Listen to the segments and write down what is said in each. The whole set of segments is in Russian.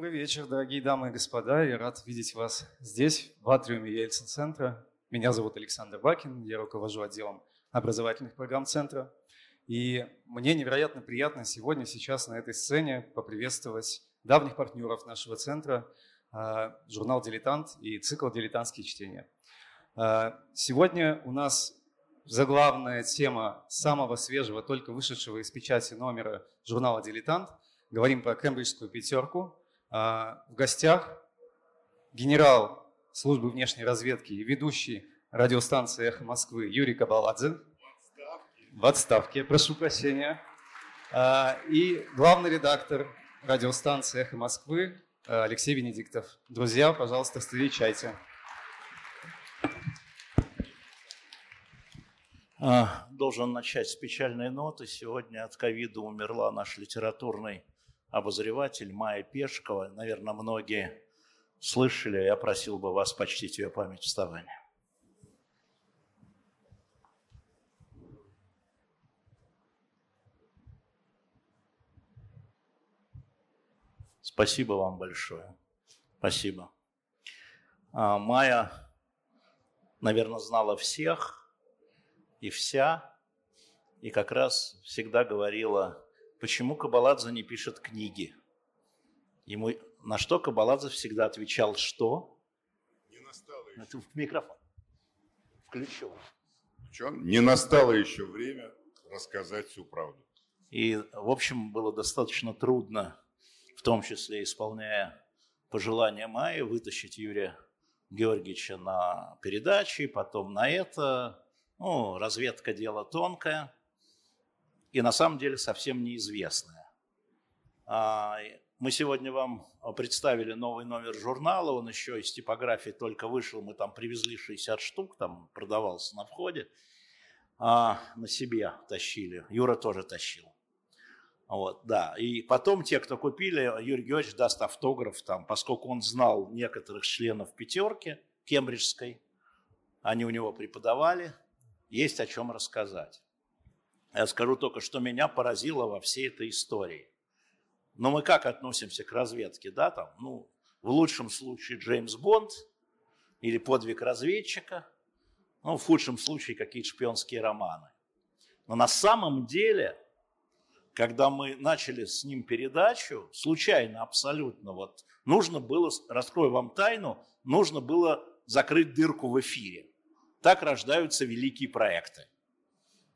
Добрый вечер, дорогие дамы и господа. Я рад видеть вас здесь, в атриуме Ельцин-центра. Меня зовут Александр Бакин, я руковожу отделом образовательных программ центра. И мне невероятно приятно сегодня, сейчас на этой сцене поприветствовать давних партнеров нашего центра, а, журнал «Дилетант» и цикл «Дилетантские чтения». А, сегодня у нас заглавная тема самого свежего, только вышедшего из печати номера журнала «Дилетант». Говорим про кембриджскую пятерку. А, в гостях генерал службы внешней разведки и ведущий радиостанции «Эхо Москвы» Юрий Кабаладзе. В отставке, прошу прощения. А, и главный редактор радиостанции «Эхо Москвы» Алексей Венедиктов. Друзья, пожалуйста, встречайте. А, должен начать с печальной ноты. Сегодня от ковида умерла наш литературный обозреватель Майя Пешкова. Наверное, многие слышали. Я просил бы вас почтить ее память вставания. Спасибо вам большое. Спасибо. А, Майя, наверное, знала всех и вся, и как раз всегда говорила, почему Кабаладзе не пишет книги. Ему на что Кабаладзе всегда отвечал, что? Не настало еще. Это в микрофон. Включу. Не настало еще время рассказать всю правду. И, в общем, было достаточно трудно в том числе исполняя пожелания Майи, вытащить Юрия Георгиевича на передачи, потом на это. Ну, разведка дело тонкое и на самом деле совсем неизвестное. А, мы сегодня вам представили новый номер журнала, он еще из типографии только вышел, мы там привезли 60 штук, там продавался на входе, а, на себе тащили, Юра тоже тащил. Вот, да. И потом те, кто купили, Юрий Георгиевич даст автограф, там, поскольку он знал некоторых членов пятерки кембриджской, они у него преподавали, есть о чем рассказать. Я скажу только, что меня поразило во всей этой истории. Но мы как относимся к разведке, да, там, ну, в лучшем случае Джеймс Бонд или подвиг разведчика, ну, в худшем случае какие-то шпионские романы. Но на самом деле когда мы начали с ним передачу, случайно абсолютно, вот, нужно было, раскрою вам тайну, нужно было закрыть дырку в эфире. Так рождаются великие проекты.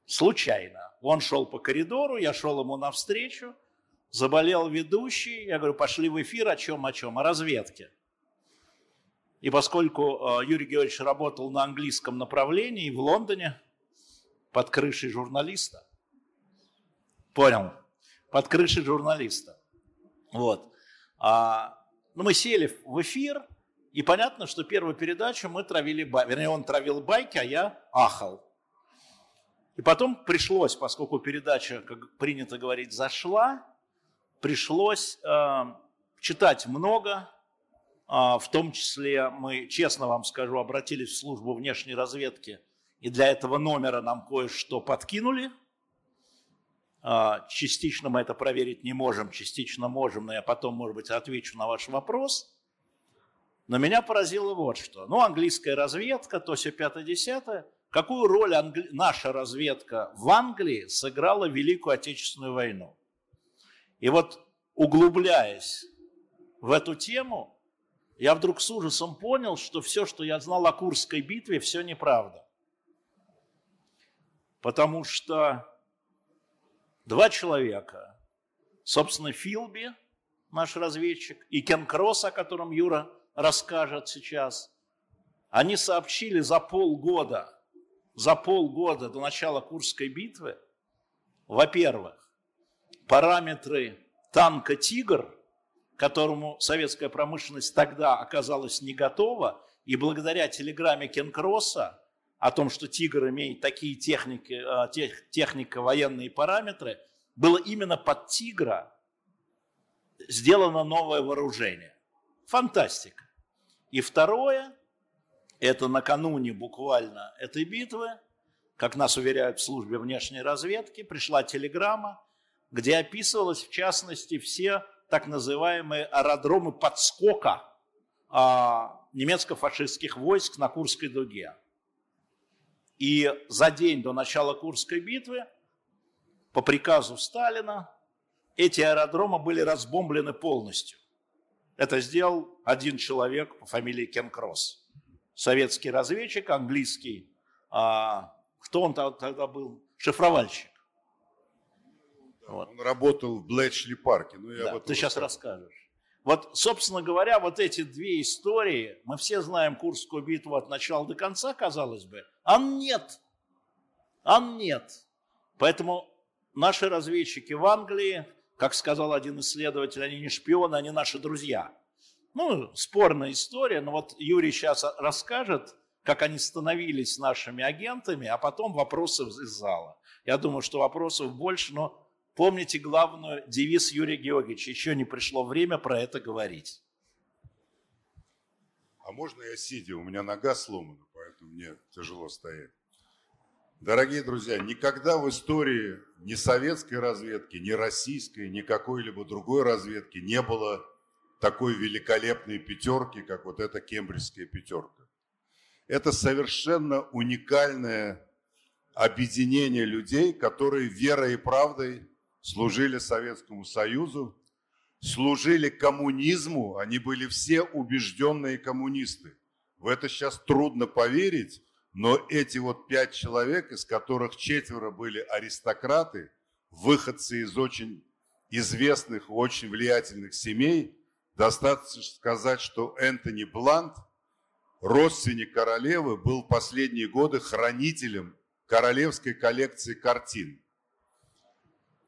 Случайно. Он шел по коридору, я шел ему навстречу, заболел ведущий, я говорю, пошли в эфир, о чем, о чем, о разведке. И поскольку э, Юрий Георгиевич работал на английском направлении в Лондоне под крышей журналиста, Понял. Под крышей журналиста. Вот. А, ну, мы сели в эфир, и понятно, что первую передачу мы травили. Вернее, он травил байки, а я ахал. И потом пришлось, поскольку передача, как принято говорить, зашла, пришлось э, читать много, э, в том числе мы, честно вам скажу, обратились в службу внешней разведки, и для этого номера нам кое-что подкинули – а, частично мы это проверить не можем, частично можем, но я потом, может быть, отвечу на ваш вопрос. Но меня поразило вот что. Ну, английская разведка, то все пятое-десятое. Какую роль англи... наша разведка в Англии сыграла в Великую Отечественную войну? И вот углубляясь в эту тему, я вдруг с ужасом понял, что все, что я знал о Курской битве, все неправда. Потому что два человека. Собственно, Филби, наш разведчик, и Кен Кросс, о котором Юра расскажет сейчас, они сообщили за полгода, за полгода до начала Курской битвы, во-первых, параметры танка «Тигр», которому советская промышленность тогда оказалась не готова, и благодаря телеграмме Кен Кросса о том, что «Тигр» имеет такие техники, а, тех, технико-военные параметры, было именно под «Тигра» сделано новое вооружение. Фантастика. И второе, это накануне буквально этой битвы, как нас уверяют в службе внешней разведки, пришла телеграмма, где описывалось в частности все так называемые аэродромы подскока а, немецко-фашистских войск на Курской дуге. И за день до начала Курской битвы по приказу Сталина эти аэродромы были разбомблены полностью. Это сделал один человек по фамилии Кен Кросс. Советский разведчик, английский. А, кто он тогда был? Шифровальщик. Вот. Он работал в Блэчли парке. Ну, я да, ты сейчас расскажешь. Вот, собственно говоря, вот эти две истории, мы все знаем Курскую битву от начала до конца, казалось бы, а нет. А нет. Поэтому наши разведчики в Англии, как сказал один исследователь, они не шпионы, они наши друзья. Ну, спорная история, но вот Юрий сейчас расскажет, как они становились нашими агентами, а потом вопросы из зала. Я думаю, что вопросов больше, но Помните главную девиз Юрия Георгиевича, еще не пришло время про это говорить. А можно я сидя? У меня нога сломана, поэтому мне тяжело стоять. Дорогие друзья, никогда в истории ни советской разведки, ни российской, ни какой-либо другой разведки не было такой великолепной пятерки, как вот эта кембриджская пятерка. Это совершенно уникальное объединение людей, которые верой и правдой служили Советскому Союзу, служили коммунизму, они были все убежденные коммунисты. В это сейчас трудно поверить, но эти вот пять человек, из которых четверо были аристократы, выходцы из очень известных, очень влиятельных семей, достаточно сказать, что Энтони Блант, родственник королевы, был последние годы хранителем королевской коллекции картин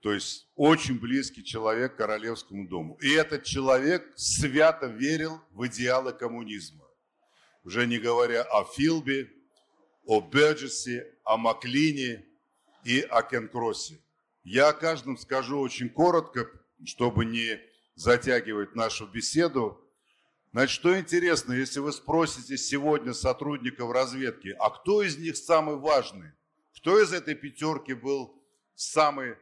то есть очень близкий человек к Королевскому дому. И этот человек свято верил в идеалы коммунизма. Уже не говоря о Филбе, о Берджесе, о Маклине и о Кенкроссе. Я о каждом скажу очень коротко, чтобы не затягивать нашу беседу. Значит, что интересно, если вы спросите сегодня сотрудников разведки, а кто из них самый важный? Кто из этой пятерки был самый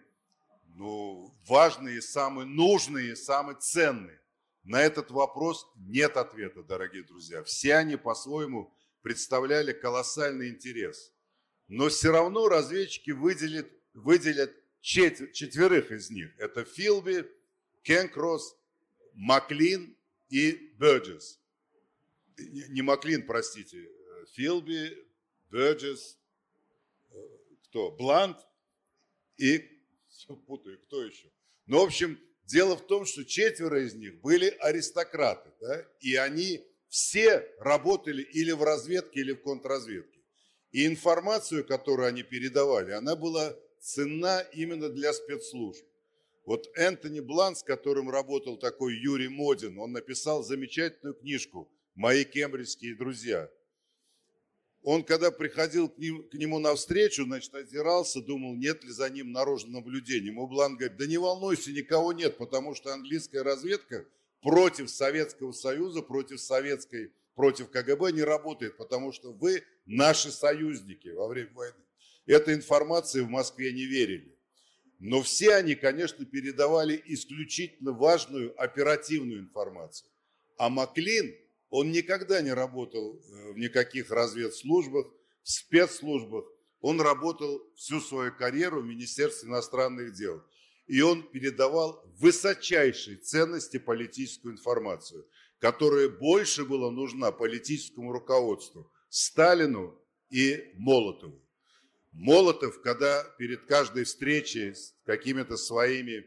ну, важные, самые нужные, самые ценные? На этот вопрос нет ответа, дорогие друзья. Все они по-своему представляли колоссальный интерес. Но все равно разведчики выделят, выделят чет, четверых из них. Это Филби, Кенкросс, Маклин и Бёрджес. Не Маклин, простите. Филби, Бёрджес, э, кто? Блант и путаю, кто еще? Ну, в общем, дело в том, что четверо из них были аристократы, да, и они все работали или в разведке, или в контрразведке. И информацию, которую они передавали, она была ценна именно для спецслужб. Вот Энтони Блан, с которым работал такой Юрий Модин, он написал замечательную книжку «Мои кембриджские друзья» он, когда приходил к, ним, к нему навстречу, значит, озирался, думал, нет ли за ним наружного наблюдения. Ему Блан говорит, да не волнуйся, никого нет, потому что английская разведка против Советского Союза, против советской, против КГБ не работает, потому что вы наши союзники во время войны. Этой информации в Москве не верили. Но все они, конечно, передавали исключительно важную оперативную информацию. А Маклин – он никогда не работал э, в никаких разведслужбах, в спецслужбах. Он работал всю свою карьеру в Министерстве иностранных дел. И он передавал высочайшей ценности политическую информацию, которая больше была нужна политическому руководству, Сталину и Молотову. Молотов, когда перед каждой встречей с какими-то своими э,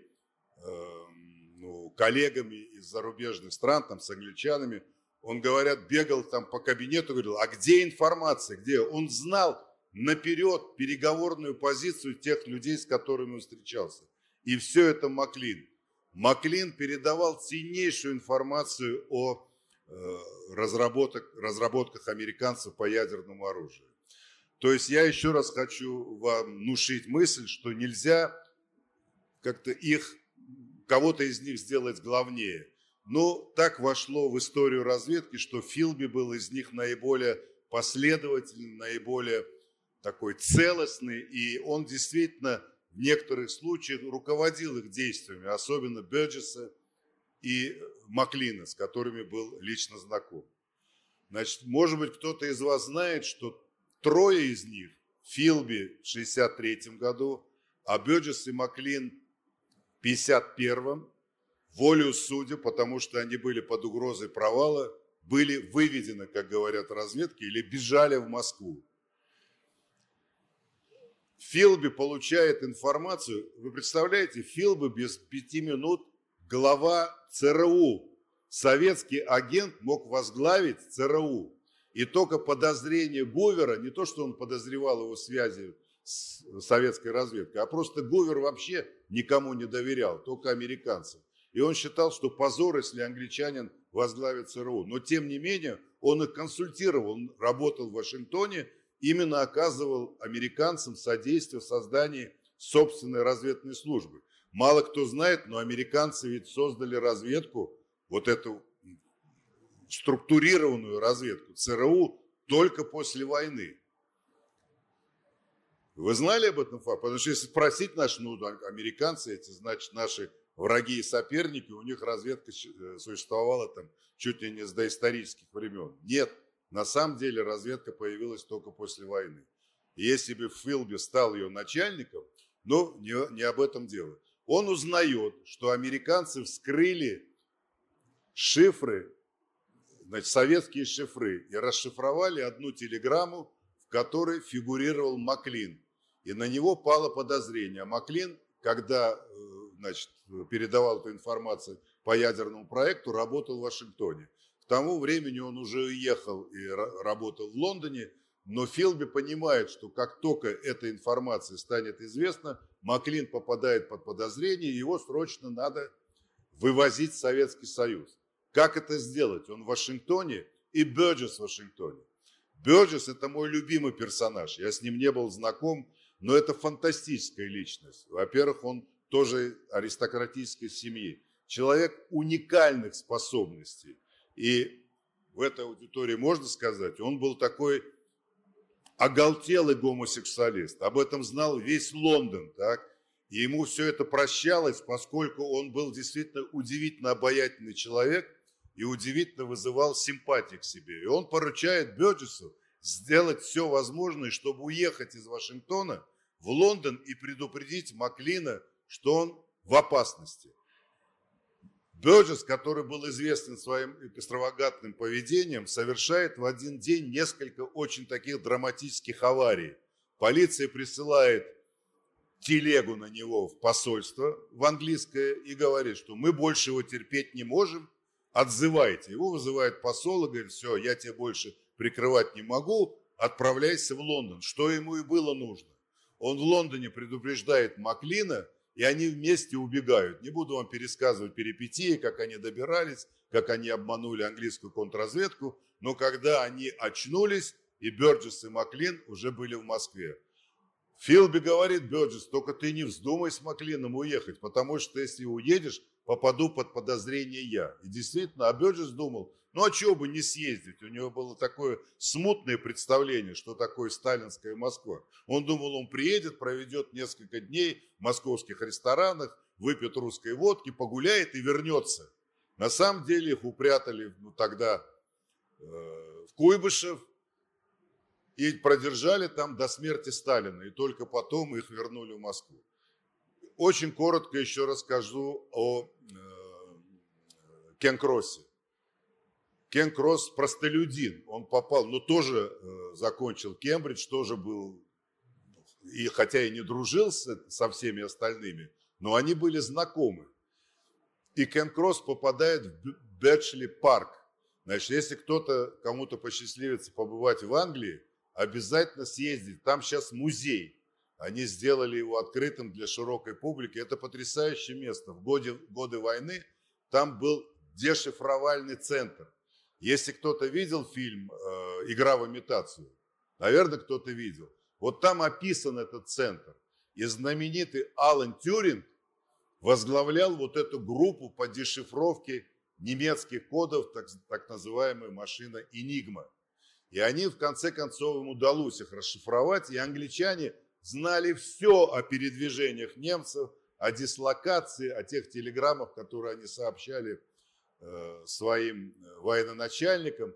ну, коллегами из зарубежных стран, там, с англичанами – он, говорят, бегал там по кабинету, говорил, а где информация, где? Он знал наперед переговорную позицию тех людей, с которыми он встречался. И все это Маклин. Маклин передавал ценнейшую информацию о э, разработках, разработках американцев по ядерному оружию. То есть я еще раз хочу вам внушить мысль, что нельзя как-то их, кого-то из них сделать главнее – но так вошло в историю разведки, что Филби был из них наиболее последовательный, наиболее такой целостный, и он действительно в некоторых случаях руководил их действиями, особенно Бёрджеса и Маклина, с которыми был лично знаком. Значит, может быть, кто-то из вас знает, что трое из них, Филби в 63 году, а Бёджес и Маклин в 51 волю судя, потому что они были под угрозой провала, были выведены, как говорят разведки, или бежали в Москву. Филби получает информацию. Вы представляете, Филби без пяти минут глава ЦРУ. Советский агент мог возглавить ЦРУ. И только подозрение Гувера, не то, что он подозревал его связи с советской разведкой, а просто Гувер вообще никому не доверял, только американцам. И он считал, что позор, если англичанин возглавит ЦРУ. Но тем не менее, он их консультировал, он работал в Вашингтоне, именно оказывал американцам содействие в создании собственной разведной службы. Мало кто знает, но американцы ведь создали разведку, вот эту структурированную разведку ЦРУ только после войны. Вы знали об этом факте? Потому что если спросить наши, ну, американцы эти, значит, наши враги и соперники, у них разведка э, существовала там чуть ли не с доисторических времен. Нет, на самом деле разведка появилась только после войны. И если бы Филби стал ее начальником, ну, не, не об этом дело. Он узнает, что американцы вскрыли шифры, значит, советские шифры, и расшифровали одну телеграмму, в которой фигурировал Маклин. И на него пало подозрение. А Маклин, когда э, значит, передавал эту информацию по ядерному проекту, работал в Вашингтоне. К тому времени он уже уехал и работал в Лондоне, но Филби понимает, что как только эта информация станет известна, Маклин попадает под подозрение, его срочно надо вывозить в Советский Союз. Как это сделать? Он в Вашингтоне и Бёрджес в Вашингтоне. Бёрджес – это мой любимый персонаж. Я с ним не был знаком, но это фантастическая личность. Во-первых, он тоже аристократической семьи. Человек уникальных способностей. И в этой аудитории можно сказать, он был такой оголтелый гомосексуалист. Об этом знал весь Лондон. Так? И ему все это прощалось, поскольку он был действительно удивительно обаятельный человек и удивительно вызывал симпатии к себе. И он поручает Бёрджесу сделать все возможное, чтобы уехать из Вашингтона в Лондон и предупредить Маклина что он в опасности. Бёрджес, который был известен своим экстравагантным поведением, совершает в один день несколько очень таких драматических аварий. Полиция присылает телегу на него в посольство в английское и говорит, что мы больше его терпеть не можем, отзывайте. Его вызывает посол и говорит, все, я тебя больше прикрывать не могу, отправляйся в Лондон. Что ему и было нужно. Он в Лондоне предупреждает Маклина – и они вместе убегают. Не буду вам пересказывать перипетии, как они добирались, как они обманули английскую контрразведку, но когда они очнулись, и Бёрджес и Маклин уже были в Москве. Филби говорит, Бёрджес, только ты не вздумай с Маклином уехать, потому что если уедешь, попаду под подозрение я. И действительно, а Бёрджес думал, ну а чего бы не съездить? У него было такое смутное представление, что такое сталинская Москва. Он думал, он приедет, проведет несколько дней в московских ресторанах, выпьет русской водки, погуляет и вернется. На самом деле их упрятали ну, тогда э, в Куйбышев и продержали там до смерти Сталина. И только потом их вернули в Москву. Очень коротко еще расскажу о э, Кен Кроссе. Кен Кросс простолюдин, он попал, но тоже э, закончил Кембридж, тоже был, и хотя и не дружил со всеми остальными, но они были знакомы. И Кен Кросс попадает в Бетшли парк. Значит, если кто-то, кому-то посчастливится побывать в Англии, обязательно съездить. Там сейчас музей. Они сделали его открытым для широкой публики. Это потрясающее место. В годы, годы войны там был дешифровальный центр. Если кто-то видел фильм э, «Игра в имитацию», наверное, кто-то видел. Вот там описан этот центр. И знаменитый Алан Тюринг возглавлял вот эту группу по дешифровке немецких кодов, так, так называемая машина «Энигма». И они, в конце концов, им удалось их расшифровать, и англичане знали все о передвижениях немцев, о дислокации, о тех телеграммах, которые они сообщали э, своим э, военачальникам.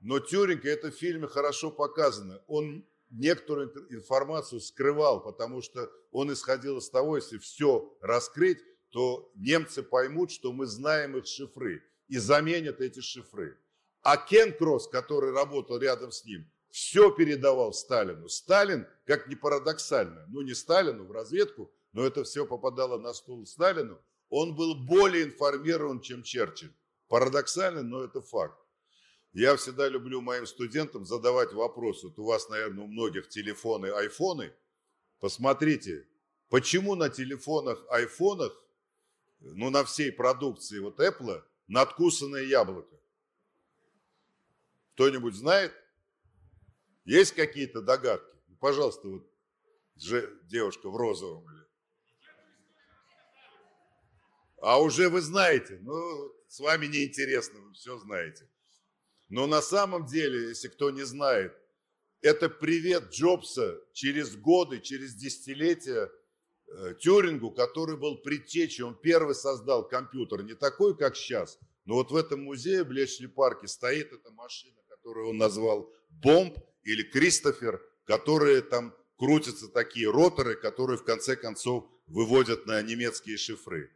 Но Тюринг, это в фильме хорошо показано, он некоторую информацию скрывал, потому что он исходил из того, если все раскрыть, то немцы поймут, что мы знаем их шифры и заменят эти шифры. А Кен Кросс, который работал рядом с ним, все передавал Сталину. Сталин, как ни парадоксально, ну не Сталину, в разведку, но это все попадало на стол Сталину, он был более информирован, чем Черчилль. Парадоксально, но это факт. Я всегда люблю моим студентам задавать вопрос. Вот у вас, наверное, у многих телефоны, айфоны. Посмотрите, почему на телефонах, айфонах, ну, на всей продукции вот Apple надкусанное яблоко? Кто-нибудь знает? Есть какие-то догадки? Ну, пожалуйста, вот девушка в розовом. А уже вы знаете. Ну, с вами неинтересно, вы все знаете. Но на самом деле, если кто не знает, это привет Джобса через годы, через десятилетия э, Тюрингу, который был предтечей, он первый создал компьютер, не такой, как сейчас, но вот в этом музее в Блечли парке стоит эта машина, которую он назвал Бомб или Кристофер, которые там крутятся такие роторы, которые в конце концов выводят на немецкие шифры.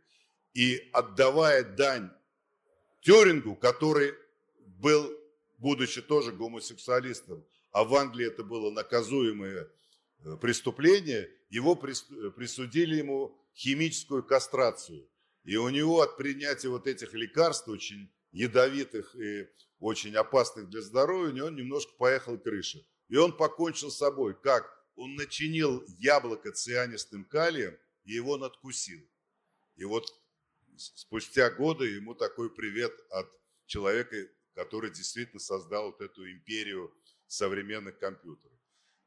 И отдавая дань Тюрингу, который был будучи тоже гомосексуалистом, а в Англии это было наказуемое э, преступление, его э, присудили ему химическую кастрацию. И у него от принятия вот этих лекарств, очень ядовитых и очень опасных для здоровья, него немножко поехала крыша. И он покончил с собой. Как? Он начинил яблоко цианистым калием и его надкусил. И вот спустя годы ему такой привет от человека, который действительно создал вот эту империю современных компьютеров.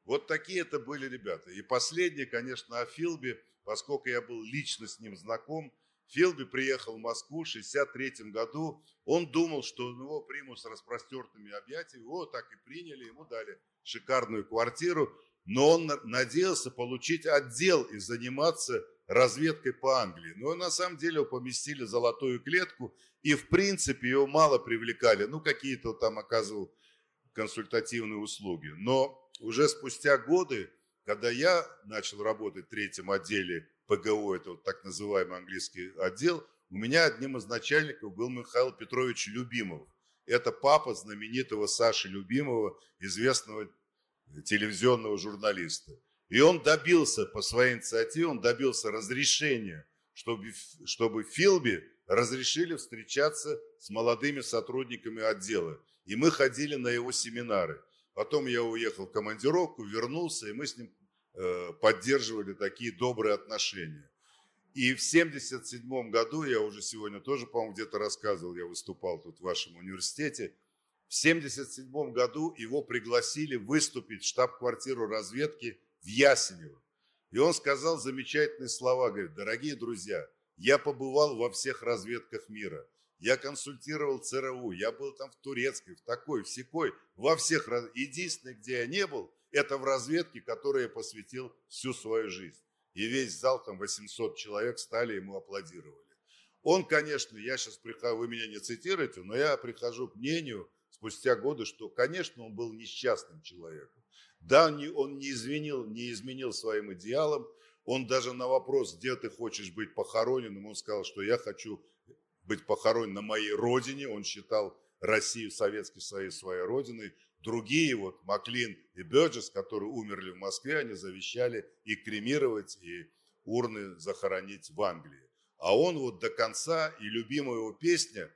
Вот такие это были ребята. И последнее, конечно, о Филби, поскольку я был лично с ним знаком. Филби приехал в Москву в 1963 году. Он думал, что его примут с распростертыми объятиями. Его так и приняли, ему дали шикарную квартиру. Но он надеялся получить отдел и заниматься разведкой по Англии. Но на самом деле его поместили в золотую клетку, и в принципе его мало привлекали. Ну, какие-то там оказывал консультативные услуги. Но уже спустя годы, когда я начал работать в третьем отделе ПГО, это вот так называемый английский отдел, у меня одним из начальников был Михаил Петрович Любимов. Это папа знаменитого Саши Любимова, известного телевизионного журналиста. И он добился по своей инициативе, он добился разрешения, чтобы, чтобы Филби разрешили встречаться с молодыми сотрудниками отдела. И мы ходили на его семинары. Потом я уехал в командировку, вернулся, и мы с ним поддерживали такие добрые отношения. И в 1977 году, я уже сегодня тоже, по-моему, где-то рассказывал, я выступал тут в вашем университете, в 1977 году его пригласили выступить в штаб-квартиру разведки в Ясенево. И он сказал замечательные слова, говорит, дорогие друзья, я побывал во всех разведках мира. Я консультировал ЦРУ, я был там в турецкой, в такой, в секой, во всех. Единственное, где я не был, это в разведке, которой я посвятил всю свою жизнь. И весь зал, там 800 человек, стали ему аплодировали. Он, конечно, я сейчас прихожу, вы меня не цитируете, но я прихожу к мнению спустя годы, что, конечно, он был несчастным человеком. Да, он не изменил, не изменил своим идеалам. Он даже на вопрос, где ты хочешь быть похороненным, он сказал, что я хочу быть похоронен на моей родине. Он считал Россию, Советский Союз своей родиной. Другие, вот Маклин и Бёрджес, которые умерли в Москве, они завещали и кремировать, и урны захоронить в Англии. А он вот до конца, и любимая его песня,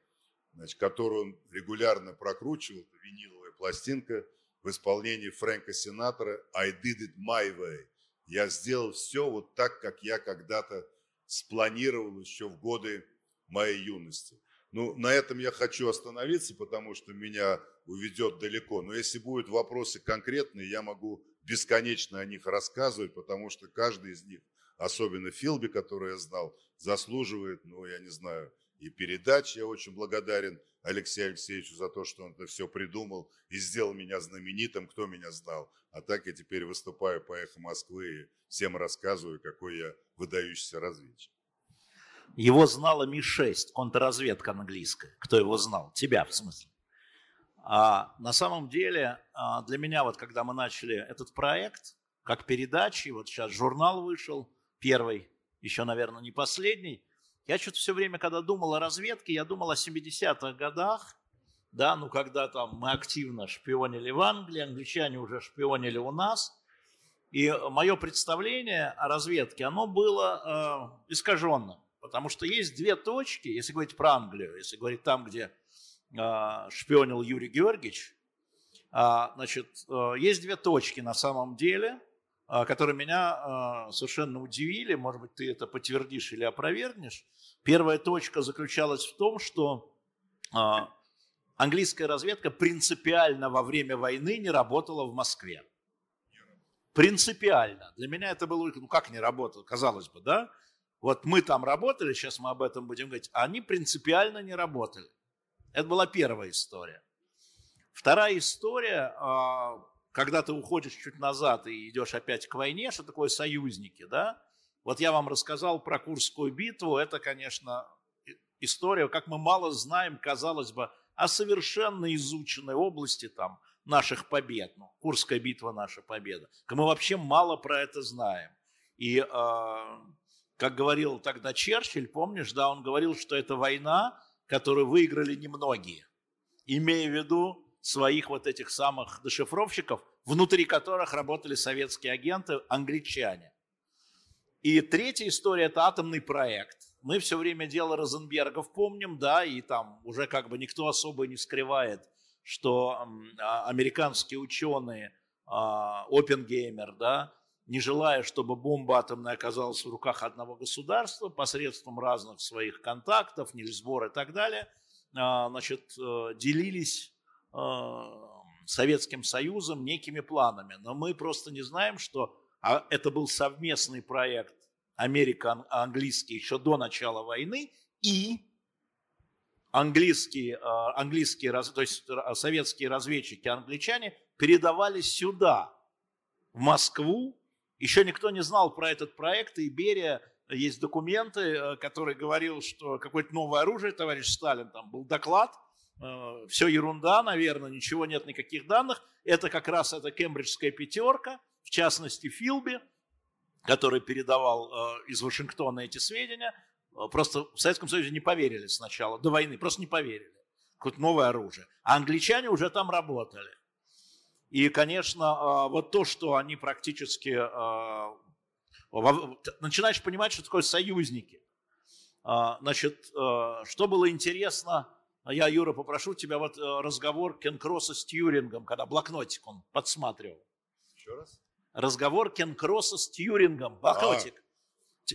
значит, которую он регулярно прокручивал, виниловая пластинка – в исполнении Фрэнка Синатора «I did it my way». Я сделал все вот так, как я когда-то спланировал еще в годы моей юности. Ну, на этом я хочу остановиться, потому что меня уведет далеко. Но если будут вопросы конкретные, я могу бесконечно о них рассказывать, потому что каждый из них, особенно Филби, который я знал, заслуживает, ну, я не знаю, и передач. Я очень благодарен Алексею Алексеевичу за то, что он это все придумал и сделал меня знаменитым, кто меня знал. А так я теперь выступаю по «Эхо Москвы» и всем рассказываю, какой я выдающийся разведчик. Его знала Ми-6, контрразведка английская. Кто его знал? Тебя, в смысле. А на самом деле а, для меня, вот когда мы начали этот проект, как передачи, вот сейчас журнал вышел, первый, еще, наверное, не последний, я что-то все время, когда думал о разведке, я думал о 70-х годах, да, ну когда там мы активно шпионили в Англии, англичане уже шпионили у нас, и мое представление о разведке, оно было э, искаженным, потому что есть две точки, если говорить про Англию, если говорить там, где э, шпионил Юрий Георгиевич, э, значит, э, есть две точки на самом деле, э, которые меня э, совершенно удивили, может быть, ты это подтвердишь или опровергнешь. Первая точка заключалась в том, что э, английская разведка принципиально во время войны не работала в Москве. Принципиально. Для меня это было, ну как не работало, казалось бы, да? Вот мы там работали, сейчас мы об этом будем говорить, а они принципиально не работали. Это была первая история. Вторая история, а, когда ты уходишь чуть назад и идешь опять к войне, что такое союзники, да? Вот я вам рассказал про Курскую битву, это, конечно, история, как мы мало знаем, казалось бы, о совершенно изученной области там наших побед. Ну, Курская битва – наша победа. Мы вообще мало про это знаем. И, э, как говорил тогда Черчилль, помнишь, да, он говорил, что это война, которую выиграли немногие, имея в виду своих вот этих самых дешифровщиков, внутри которых работали советские агенты, англичане. И третья история – это атомный проект. Мы все время дело Розенбергов помним, да, и там уже как бы никто особо не скрывает, что а, американские ученые, а, Оппенгеймер, да, не желая, чтобы бомба атомная оказалась в руках одного государства посредством разных своих контактов, Нильсбор и так далее, а, значит, э, делились Советским Союзом некими планами. Но мы просто не знаем, что это был совместный проект америко-английский еще до начала войны, и английские, а, английские, то есть советские разведчики, англичане передавали сюда, в Москву. Еще никто не знал про этот проект, и Берия, есть документы, э, который говорил, что какое-то новое оружие, товарищ Сталин, там был доклад, э, все ерунда, наверное, ничего нет, никаких данных. Это как раз эта кембриджская пятерка, в частности Филби, который передавал э, из Вашингтона эти сведения, э, просто в Советском Союзе не поверили сначала, до войны, просто не поверили. Какое-то новое оружие. А англичане уже там работали. И, конечно, э, вот то, что они практически... Начинаешь понимать, что такое союзники. Значит, что было интересно, я, Юра, попрошу тебя, вот разговор Кен Кросса с Тьюрингом, когда блокнотик он подсматривал. Еще раз? разговор Кен Кросса с Тьюрингом, блокнотик.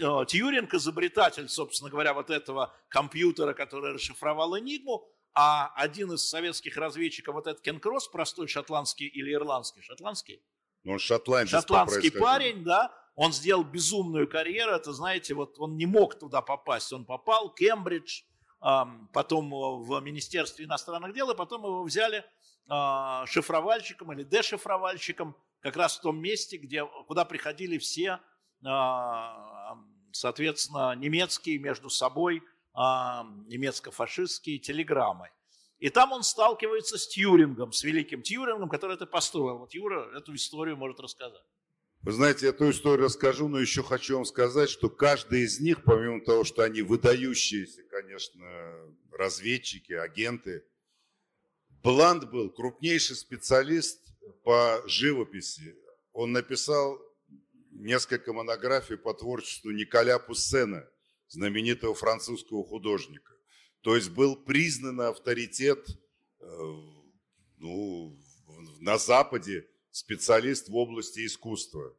А. Тьюринг изобретатель, собственно говоря, вот этого компьютера, который расшифровал Энигму, а один из советских разведчиков, вот этот Кен Кросс, простой шотландский или ирландский, шотландский? Ну, он шотландец Шотландский парень, да, он сделал безумную карьеру, это, знаете, вот он не мог туда попасть, он попал, Кембридж, потом в Министерстве иностранных дел, и потом его взяли а, шифровальщиком или дешифровальщиком, как раз в том месте, где, куда приходили все, а, соответственно, немецкие между собой, немецко-фашистские телеграммы. И там он сталкивается с Тьюрингом, с великим Тьюрингом, который это построил. Вот Юра эту историю может рассказать. Вы знаете, я эту историю расскажу, но еще хочу вам сказать, что каждый из них, помимо того, что они выдающиеся, конечно, разведчики, агенты, Бланд был крупнейший специалист по живописи. Он написал несколько монографий по творчеству Николя Пуссена, знаменитого французского художника. То есть был признан авторитет э, ну, на Западе, специалист в области искусства.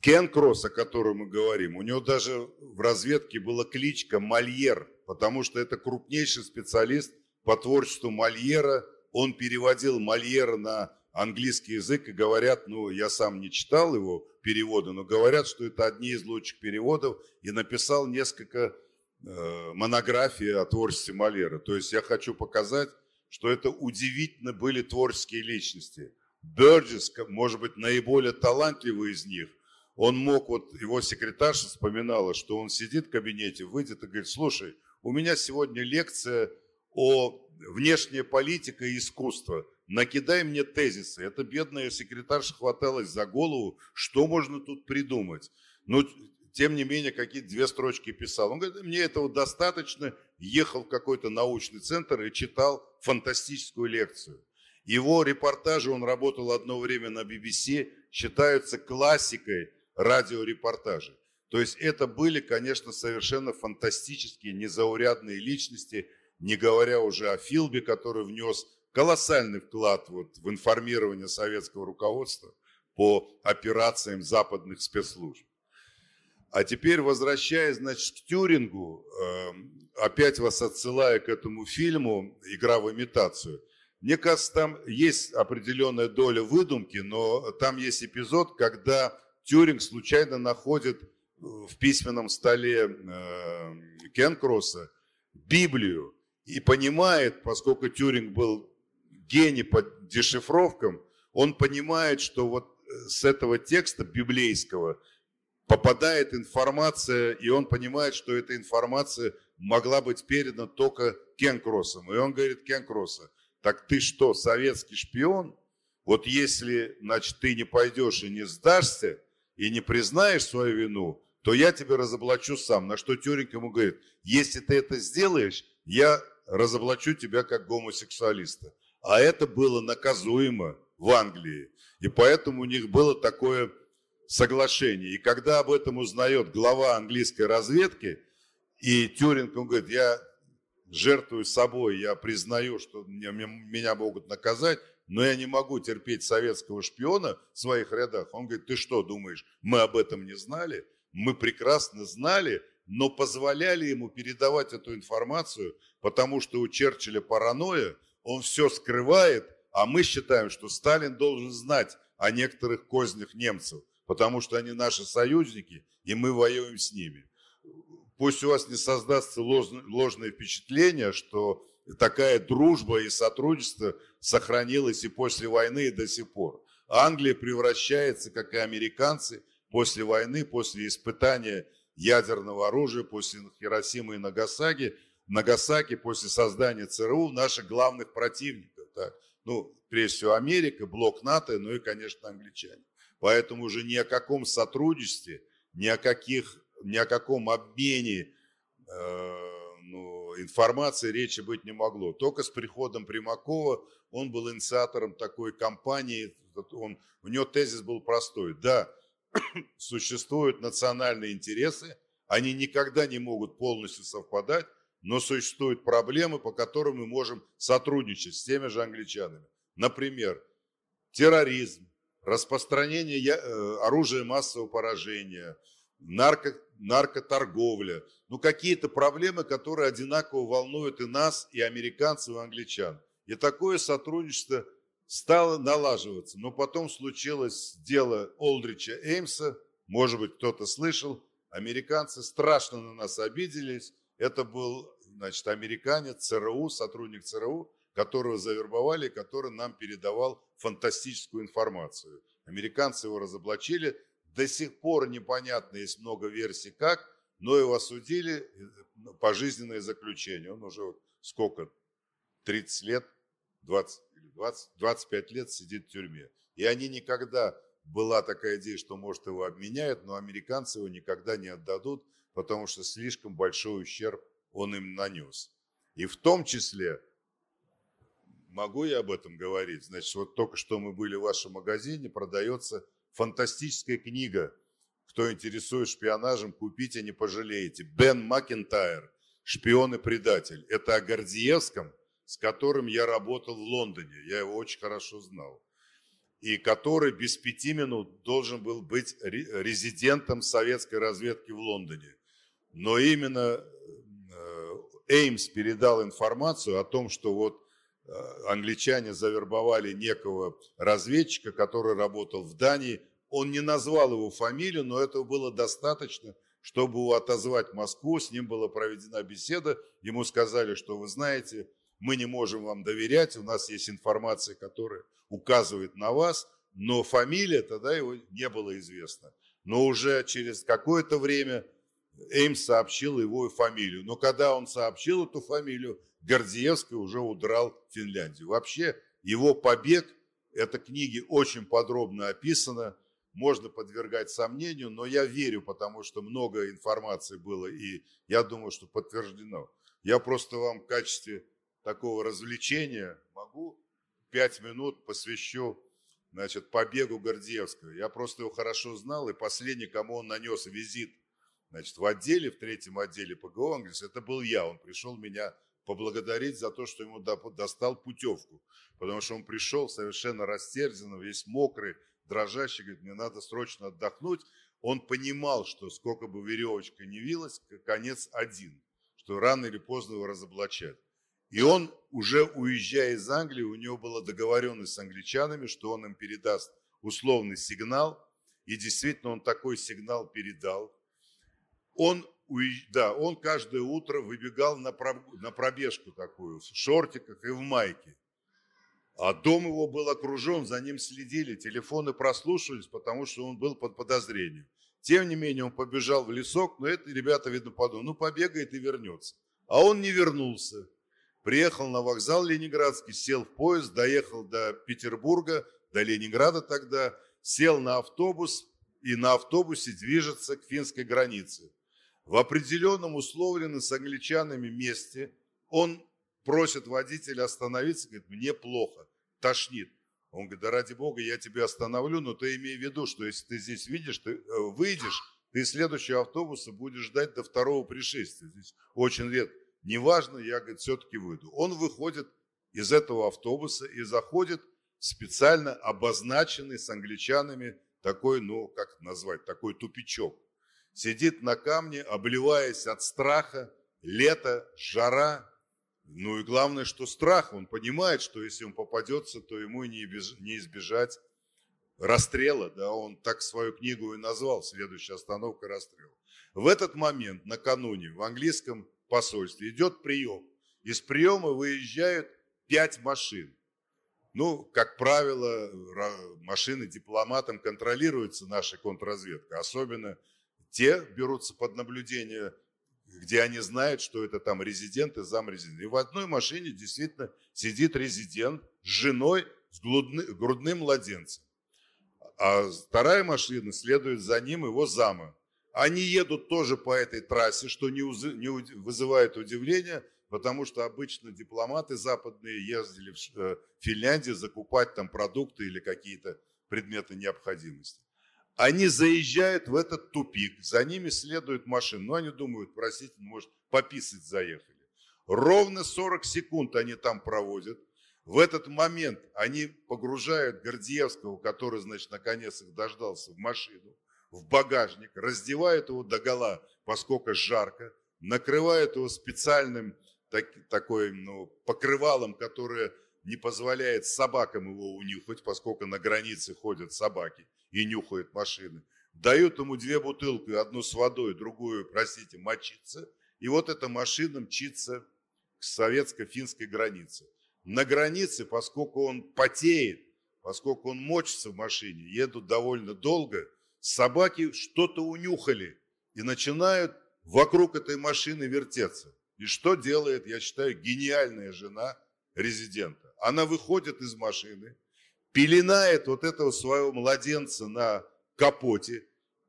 Кен Кросс, о котором мы говорим, у него даже в разведке была кличка Мольер, потому что это крупнейший специалист по творчеству Мольера – он переводил Мольера на английский язык и говорят, ну, я сам не читал его перевода, но говорят, что это одни из лучших переводов, и написал несколько э, монографий о творчестве Мольера. То есть я хочу показать, что это удивительно были творческие личности. Бёрджес, может быть, наиболее талантливый из них, он мог, вот его секретарша вспоминала, что он сидит в кабинете, выйдет и говорит, слушай, у меня сегодня лекция о внешняя политика и искусство. Накидай мне тезисы. Эта бедная секретарша хваталась за голову, что можно тут придумать. Но тем не менее, какие-то две строчки писал. Он говорит, мне этого достаточно. Ехал в какой-то научный центр и читал фантастическую лекцию. Его репортажи, он работал одно время на BBC, считаются классикой радиорепортажей. То есть это были, конечно, совершенно фантастические, незаурядные личности, не говоря уже о Филбе, который внес колоссальный вклад вот в информирование советского руководства по операциям западных спецслужб. А теперь, возвращаясь, значит, к Тюрингу, эм, опять вас отсылая к этому фильму «Игра в имитацию», мне кажется, там есть определенная доля выдумки, но там есть эпизод, когда Тюринг случайно находит в письменном столе эм, Кенкросса Библию и понимает, поскольку Тюринг был гений по дешифровкам, он понимает, что вот э, с этого текста библейского попадает информация, и он понимает, что эта информация могла быть передана только Кенкроссом. И он говорит Кенкросса, так ты что, советский шпион? Вот если, значит, ты не пойдешь и не сдашься, и не признаешь свою вину, то я тебе разоблачу сам. На что Тюринг ему говорит, если ты это сделаешь, я разоблачу тебя как гомосексуалиста. А это было наказуемо в Англии. И поэтому у них было такое соглашение. И когда об этом узнает глава английской разведки, и Тюринг, он говорит, я жертвую собой, я признаю, что меня могут наказать, но я не могу терпеть советского шпиона в своих рядах. Он говорит, ты что думаешь, мы об этом не знали? Мы прекрасно знали, но позволяли ему передавать эту информацию, потому что у Черчилля паранойя, он все скрывает, а мы считаем, что Сталин должен знать о некоторых кознях немцев, потому что они наши союзники, и мы воюем с ними. Пусть у вас не создастся ложное впечатление, что такая дружба и сотрудничество сохранилось и после войны, и до сих пор. Англия превращается, как и американцы, после войны, после испытания ядерного оружия после Хиросимы и Нагасаки, Нагасаки после создания ЦРУ наших главных противников. Так? Ну, прежде всего Америка, блок НАТО, ну и, конечно, англичане. Поэтому уже ни о каком сотрудничестве, ни о, каких, ни о каком обмене э, ну, информации речи быть не могло. Только с приходом Примакова он был инициатором такой кампании. Он, у него тезис был простой. Да, существуют национальные интересы, они никогда не могут полностью совпадать, но существуют проблемы, по которым мы можем сотрудничать с теми же англичанами. Например, терроризм, распространение э, оружия массового поражения, нарко, наркоторговля. Ну, какие-то проблемы, которые одинаково волнуют и нас, и американцев, и англичан. И такое сотрудничество стало налаживаться. Но потом случилось дело Олдрича Эймса, может быть, кто-то слышал, американцы страшно на нас обиделись. Это был, значит, американец ЦРУ, сотрудник ЦРУ, которого завербовали, который нам передавал фантастическую информацию. Американцы его разоблачили. До сих пор непонятно, есть много версий как, но его осудили, э, пожизненное заключение. Он уже вот сколько, 30 лет, 20, 20, 25 лет сидит в тюрьме. И они никогда, была такая идея, что может его обменяют, но американцы его никогда не отдадут, потому что слишком большой ущерб он им нанес. И в том числе, могу я об этом говорить, значит, вот только что мы были в вашем магазине, продается фантастическая книга, кто интересует шпионажем, купите, не пожалеете. Бен Макентайр «Шпион и предатель». Это о Гордиевском – с которым я работал в Лондоне, я его очень хорошо знал, и который без пяти минут должен был быть резидентом советской разведки в Лондоне. Но именно Эймс передал информацию о том, что вот э, англичане завербовали некого разведчика, который работал в Дании. Он не назвал его фамилию, но этого было достаточно, чтобы отозвать Москву. С ним была проведена беседа. Ему сказали, что вы знаете, мы не можем вам доверять, у нас есть информация, которая указывает на вас, но фамилия тогда его не было известна. но уже через какое-то время Эймс сообщил его фамилию. Но когда он сообщил эту фамилию, Гордиевский уже удрал в Финляндию. Вообще его побег, эта книги очень подробно описана, можно подвергать сомнению, но я верю, потому что много информации было, и я думаю, что подтверждено. Я просто вам в качестве такого развлечения могу пять минут посвящу значит, побегу Гордеевского. Я просто его хорошо знал, и последний, кому он нанес визит значит, в отделе, в третьем отделе ПГО, он говорит, это был я, он пришел меня поблагодарить за то, что ему достал путевку, потому что он пришел совершенно растерзанный, весь мокрый, дрожащий, говорит, мне надо срочно отдохнуть. Он понимал, что сколько бы веревочка не вилась, конец один, что рано или поздно его разоблачат. И он, уже уезжая из Англии, у него была договоренность с англичанами, что он им передаст условный сигнал. И действительно он такой сигнал передал. Он, да, он каждое утро выбегал на пробежку такую, в шортиках и в майке. А дом его был окружен, за ним следили, телефоны прослушивались, потому что он был под подозрением. Тем не менее, он побежал в лесок, но это ребята, видно, подумали, ну побегает и вернется. А он не вернулся. Приехал на вокзал Ленинградский, сел в поезд, доехал до Петербурга, до Ленинграда тогда, сел на автобус и на автобусе движется к финской границе. В определенном условленном с англичанами месте он просит водителя остановиться, говорит, мне плохо, тошнит. Он говорит, да ради бога, я тебя остановлю, но ты имей в виду, что если ты здесь видишь, ты э, выйдешь, ты следующего автобуса будешь ждать до второго пришествия. Здесь очень редко. Неважно, я, говорит, все-таки выйду. Он выходит из этого автобуса и заходит в специально обозначенный с англичанами такой, ну, как назвать, такой тупичок. Сидит на камне, обливаясь от страха, лето, жара, ну и главное, что страх, он понимает, что если он попадется, то ему не избежать расстрела, да, он так свою книгу и назвал, следующая остановка расстрела. В этот момент, накануне, в английском посольстве идет прием. Из приема выезжают пять машин. Ну, как правило, машины дипломатам контролируются нашей контрразведкой. Особенно те берутся под наблюдение где они знают, что это там резидент и замрезидент. И в одной машине действительно сидит резидент с женой, с грудным младенцем. А вторая машина следует за ним его зама. Они едут тоже по этой трассе, что не, не вызывает удивления, потому что обычно дипломаты западные ездили в э, Финляндию закупать там продукты или какие-то предметы необходимости. Они заезжают в этот тупик, за ними следует машина. Ну, они думают, простите, может, пописать заехали. Ровно 40 секунд они там проводят. В этот момент они погружают Гордеевского, который, значит, наконец их дождался, в машину, в багажник, раздевают его до гола, поскольку жарко, накрывают его специальным так, такой, ну, покрывалом, которое не позволяет собакам его унюхать, поскольку на границе ходят собаки и нюхают машины. Дают ему две бутылки, одну с водой, другую, простите, мочиться. И вот эта машина мчится к советско-финской границе. На границе, поскольку он потеет, поскольку он мочится в машине, едут довольно долго, собаки что-то унюхали и начинают вокруг этой машины вертеться. И что делает, я считаю, гениальная жена резидента? Она выходит из машины, пеленает вот этого своего младенца на капоте,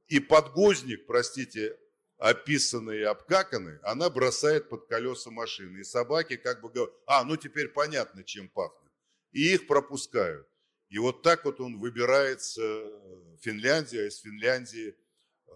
и подгузник, простите, описанный и обкаканный, она бросает под колеса машины. И собаки как бы говорят, а, ну теперь понятно, чем пахнет. И их пропускают. И вот так вот он выбирается в Финляндию, а из Финляндии э,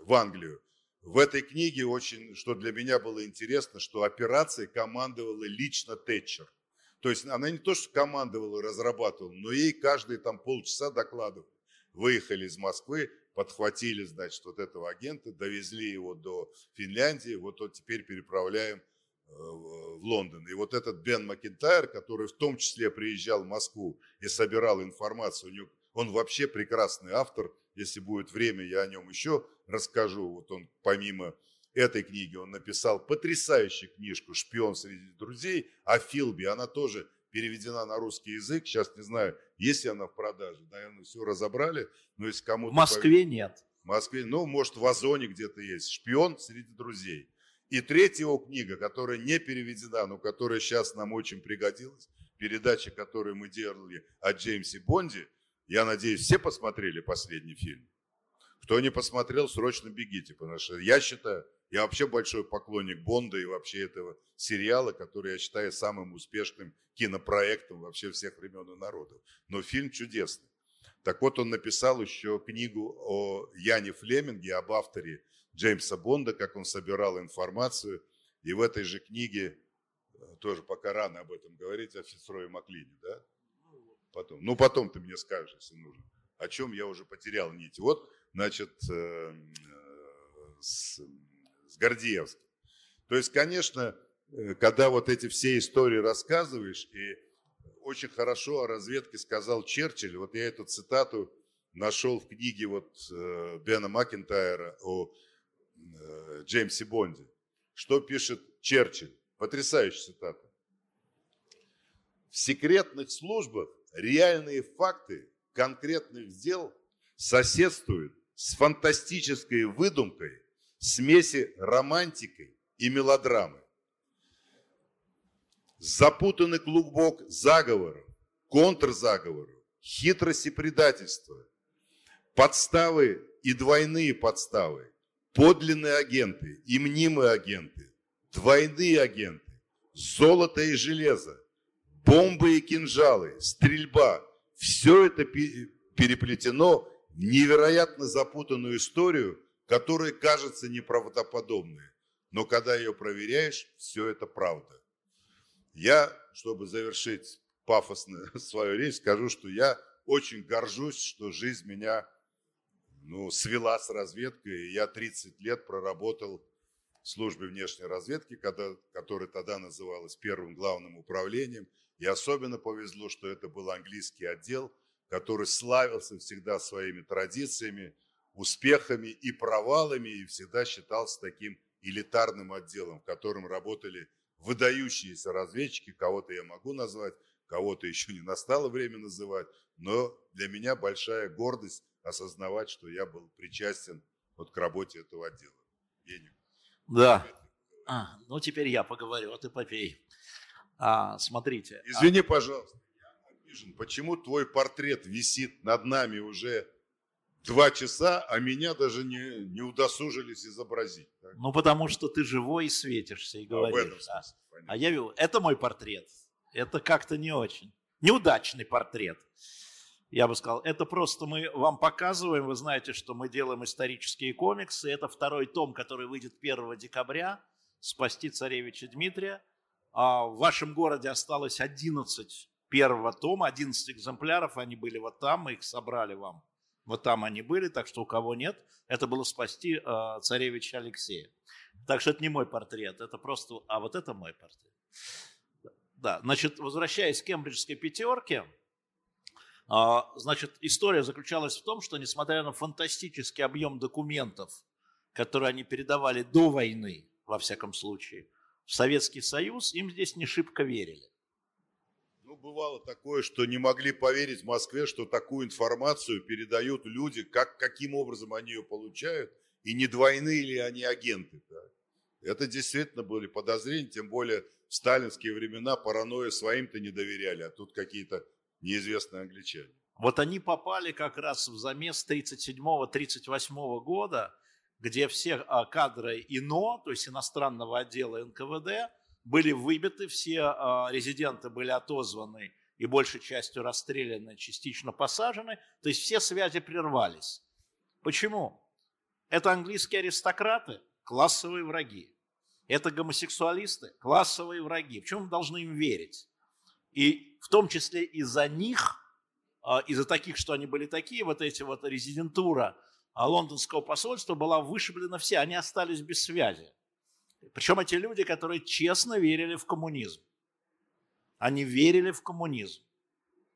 в Англию. В этой книге очень, что для меня было интересно, что операцией командовала лично Тэтчер. То есть она не то, что командовала разрабатывала, но ей каждые там полчаса докладывали. Выехали из Москвы, подхватили, значит, вот этого агента, довезли его до Финляндии, вот, вот теперь переправляем э, в Лондон. И вот этот Бен Макентайр, который в том числе приезжал в Москву и собирал информацию, у него, он вообще прекрасный автор, если будет время, я о нем еще расскажу. Вот он помимо этой книги он написал потрясающую книжку «Шпион среди друзей» о Филби. Она тоже переведена на русский язык. Сейчас не знаю, есть ли она в продаже. Наверное, все разобрали. Но если кому-то... В Москве нет. В Москве, ну, может, в Озоне где-то есть. «Шпион среди друзей». И третья его книга, которая не переведена, но которая сейчас нам очень пригодилась, передача, которую мы делали о Джеймсе Бонде, я надеюсь, все посмотрели последний фильм. Кто не посмотрел, срочно бегите, потому что я считаю, я вообще большой поклонник Бонда и вообще этого сериала, который я считаю самым успешным кинопроектом вообще всех времен и народов. Но фильм чудесный. Так вот, он написал еще книгу о Яне Флеминге, об авторе Джеймса Бонда, как он собирал информацию. И в этой же книге, э, тоже пока рано об этом говорить, о Фицрое Маклине, да? Потом. Ну, потом ты мне скажешь, если нужно. О чем я уже потерял нить. Вот, значит, э, э, с, с Гордеевским. То есть, конечно, когда вот эти все истории рассказываешь, и очень хорошо о разведке сказал Черчилль, вот я эту цитату нашел в книге вот Бена Макентайра о Э, Джеймсе Бонде. Что пишет Черчилль? Потрясающая цитата. В секретных службах реальные факты конкретных дел соседствуют с фантастической выдумкой смеси романтикой и мелодрамы. Запутанный клубок заговоров, контрзаговоров, хитрости предательства, подставы и двойные подставы, подлинные агенты и мнимые агенты, двойные агенты, золото и железо, бомбы и кинжалы, стрельба. Все это переплетено в невероятно запутанную историю, которая кажется неправдоподобной. Но когда ее проверяешь, все это правда. Я, чтобы завершить пафосно свою речь, скажу, что я очень горжусь, что жизнь меня ну, свела с разведкой. Я 30 лет проработал в службе внешней разведки, когда, которая тогда называлась первым главным управлением. И особенно повезло, что это был английский отдел, который славился всегда своими традициями, успехами и провалами, и всегда считался таким элитарным отделом, в котором работали выдающиеся разведчики, кого-то я могу назвать, кого-то еще не настало время называть, но для меня большая гордость осознавать, что я был причастен вот к работе этого отдела. Евгений. Да. А, ну, теперь я поговорю, а ты попей. А, смотрите. А Извини, а... пожалуйста, я обижен. Почему твой портрет висит над нами уже два часа, а меня даже не, не удосужились изобразить? Так? Ну, потому что ты живой и светишься, и говоришь. А, в этом смысле, а я вижу, это мой портрет. Это как-то не очень. Неудачный портрет я бы сказал, это просто мы вам показываем, вы знаете, что мы делаем исторические комиксы, это второй том, который выйдет 1 декабря, «Спасти царевича Дмитрия». А в вашем городе осталось 11 первого тома, 11 экземпляров, они были вот там, мы их собрали вам. Вот там они были, так что у кого нет, это было «Спасти э, царевича Алексея». Так что это не мой портрет, это просто, а вот это мой портрет. Да, значит, возвращаясь к кембриджской пятерке, а, значит, история заключалась в том, что несмотря на фантастический объем документов, которые они передавали до войны, во всяком случае, в Советский Союз, им здесь не шибко верили. Бывало такое, что не могли поверить в Москве, что такую информацию передают люди, как, каким образом они ее получают, и не двойные ли они агенты. Да? Это действительно были подозрения, тем более в сталинские времена паранойя своим-то не доверяли, а тут какие-то неизвестные англичане. Вот они попали как раз в замес 37-38 года, где все а, кадры ИНО, то есть иностранного отдела НКВД, были выбиты, все а, резиденты были отозваны и большей частью расстреляны, частично посажены, то есть все связи прервались. Почему? Это английские аристократы, классовые враги. Это гомосексуалисты, классовые враги. Почему мы должны им верить? И в том числе из-за них, а, из-за таких, что они были такие, вот эти вот резидентура а, лондонского посольства была вышиблена все, они остались без связи. Причем эти люди, которые честно верили в коммунизм. Они верили в коммунизм.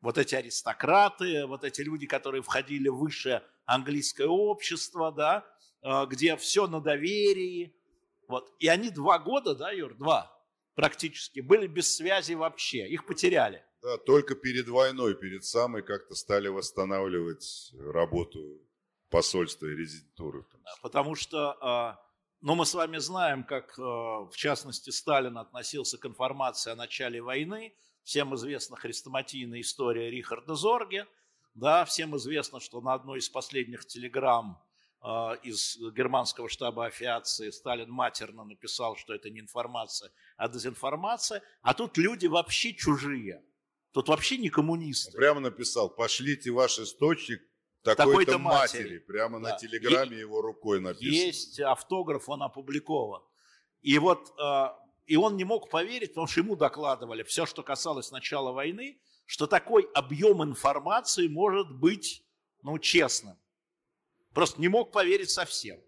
Вот эти аристократы, вот эти люди, которые входили в высшее английское общество, да, а, где все на доверии. Вот. И они два года, да, Юр, два, практически, были без связи вообще, их потеряли. Да, только перед войной, перед самой как-то стали восстанавливать работу посольства и резидентуры. Потому что, ну, мы с вами знаем, как, а, в частности, Сталин относился к информации о начале войны. Всем известна хрестоматийная история Рихарда Зорге. Да, всем известно, что на одной из последних телеграмм а, из германского штаба авиации Сталин матерно написал, что это не информация, а дезинформация. А тут люди вообще чужие. Тут вообще не коммунисты. Прямо написал, пошлите ваш источник такой-то матери. матери. Прямо да. на телеграмме и, его рукой написано. Есть автограф, он опубликован. И вот э, и он не мог поверить, потому что ему докладывали все, что касалось начала войны, что такой объем информации может быть, ну, честным. Просто не мог поверить совсем.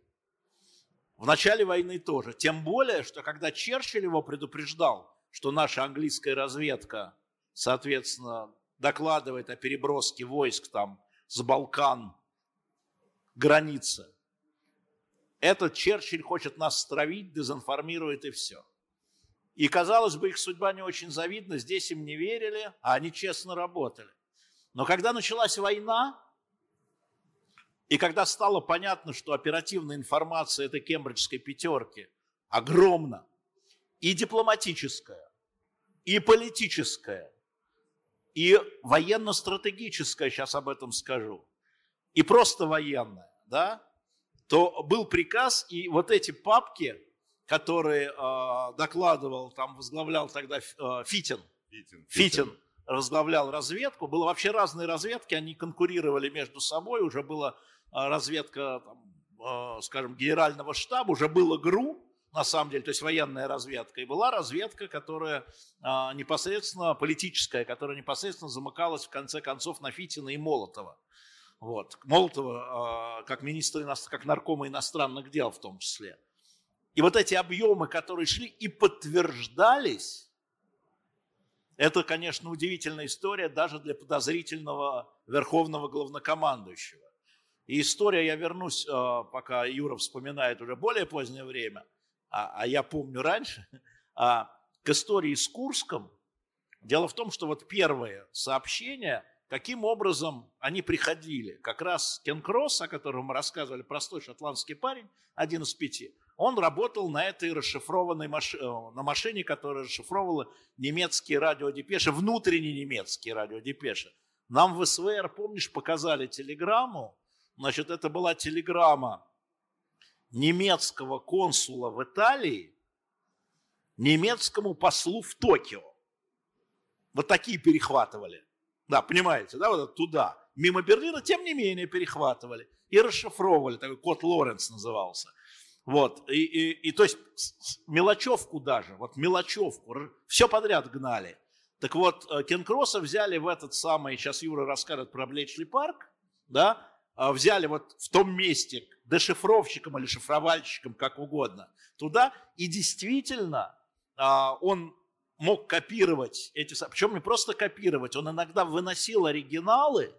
В начале войны тоже. Тем более, что когда Черчилль его предупреждал, что наша английская разведка, соответственно, докладывает о переброске войск там с Балкан границы. Этот Черчилль хочет нас стравить, дезинформирует и все. И, казалось бы, их судьба не очень завидна, здесь им не верили, а они честно работали. Но когда началась война, и когда стало понятно, что оперативная информация этой кембриджской пятерки огромна, и дипломатическая, и политическая, и военно-стратегическая, сейчас об этом скажу, и просто военная, да, то был приказ, и вот эти папки, которые э, докладывал, там возглавлял тогда э, Фитин, Фитин, Фитин, Фитин возглавлял разведку, было вообще разные разведки, они конкурировали между собой, уже была э, разведка, там, э, скажем, генерального штаба, уже было ГРУ, на самом деле, то есть военная разведка, и была разведка, которая а, непосредственно политическая, которая непосредственно замыкалась в конце концов на Фитина и Молотова. Вот. Молотова а, как министра, как наркома иностранных дел в том числе. И вот эти объемы, которые шли и подтверждались, это, конечно, удивительная история даже для подозрительного верховного главнокомандующего. И история, я вернусь, а, пока Юра вспоминает уже более позднее время, а, а я помню раньше, а, к истории с Курском. Дело в том, что вот первые сообщения, каким образом они приходили. Как раз Кен Кросс, о котором мы рассказывали, простой шотландский парень, один из пяти, он работал на этой расшифрованной маш... Э, на машине, которая расшифровывала немецкие радиодепеши, внутренние немецкие радиодепеши. Нам в СВР, помнишь, показали телеграмму, значит, это была телеграмма немецкого консула в Италии немецкому послу в Токио. Вот такие перехватывали. Да, понимаете, да, вот туда. Мимо Берлина, тем не менее, перехватывали. И расшифровывали, такой код Лоренц назывался. Вот, и, и, и то есть мелочевку даже, вот мелочевку, все подряд гнали. Так вот, э, Кен Кросса взяли в этот самый, сейчас Юра расскажет про Блечли парк, да, взяли вот в том месте дешифровщиком или шифровальщиком, как угодно, туда, и действительно а, он мог копировать эти, причем не просто копировать, он иногда выносил оригиналы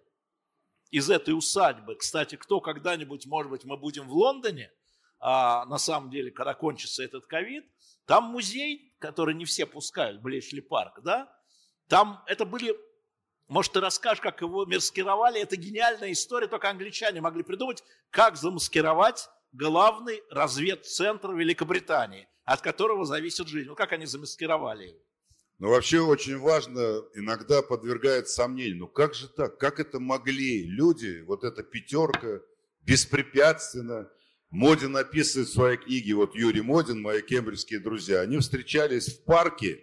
из этой усадьбы. Кстати, кто когда-нибудь, может быть, мы будем в Лондоне, а, на самом деле, когда кончится этот ковид, там музей, который не все пускают, Блечли парк, да, там это были может, ты расскажешь, как его маскировали? Это гениальная история, только англичане могли придумать, как замаскировать главный разведцентр Великобритании, от которого зависит жизнь. Ну, как они замаскировали его? Ну, вообще очень важно, иногда подвергает сомнению, ну как же так, как это могли люди, вот эта пятерка, беспрепятственно, Модин описывает в своей книге, вот Юрий Модин, мои кембриджские друзья, они встречались в парке,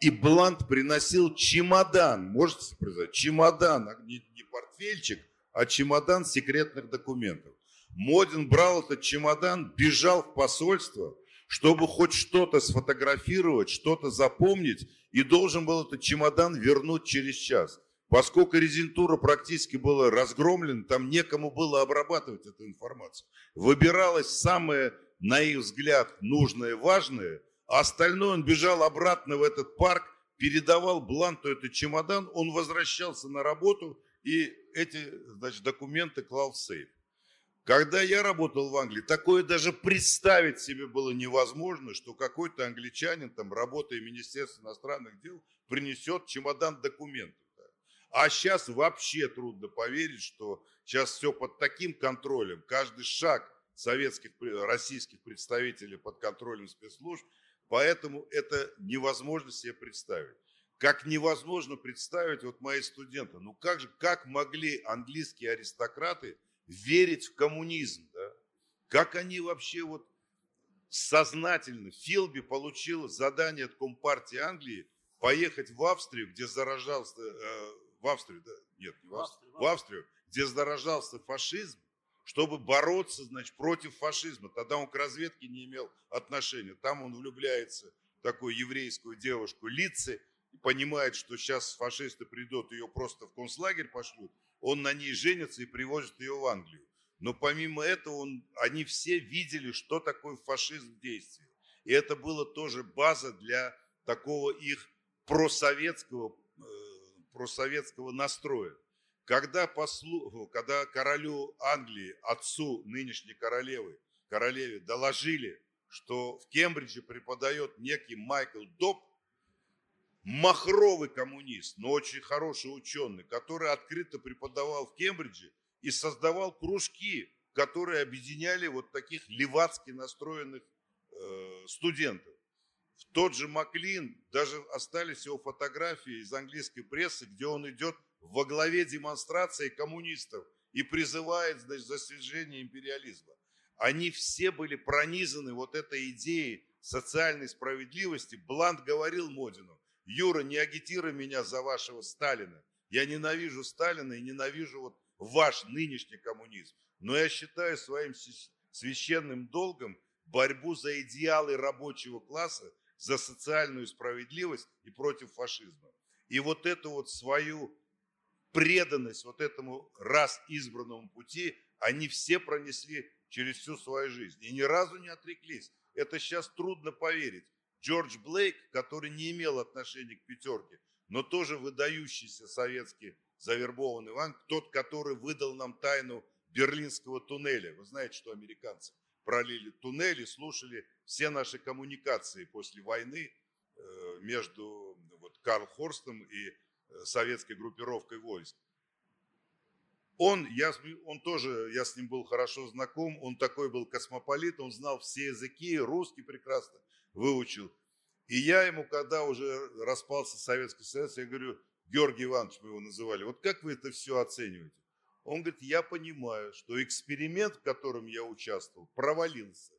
и Блант приносил чемодан, можете представить, чемодан, а не, не портфельчик, а чемодан секретных документов. Модин брал этот чемодан, бежал в посольство, чтобы хоть что-то сфотографировать, что-то запомнить, и должен был этот чемодан вернуть через час. Поскольку резентура практически была разгромлена, там некому было обрабатывать эту информацию. Выбиралось самое, на их взгляд, нужное важное – а остальное он бежал обратно в этот парк, передавал Бланту этот чемодан, он возвращался на работу и эти значит, документы клал в сейф. Когда я работал в Англии, такое даже представить себе было невозможно, что какой-то англичанин, там, работая в Министерстве иностранных дел, принесет чемодан документов. А сейчас вообще трудно поверить, что сейчас все под таким контролем. Каждый шаг советских, российских представителей под контролем спецслужб. Поэтому это невозможно себе представить. Как невозможно представить вот мои студенты. Ну как же, как могли английские аристократы верить в коммунизм? Да? Как они вообще вот сознательно, Филби получил задание от Компартии Англии поехать в Австрию, где заражался э, в Австрию, да? Нет, не в Австрию, в Австрию, где заражался фашизм, чтобы бороться, значит, против фашизма. Тогда он к разведке не имел отношения. Там он влюбляется в такую еврейскую девушку Лице, и понимает, что сейчас фашисты придут, ее просто в концлагерь пошлют. Он на ней женится и привозит ее в Англию. Но помимо этого он, они все видели, что такое фашизм в действии. И это было тоже база для такого их просоветского просоветского настроя. Когда, послу, когда королю Англии, отцу нынешней королевы, королеве доложили, что в Кембридже преподает некий Майкл Доп, махровый коммунист, но очень хороший ученый, который открыто преподавал в Кембридже и создавал кружки, которые объединяли вот таких левацки настроенных э, студентов. В тот же Маклин, даже остались его фотографии из английской прессы, где он идет во главе демонстрации коммунистов и призывает значит, за свержение империализма. Они все были пронизаны вот этой идеей социальной справедливости. Блант говорил Модину, Юра, не агитируй меня за вашего Сталина. Я ненавижу Сталина и ненавижу вот ваш нынешний коммунизм. Но я считаю своим священным долгом борьбу за идеалы рабочего класса, за социальную справедливость и против фашизма. И вот эту вот свою преданность вот этому раз избранному пути они все пронесли через всю свою жизнь и ни разу не отреклись. Это сейчас трудно поверить. Джордж Блейк, который не имел отношения к пятерке, но тоже выдающийся советский завербованный Иван, тот, который выдал нам тайну Берлинского туннеля. Вы знаете, что американцы пролили туннели, слушали все наши коммуникации после войны э, между вот, Карл Хорстом и советской группировкой войск. Он, я, он тоже, я с ним был хорошо знаком, он такой был космополит, он знал все языки, русский прекрасно выучил. И я ему, когда уже распался Советский Союз, я говорю, Георгий Иванович мы его называли, вот как вы это все оцениваете? Он говорит, я понимаю, что эксперимент, в котором я участвовал, провалился.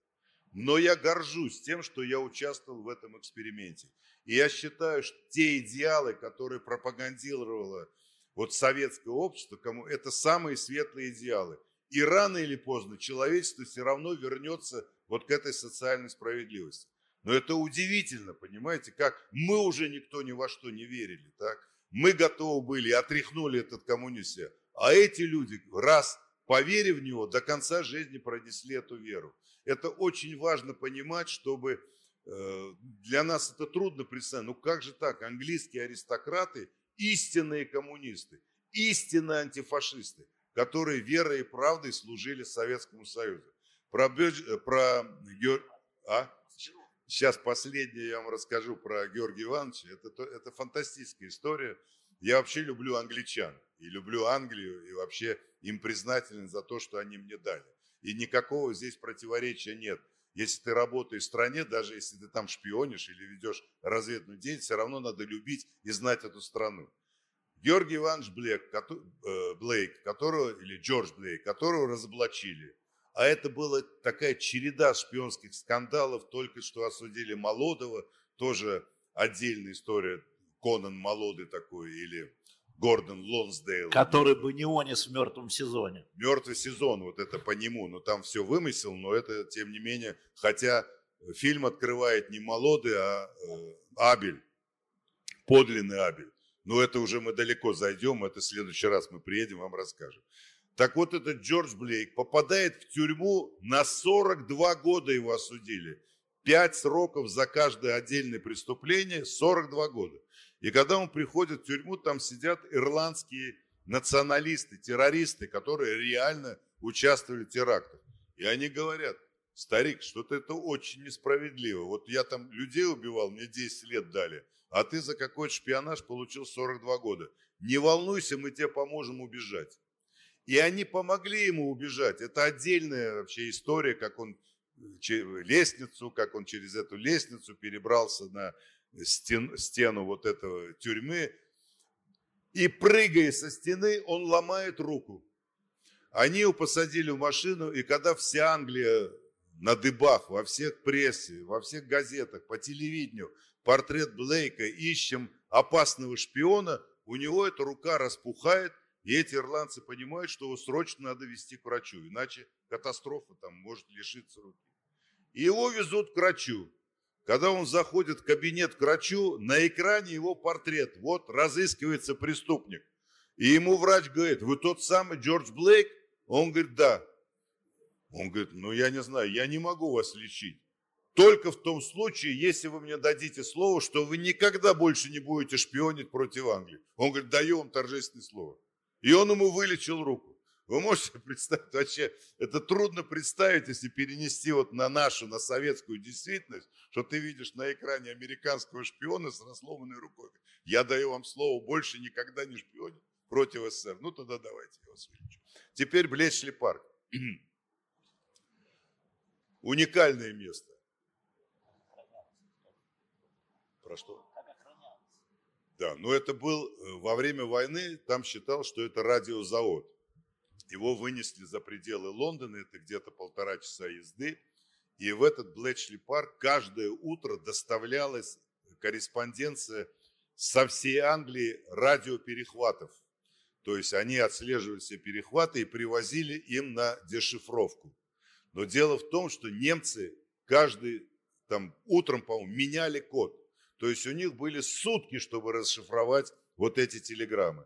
Но я горжусь тем, что я участвовал в этом эксперименте. И я считаю, что те идеалы, которые пропагандировало вот советское общество, кому это самые светлые идеалы. И рано или поздно человечество все равно вернется вот к этой социальной справедливости. Но это удивительно, понимаете, как мы уже никто ни во что не верили, так? Мы готовы были, отряхнули этот коммунизм. А эти люди, раз поверив в него, до конца жизни пронесли эту веру. Это очень важно понимать, чтобы э, для нас это трудно представить. Ну как же так? Английские аристократы, истинные коммунисты, истинные антифашисты, которые верой и правдой служили Советскому Союзу. Про, э, про а? Сейчас последнее я вам расскажу про Георгия Ивановича. Это, это фантастическая история. Я вообще люблю англичан и люблю Англию, и вообще им признателен за то, что они мне дали. И никакого здесь противоречия нет. Если ты работаешь в стране, даже если ты там шпионишь или ведешь разведную деятельность, все равно надо любить и знать эту страну. Георгий Иванович Блек, э, Блейк, которого, или Джордж Блейк, которого разоблачили. А это была такая череда шпионских скандалов. Только что осудили Молодого, тоже отдельная история. Конан Молодый такой, или Гордон Лонсдейл. Который бы не онес в мертвом сезоне. Мертвый сезон, вот это по нему. Но там все вымысел, но это тем не менее. Хотя фильм открывает не Молодый, а э, Абель. Подлинный Абель. Но это уже мы далеко зайдем, это в следующий раз мы приедем, вам расскажем. Так вот этот Джордж Блейк попадает в тюрьму на 42 года его осудили. Пять сроков за каждое отдельное преступление, 42 года. И когда он приходит в тюрьму, там сидят ирландские националисты, террористы, которые реально участвовали в терактах. И они говорят, старик, что-то это очень несправедливо. Вот я там людей убивал, мне 10 лет дали, а ты за какой-то шпионаж получил 42 года. Не волнуйся, мы тебе поможем убежать. И они помогли ему убежать. Это отдельная вообще история, как он лестницу, как он через эту лестницу перебрался на стен, стену вот этого тюрьмы. И прыгая со стены, он ломает руку. Они его посадили в машину, и когда вся Англия на дыбах, во всех прессе, во всех газетах, по телевидению, портрет Блейка, ищем опасного шпиона, у него эта рука распухает, и эти ирландцы понимают, что его срочно надо вести к врачу, иначе катастрофа там может лишиться руки. И его везут к врачу. Когда он заходит в кабинет к врачу, на экране его портрет. Вот разыскивается преступник. И ему врач говорит, вы тот самый Джордж Блейк? Он говорит, да. Он говорит, ну я не знаю, я не могу вас лечить. Только в том случае, если вы мне дадите слово, что вы никогда больше не будете шпионить против Англии. Он говорит, даю вам торжественное слово. И он ему вылечил руку. Вы можете представить, вообще, это трудно представить, если перенести вот на нашу, на советскую действительность, что ты видишь на экране американского шпиона с расломанной рукой. Я даю вам слово, больше никогда не шпионить против СССР. Ну тогда давайте я вас вылечу. Теперь Блечли парк. Уникальное место. Про что? Да, но это был э, во время войны, там считал, что это радиозавод. Его вынесли за пределы Лондона, это где-то полтора часа езды. И в этот Блэчли парк каждое утро доставлялась корреспонденция со всей Англии радиоперехватов. То есть они отслеживали все перехваты и привозили им на дешифровку. Но дело в том, что немцы каждый там утром, по-моему, меняли код. То есть у них были сутки, чтобы расшифровать вот эти телеграммы.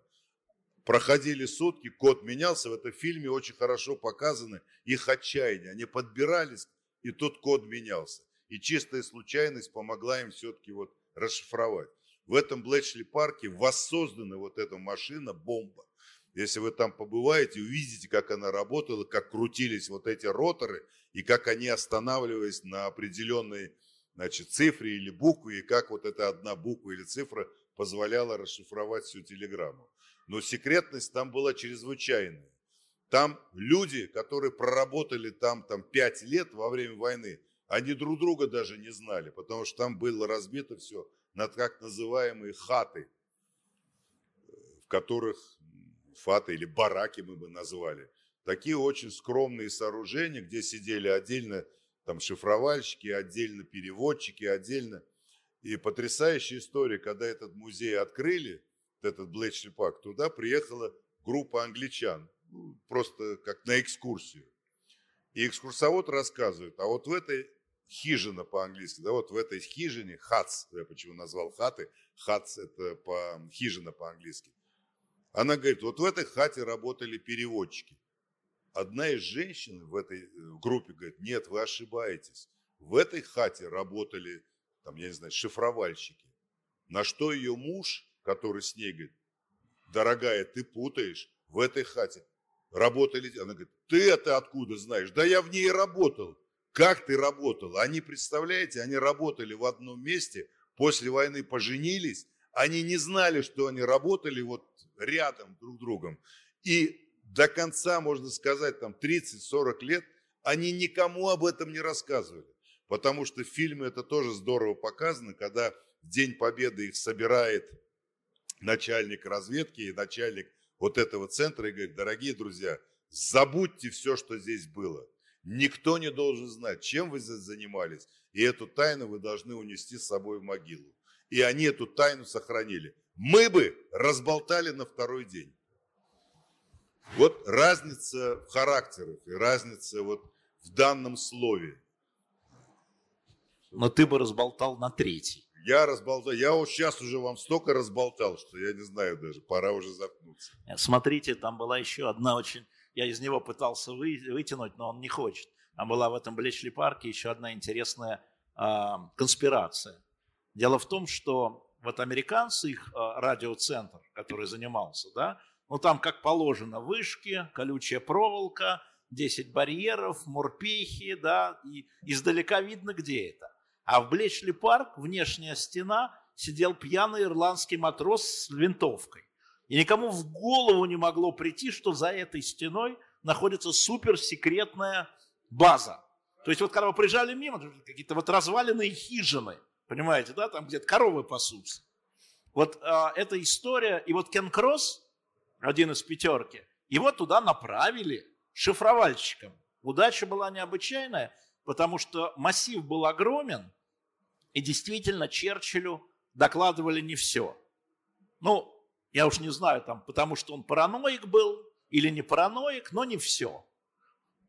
Проходили сутки, код менялся. В этом фильме очень хорошо показаны их отчаяние. Они подбирались, и тут код менялся. И чистая случайность помогла им все-таки вот расшифровать. В этом Блэчли парке воссоздана вот эта машина, бомба. Если вы там побываете, увидите, как она работала, как крутились вот эти роторы, и как они останавливались на определенной значит, цифре или букве, и как вот эта одна буква или цифра позволяла расшифровать всю телеграмму. Но секретность там была чрезвычайная. Там люди, которые проработали там, там 5 лет во время войны, они друг друга даже не знали, потому что там было разбито все на так называемые хаты, в которых фаты или бараки мы бы назвали. Такие очень скромные сооружения, где сидели отдельно там шифровальщики, отдельно переводчики, отдельно. И потрясающая история, когда этот музей открыли, этот Блэчли Пак, туда приехала группа англичан, ну, просто как на экскурсию. И экскурсовод рассказывает, а вот в этой хижина по-английски, да, вот в этой хижине, хац, я почему назвал хаты, хац это по, хижина по-английски. Она говорит, вот в этой хате работали переводчики. Одна из женщин в этой э, группе говорит, нет, вы ошибаетесь. В этой хате работали, там, я не знаю, шифровальщики. На что ее муж, который с ней говорит, дорогая, ты путаешь, в этой хате работали. Она говорит, ты это откуда знаешь? Да я в ней работал. Как ты работал? Они, представляете, они работали в одном месте, после войны поженились, они не знали, что они работали вот рядом друг с другом. И до конца, можно сказать, там 30-40 лет, они никому об этом не рассказывали. Потому что в фильме это тоже здорово показано, когда День Победы их собирает начальник разведки и начальник вот этого центра и говорит, дорогие друзья, забудьте все, что здесь было. Никто не должен знать, чем вы здесь занимались, и эту тайну вы должны унести с собой в могилу. И они эту тайну сохранили. Мы бы разболтали на второй день. Вот разница в характерах и разница вот в данном слове. Но ты бы разболтал на третий. Я разболтал. Я вот сейчас уже вам столько разболтал, что я не знаю даже, пора уже заткнуться. Смотрите, там была еще одна очень... Я из него пытался вы, вытянуть, но он не хочет. Там была в этом Блечли парке еще одна интересная э, конспирация. Дело в том, что вот американцы, их э, радиоцентр, который занимался, да, Ну, там, как положено, вышки, колючая проволока, 10 барьеров, морпехи, да, и издалека видно, где это. А в Блечли парк, внешняя стена, сидел пьяный ирландский матрос с винтовкой. И никому в голову не могло прийти, что за этой стеной находится суперсекретная база. То есть вот когда вы приезжали мимо, какие-то вот разваленные хижины, понимаете, да, там где-то коровы пасутся. Вот а, эта история, и вот Кен Кросс, один из пятерки, его туда направили шифровальщиком. Удача была необычайная, потому что массив был огромен, и действительно Черчиллю докладывали не все. Ну, я уж не знаю, там, потому что он параноик был или не параноик, но не все.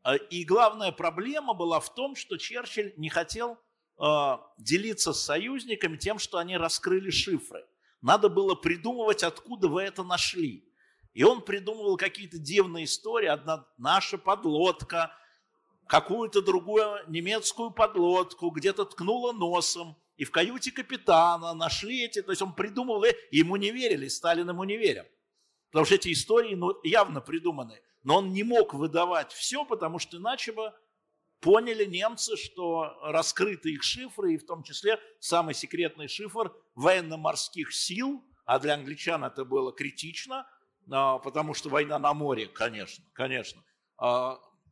А, и главная проблема была в том, что Черчилль не хотел э, делиться с союзниками тем, что они раскрыли шифры. Надо было придумывать, откуда вы это нашли. И он придумывал какие-то дивные истории. Одна наша подлодка, какую-то другую немецкую подлодку, где-то ткнула носом. И в каюте капитана нашли эти, то есть он придумывал, и ему не верили, Сталин ему не верил. Потому что эти истории ну, явно придуманы. Но он не мог выдавать все, потому что иначе бы поняли немцы, что раскрыты их шифры, и в том числе самый секретный шифр военно-морских сил, а для англичан это было критично, а, потому что война на море, конечно, конечно.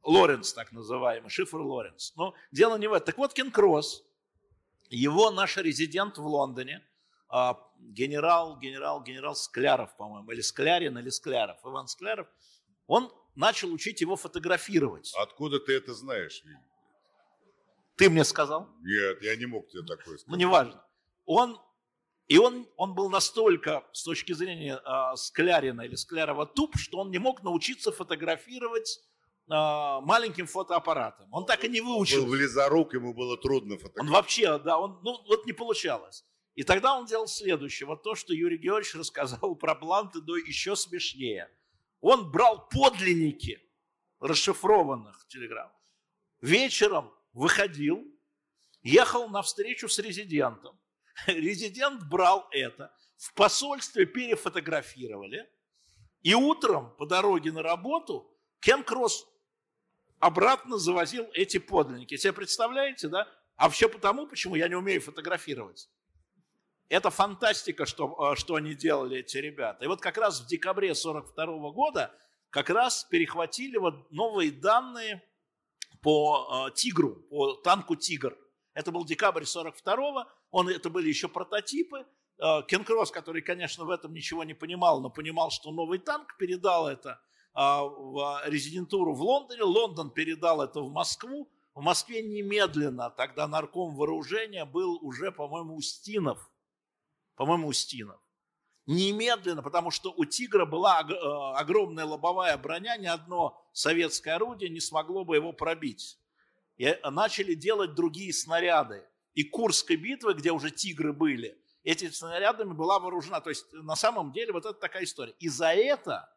Лоренс, так называемый, шифр Лоренс. Но дело не в этом. Так вот, Кен Кросс, его наш резидент в Лондоне, а, генерал, генерал, генерал Скляров, по-моему, или Склярин, или Скляров, Иван Скляров, он начал учить его фотографировать. Откуда ты это знаешь, Винни? Ты мне сказал? Нет, я не мог тебе такое сказать. Ну, неважно. Он и он, он был настолько, с точки зрения э, Склярина или Склярова, туп, что он не мог научиться фотографировать маленьким фотоаппаратом. Он так и не выучил. Был близорук, ему было трудно фотографировать. Он вообще, да, он, ну вот не получалось. И тогда он делал следующее. Вот то, что Юрий Георгиевич рассказал про Бланты, но еще смешнее. Он брал подлинники расшифрованных телеграмм. Вечером выходил, ехал на встречу с резидентом резидент брал это, в посольстве перефотографировали, и утром по дороге на работу Кен Кросс обратно завозил эти подлинники. Себе представляете, да? А все потому, почему я не умею фотографировать. Это фантастика, что, э, что они делали, эти ребята. И вот как раз в декабре 42 года как раз перехватили вот новые данные по э, «Тигру», по танку «Тигр». Это был декабрь 42-го, он, это были еще прототипы. Э, Кен Кросс, который, конечно, в этом ничего не понимал, но понимал, что новый танк передал это в резидентуру в Лондоне, Лондон передал это в Москву, в Москве немедленно, тогда нарком вооружения был уже, по-моему, Устинов. По-моему, Устинов. Немедленно, потому что у «Тигра» была э, огромная лобовая броня, ни одно советское орудие не смогло бы его пробить. И начали делать другие снаряды и Курской битвы, где уже тигры были, этими снарядами была вооружена. То есть на самом деле вот это такая история. И за это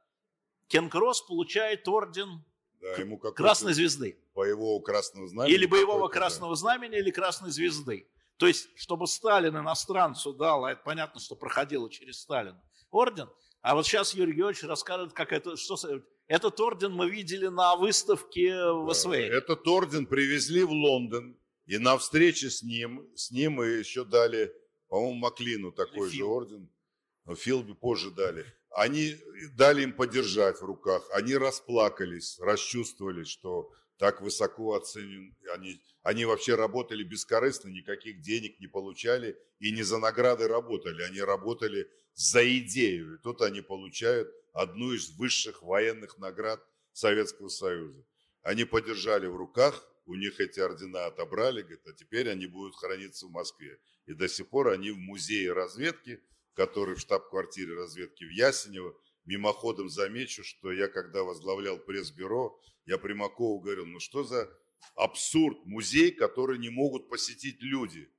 Кен Кросс получает орден да, ему Красной Звезды. Боевого Красного Знамени. Или боевого Красного. Знамени, или Красной Звезды. То есть, чтобы Сталин иностранцу дал, а это понятно, что проходило через Сталина, орден. А вот сейчас Юрий Георгиевич расскажет, как это, что этот орден мы видели на выставке в СВ. Этот орден привезли в Лондон и на встрече с ним, с ним мы еще дали, по-моему, Маклину такой же орден, Филби позже дали. Они дали им подержать в руках, они расплакались, расчувствовались, что так высоко оценен. Они, они вообще работали бескорыстно, никаких денег не получали и не за награды работали, они работали за идею. И тут они получают одну из высших военных наград Советского Союза. Они подержали в руках, у них эти ордена отобрали, говорит, а теперь они будут храниться в Москве. И до сих пор они в музее разведки, который в штаб-квартире разведки в Ясенево. Мимоходом замечу, что я когда возглавлял пресс-бюро, я Примакову говорил, ну что за абсурд, музей, который не могут посетить люди.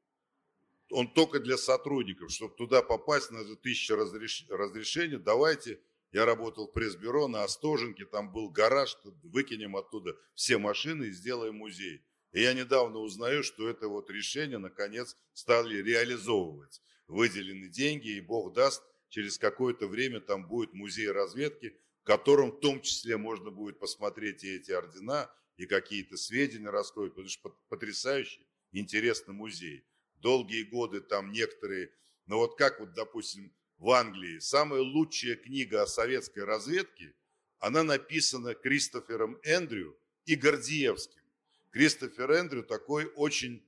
Он только для сотрудников, чтобы туда попасть, надо тысяча разреш... разрешений, давайте я работал в пресс-бюро на Остоженке, там был гараж, выкинем оттуда все машины и сделаем музей. И я недавно узнаю, что это вот решение наконец стали реализовывать. Выделены деньги, и Бог даст, через какое-то время там будет музей разведки, в котором в том числе можно будет посмотреть и эти ордена, и какие-то сведения раскроют, потому что потрясающий, интересный музей. Долгие годы там некоторые, ну вот как вот, допустим, в Англии, самая лучшая книга о советской разведке, она написана Кристофером Эндрю и Гордиевским. Кристофер Эндрю такой очень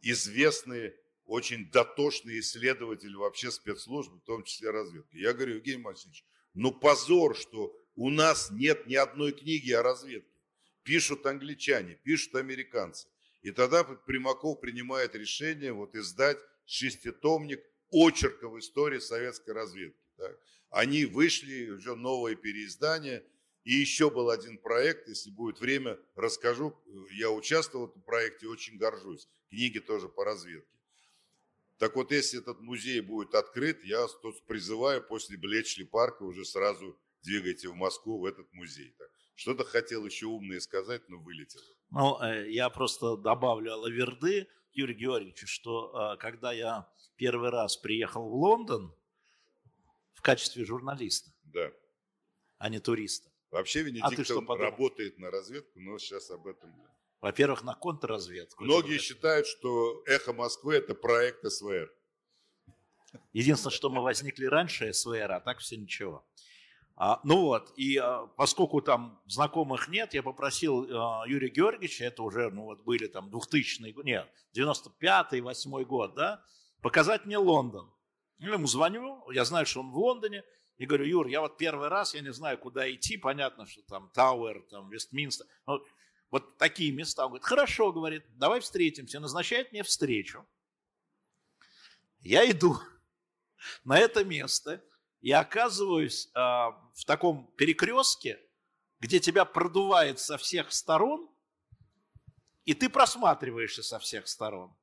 известный, очень дотошный исследователь вообще спецслужб, в том числе разведки. Я говорю, Евгений Максимович, ну позор, что у нас нет ни одной книги о разведке. Пишут англичане, пишут американцы. И тогда Примаков принимает решение вот издать шеститомник очерков истории советской разведки. Так. Они вышли, уже новое переиздание. И еще был один проект, если будет время, расскажу. Я участвовал в этом проекте, очень горжусь. Книги тоже по разведке. Так вот, если этот музей будет открыт, я тут призываю после Блечли парка уже сразу двигайте в Москву в этот музей. Что-то хотел еще умное сказать, но вылетел. Ну, э, я просто добавлю Лаверды Юрию Георгиевичу, что э, когда я первый раз приехал в Лондон в качестве журналиста, да. а не туриста. Вообще а Венедиктов а работает на разведку, но сейчас об этом... Во-первых, на контрразведку. Многие считают, что «Эхо Москвы» – это проект СВР. Единственное, что мы возникли раньше СВР, а так все ничего. А, ну вот, и а, поскольку там знакомых нет, я попросил а, Юрия Георгиевича, это уже, ну вот были там 2000 год, нет, 95-й, 8 год, да, показать мне Лондон. Я ему звоню, я знаю, что он в Лондоне, и говорю, Юр, я вот первый раз, я не знаю, куда идти, понятно, что там Тауэр, там Вестминстер, ну, вот такие места. Он говорит, хорошо, говорит, давай встретимся, назначает мне встречу. Я иду на это место, и оказываюсь э, в таком перекрестке, где тебя продувает со всех сторон, и ты просматриваешься со всех сторон.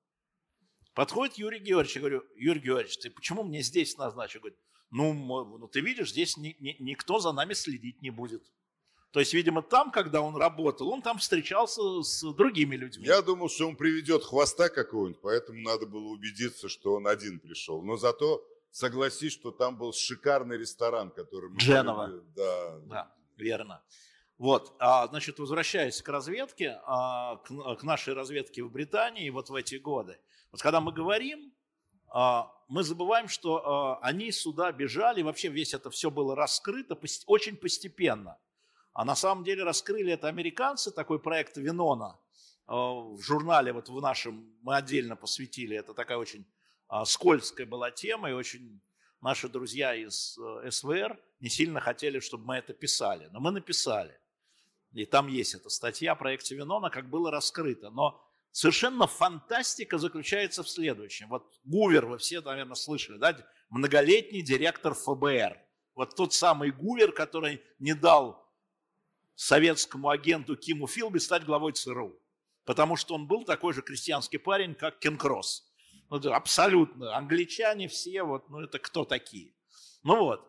Подходит Юрий Георгиевич, я говорю, Юрий Георгиевич, ты почему мне здесь назначил? Говорит, ну, ну ты видишь, здесь ни, ни, никто за нами следить не будет. То есть, видимо, там, когда он работал, он там встречался с другими людьми. Я думал, что он приведет хвоста какого-нибудь, поэтому надо было убедиться, что он один пришел. Но зато согласись, что там был шикарный ресторан, который мы Дженова. Да. да, верно. Вот, а, значит, возвращаясь к разведке, а, к, к нашей разведке в Британии вот в эти годы. Вот когда мы говорим, а, мы забываем, что а, они сюда бежали, вообще весь это все было раскрыто очень постепенно. А на самом деле раскрыли это американцы, такой проект Винона а, в журнале, вот в нашем, мы отдельно посвятили, это такая очень а, скользкая была тема, и очень наши друзья из э, СВР не сильно хотели, чтобы мы это писали. Но мы написали. И там есть эта статья о проекте Винона, как было раскрыто. Но совершенно фантастика заключается в следующем. Вот Гувер, вы все, наверное, слышали, да? многолетний директор ФБР. Вот тот самый Гувер, который не дал советскому агенту Киму Филби стать главой ЦРУ. Потому что он был такой же крестьянский парень, как Кен Кросс. Ну, абсолютно. Англичане все, вот, ну это кто такие? Ну вот.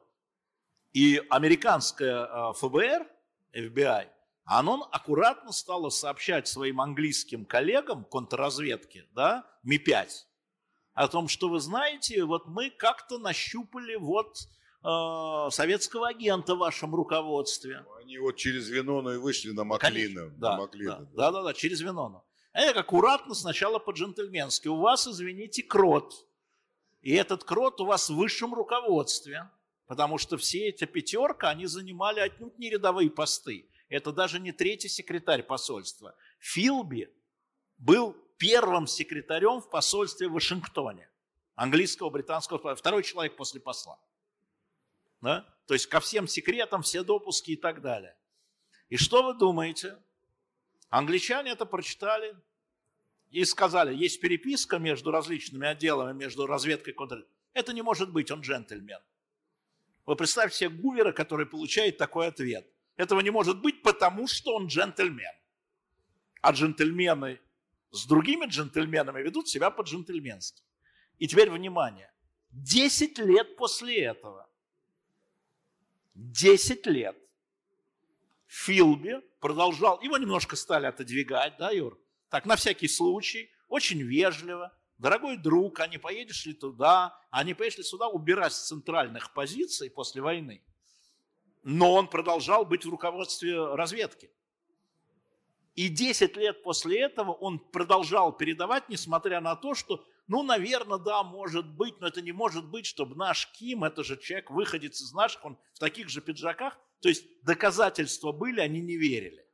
И американское а, ФБР, FBI, оно аккуратно стало сообщать своим английским коллегам контрразведки, да, Ми-5, о том, что вы знаете, вот мы как-то нащупали вот э, советского агента в вашем руководстве. Они вот через Винону и вышли на Маклина. Да, на Маклина, да, да, да, да, через Винону. Эх, аккуратно сначала по-джентльменски. У вас, извините, крот. И этот крот у вас в высшем руководстве. Потому что все эти пятерка, они занимали отнюдь не рядовые посты. Это даже не третий секретарь посольства. Филби был первым секретарем в посольстве в Вашингтоне. Английского, британского, второй человек после посла. Да? То есть ко всем секретам, все допуски и так далее. И что вы думаете? Англичане это прочитали и сказали, есть переписка между различными отделами, между разведкой и контрразведкой. Это не может быть, он джентльмен. Вы представьте себе Гувера, который получает такой ответ. Этого не может быть, потому что он джентльмен. А джентльмены с другими джентльменами ведут себя по-джентльменски. И теперь внимание. Десять лет после этого, десять лет, Филби продолжал, его немножко стали отодвигать, да, Юр? Так, на всякий случай, очень вежливо, дорогой друг, а не поедешь ли туда, а не поедешь ли сюда убирать с центральных позиций после войны. Но он продолжал быть в руководстве разведки. И 10 лет после этого он продолжал передавать, несмотря на то, что, ну, наверное, да, может быть, но это не может быть, чтобы наш Ким, это же человек, выходец из наших, он в таких же пиджаках. То есть доказательства были, они не верили.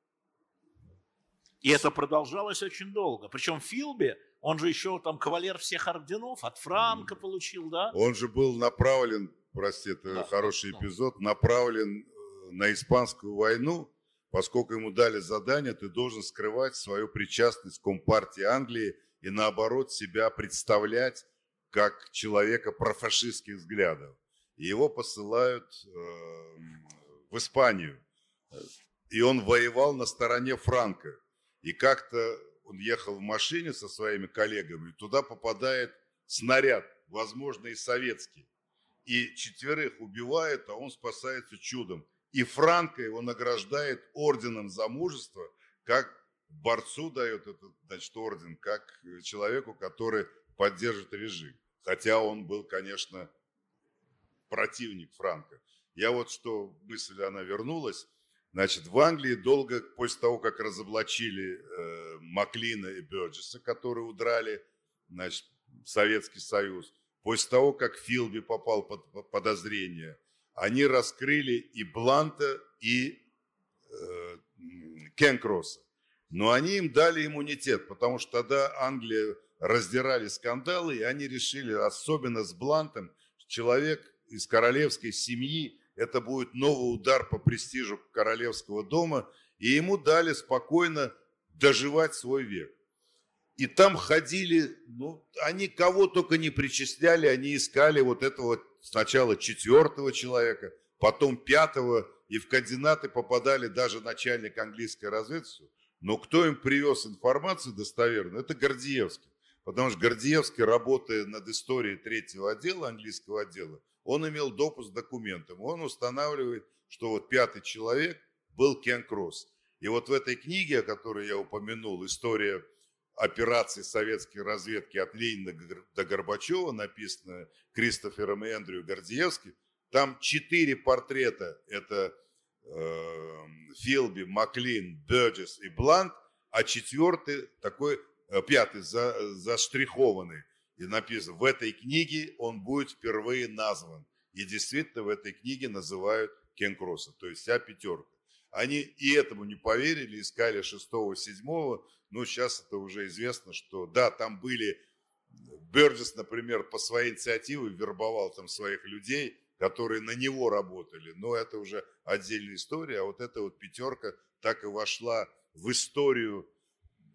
И это продолжалось очень долго. Причем Филби, он же еще там кавалер всех орденов, от Франка получил, да? Он же был направлен, прости, это да, хороший да. эпизод, направлен э, на испанскую войну, поскольку ему дали задание, ты должен скрывать свою причастность к Компартии Англии и наоборот себя представлять как человека профашистских взглядов. И его посылают э, в Испанию. И он воевал на стороне Франка. И как-то он ехал в машине со своими коллегами, туда попадает снаряд, возможно, и советский. И четверых убивает, а он спасается чудом. И Франко его награждает орденом за мужество, как борцу дает этот значит, орден, как человеку, который поддержит режим. Хотя он был, конечно, противник Франка. Я вот что, мысль она вернулась, Значит, в Англии долго, после того, как разоблачили э, Маклина и Бёрджеса, которые удрали значит, Советский Союз, после того, как Филби попал под подозрение, они раскрыли и Бланта, и э, Кенкросса. Но они им дали иммунитет, потому что тогда Англия раздирали скандалы, и они решили, особенно с Блантом, человек из королевской семьи, это будет новый удар по престижу королевского дома, и ему дали спокойно доживать свой век. И там ходили, ну, они кого только не причисляли, они искали вот этого сначала четвертого человека, потом пятого, и в координаты попадали даже начальник английской разведки. Но кто им привез информацию достоверную, это Гордеевский. Потому что Гордеевский, работая над историей третьего отдела, английского отдела, он имел допуск к документам. Он устанавливает, что вот пятый человек был Кен Кросс. И вот в этой книге, о которой я упомянул, история операций советской разведки от Ленина до Горбачева, написанная Кристофером и Эндрю Гордеевским, там четыре портрета. Это Филби, Маклин, Бёрджес и Блант, а четвертый такой, э, пятый, за, заштрихованный – и написано, в этой книге он будет впервые назван. И действительно в этой книге называют Кен Кросса, то есть вся пятерка. Они и этому не поверили, искали шестого, седьмого, но сейчас это уже известно, что да, там были, Берджес, например, по своей инициативе вербовал там своих людей, которые на него работали, но это уже отдельная история, а вот эта вот пятерка так и вошла в историю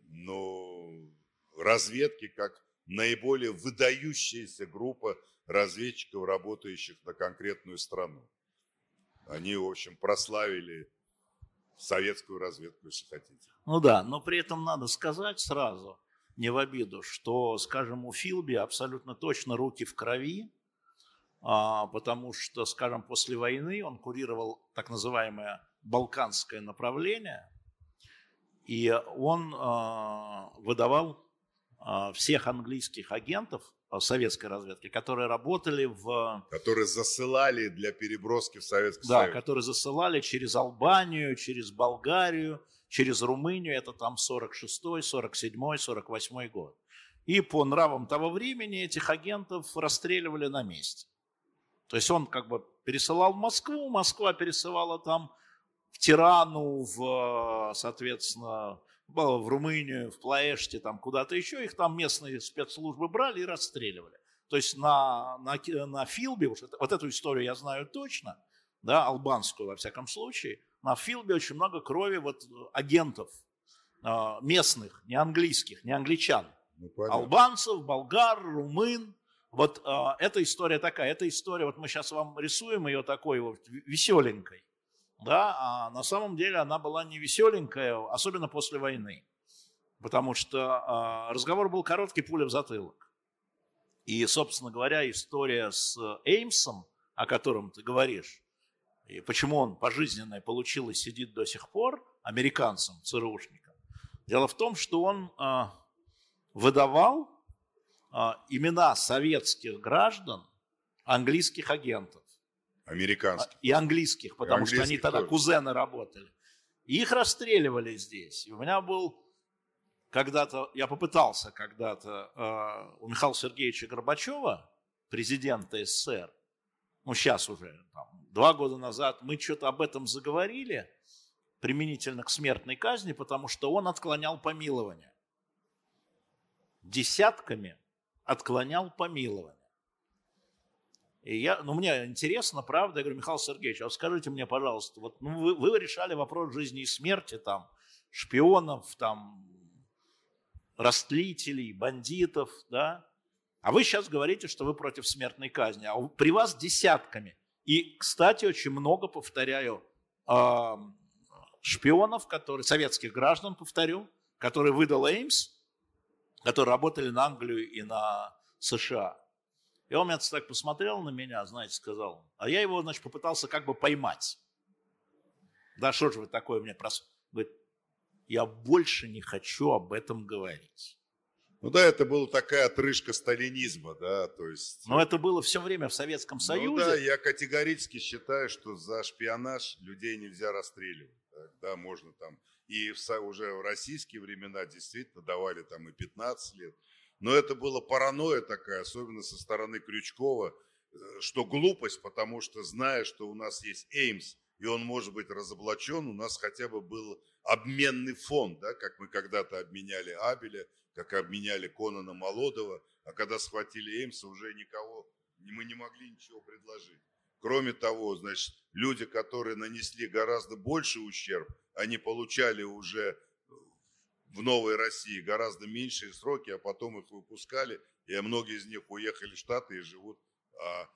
ну, разведки как наиболее выдающаяся группа разведчиков, работающих на конкретную страну. Они, в общем, прославили советскую разведку, если хотите. Ну да, но при этом надо сказать сразу, не в обиду, что, скажем, у Филби абсолютно точно руки в крови, потому что, скажем, после войны он курировал так называемое балканское направление, и он а, выдавал а, всех английских агентов советской разведки, которые работали в... Которые засылали для переброски в Советский да, Союз. Да, которые засылали через Албанию, через Болгарию, через Румынию, это там 46-й, 47-й, 48-й год. И по нравам того времени этих агентов расстреливали на месте. То есть он как бы пересылал в Москву, Москва пересылала там в Тирану, в, соответственно, в Румынию, в Плаэште, там куда-то еще, их там местные спецслужбы брали и расстреливали. То есть на, на, на Филбе, вот, вот эту историю я знаю точно, да, албанскую во всяком случае, на Филбе очень много крови вот агентов а, местных, не английских, не англичан. Ну, Албанцев, болгар, румын. Вот э, эта история такая, эта история, вот мы сейчас вам рисуем ее такой вот веселенькой да, а на самом деле она была не веселенькая, особенно после войны, потому что а, разговор был короткий, пуля в затылок. И, собственно говоря, история с Эймсом, о котором ты говоришь, и почему он пожизненное получил и сидит до сих пор, американцам, ЦРУшникам, дело в том, что он а, выдавал имена советских граждан, английских агентов. Американских. И английских, потому что они тогда тоже. кузены работали. И их расстреливали здесь. И у меня был когда-то, я попытался когда-то э, у Михаила Сергеевича Горбачева, президента СССР, ну сейчас уже, там, два года назад, мы что-то об этом заговорили, применительно к смертной казни, потому что он отклонял помилование. Десятками отклонял помилование. И я, ну, мне интересно, правда, я говорю, Михаил Сергеевич, а вот скажите мне, пожалуйста, вот ну, вы, вы решали вопрос жизни и смерти, там, шпионов, там, растлителей, бандитов, да, а вы сейчас говорите, что вы против смертной казни, а при вас десятками. И, кстати, очень много, повторяю, шпионов, которые, советских граждан, повторю, которые выдал Эймс, которые работали на Англию и на США. И он меня так посмотрел на меня, знаете, сказал, а я его, значит, попытался как бы поймать. Да что же вы такое мне прос... Говорит, я больше не хочу об этом говорить. Ну да, это была такая отрыжка сталинизма, да, то есть... Но это было все время в Советском Союзе. Ну да, я категорически считаю, что за шпионаж людей нельзя расстреливать. Да, можно там... И в, уже в российские времена действительно давали там и 15 лет. Но это было паранойя такая, особенно со стороны Крючкова, э, что глупость, потому что зная, что у нас есть Эймс, и он может быть разоблачен, у нас хотя бы был обменный фонд, да, как мы когда-то обменяли Абеля, как обменяли Конана Молодого, а когда схватили Эймса, уже никого, мы не могли ничего предложить. Кроме того, значит, люди, которые нанесли гораздо больше ущерб, они получали уже в Новой России гораздо меньшие сроки, а потом их выпускали, и многие из них уехали в Штаты и живут. А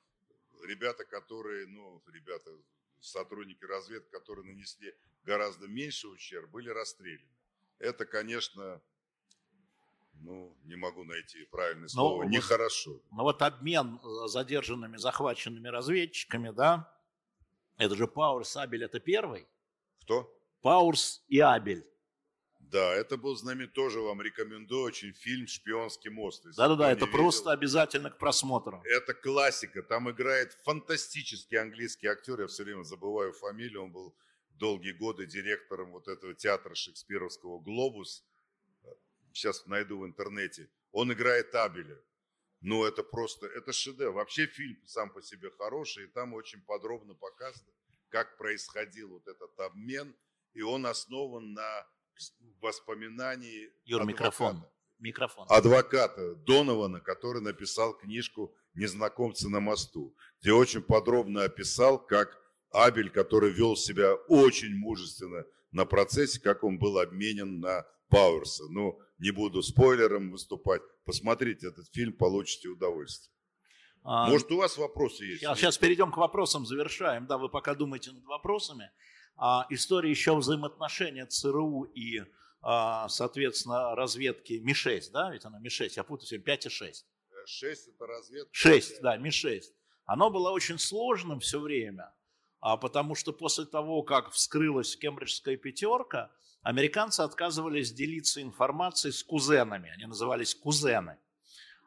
ребята, которые, ну, ребята, сотрудники разведки, которые нанесли гораздо меньше ущерб, были расстреляны. Это, конечно, ну, не могу найти правильное слово, но, нехорошо. Но вот обмен э, задержанными, захваченными разведчиками, да, это же Пауэрс, Абель, это первый? Кто? Пауэрс и Абель. Да, это был знамен, тоже вам рекомендую очень фильм «Шпионский мост». Да-да-да, это видел. просто обязательно к просмотру. Это классика, там играет фантастический английский актер, я все время забываю фамилию, он был долгие годы директором вот этого театра шекспировского «Глобус», сейчас найду в интернете, он играет Абеля. Ну, это просто, это шедевр. Вообще фильм сам по себе хороший, и там очень подробно показано, как происходил вот этот обмен, и он основан на воспоминании Юр, адвоката. микрофон. Микрофон. Адвоката Донована, который написал книжку «Незнакомцы на мосту», где очень подробно описал, как Абель, который вел себя очень мужественно на процессе, как он был обменен на Пауэрса. Ну, не буду спойлером выступать. Посмотрите этот фильм, получите удовольствие. А, Может, у вас вопросы есть? Сейчас, сейчас перейдем к вопросам, завершаем. Да, вы пока думаете над вопросами. А, история еще взаимоотношения ЦРУ и, а, соответственно, разведки Ми-6, да, ведь она Ми-6, я путаю, 5 и 6. 6 это разведка. 6, да, Ми-6. Оно было очень сложным все время, а, потому что после того, как вскрылась кембриджская пятерка, американцы отказывались делиться информацией с кузенами. Они назывались кузены,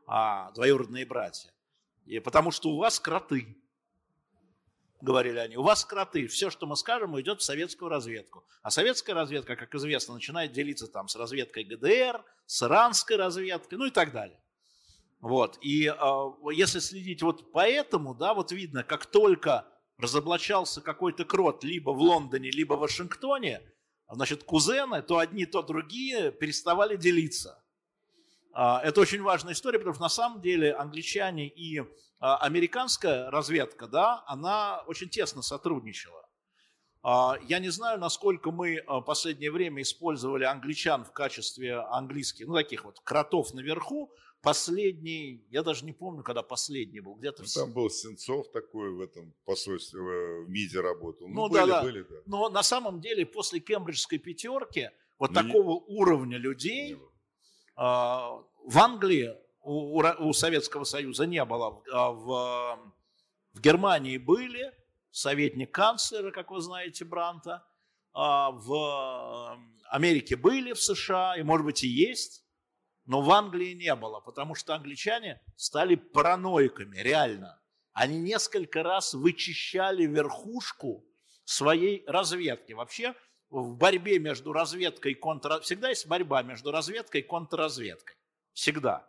а, двоюродные братья. И потому что у вас кроты, говорили они, у вас кроты, все, что мы скажем, уйдет в советскую разведку. А советская разведка, как известно, начинает делиться там с разведкой ГДР, с иранской разведкой, ну и так далее. Вот. И э, если следить вот по этому, да, вот видно, как только разоблачался какой-то крот либо в Лондоне, либо в Вашингтоне, значит, кузены, то одни, то другие переставали делиться. А, это очень важная история, потому что на самом деле англичане и а, американская разведка, да, она очень тесно сотрудничала. А, я не знаю, насколько мы в последнее время использовали англичан в качестве английских, ну, таких вот кротов наверху, Последний, я даже не помню, когда последний был, где-то... Ну, там был Сенцов такой в этом посольстве, в МИДе работал. Ну, ну были, да, да. были, да. Но на самом деле после кембриджской пятерки вот ну, такого не... уровня людей не а, в Англии у, у, Советского Союза не было. А в, в Германии были, советник канцлера, как вы знаете, Бранта, а в Америке были, в США, и, может быть, и есть но в Англии не было, потому что англичане стали параноиками, реально. Они несколько раз вычищали верхушку своей разведки. Вообще в борьбе между разведкой и контрразведкой, всегда есть борьба между разведкой и контрразведкой. Всегда.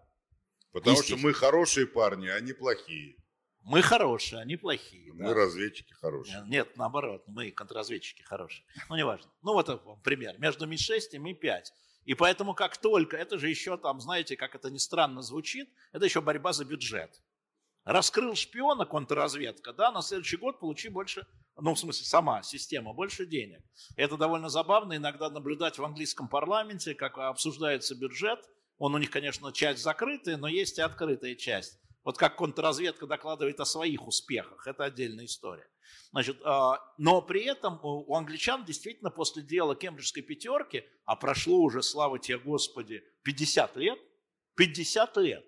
Потому что мы хорошие парни, а они плохие. Мы хорошие, они плохие. Мы да. разведчики хорошие. Нет, наоборот, мы контрразведчики хорошие. Ну, неважно. Ну, вот пример. Между Ми-6 и Ми-5. И поэтому как только, это же еще там, знаете, как это ни странно звучит, это еще борьба за бюджет. Раскрыл шпиона контрразведка, да, на следующий год получи больше, ну, в смысле, сама система, больше денег. Это довольно забавно иногда наблюдать в английском парламенте, как обсуждается бюджет. Он у них, конечно, часть закрытая, но есть и открытая часть. Вот как контрразведка докладывает о своих успехах, это отдельная история. Значит, а, но при этом у англичан действительно после дела Кембриджской пятерки, а прошло уже, слава тебе Господи, 50 лет, 50 лет,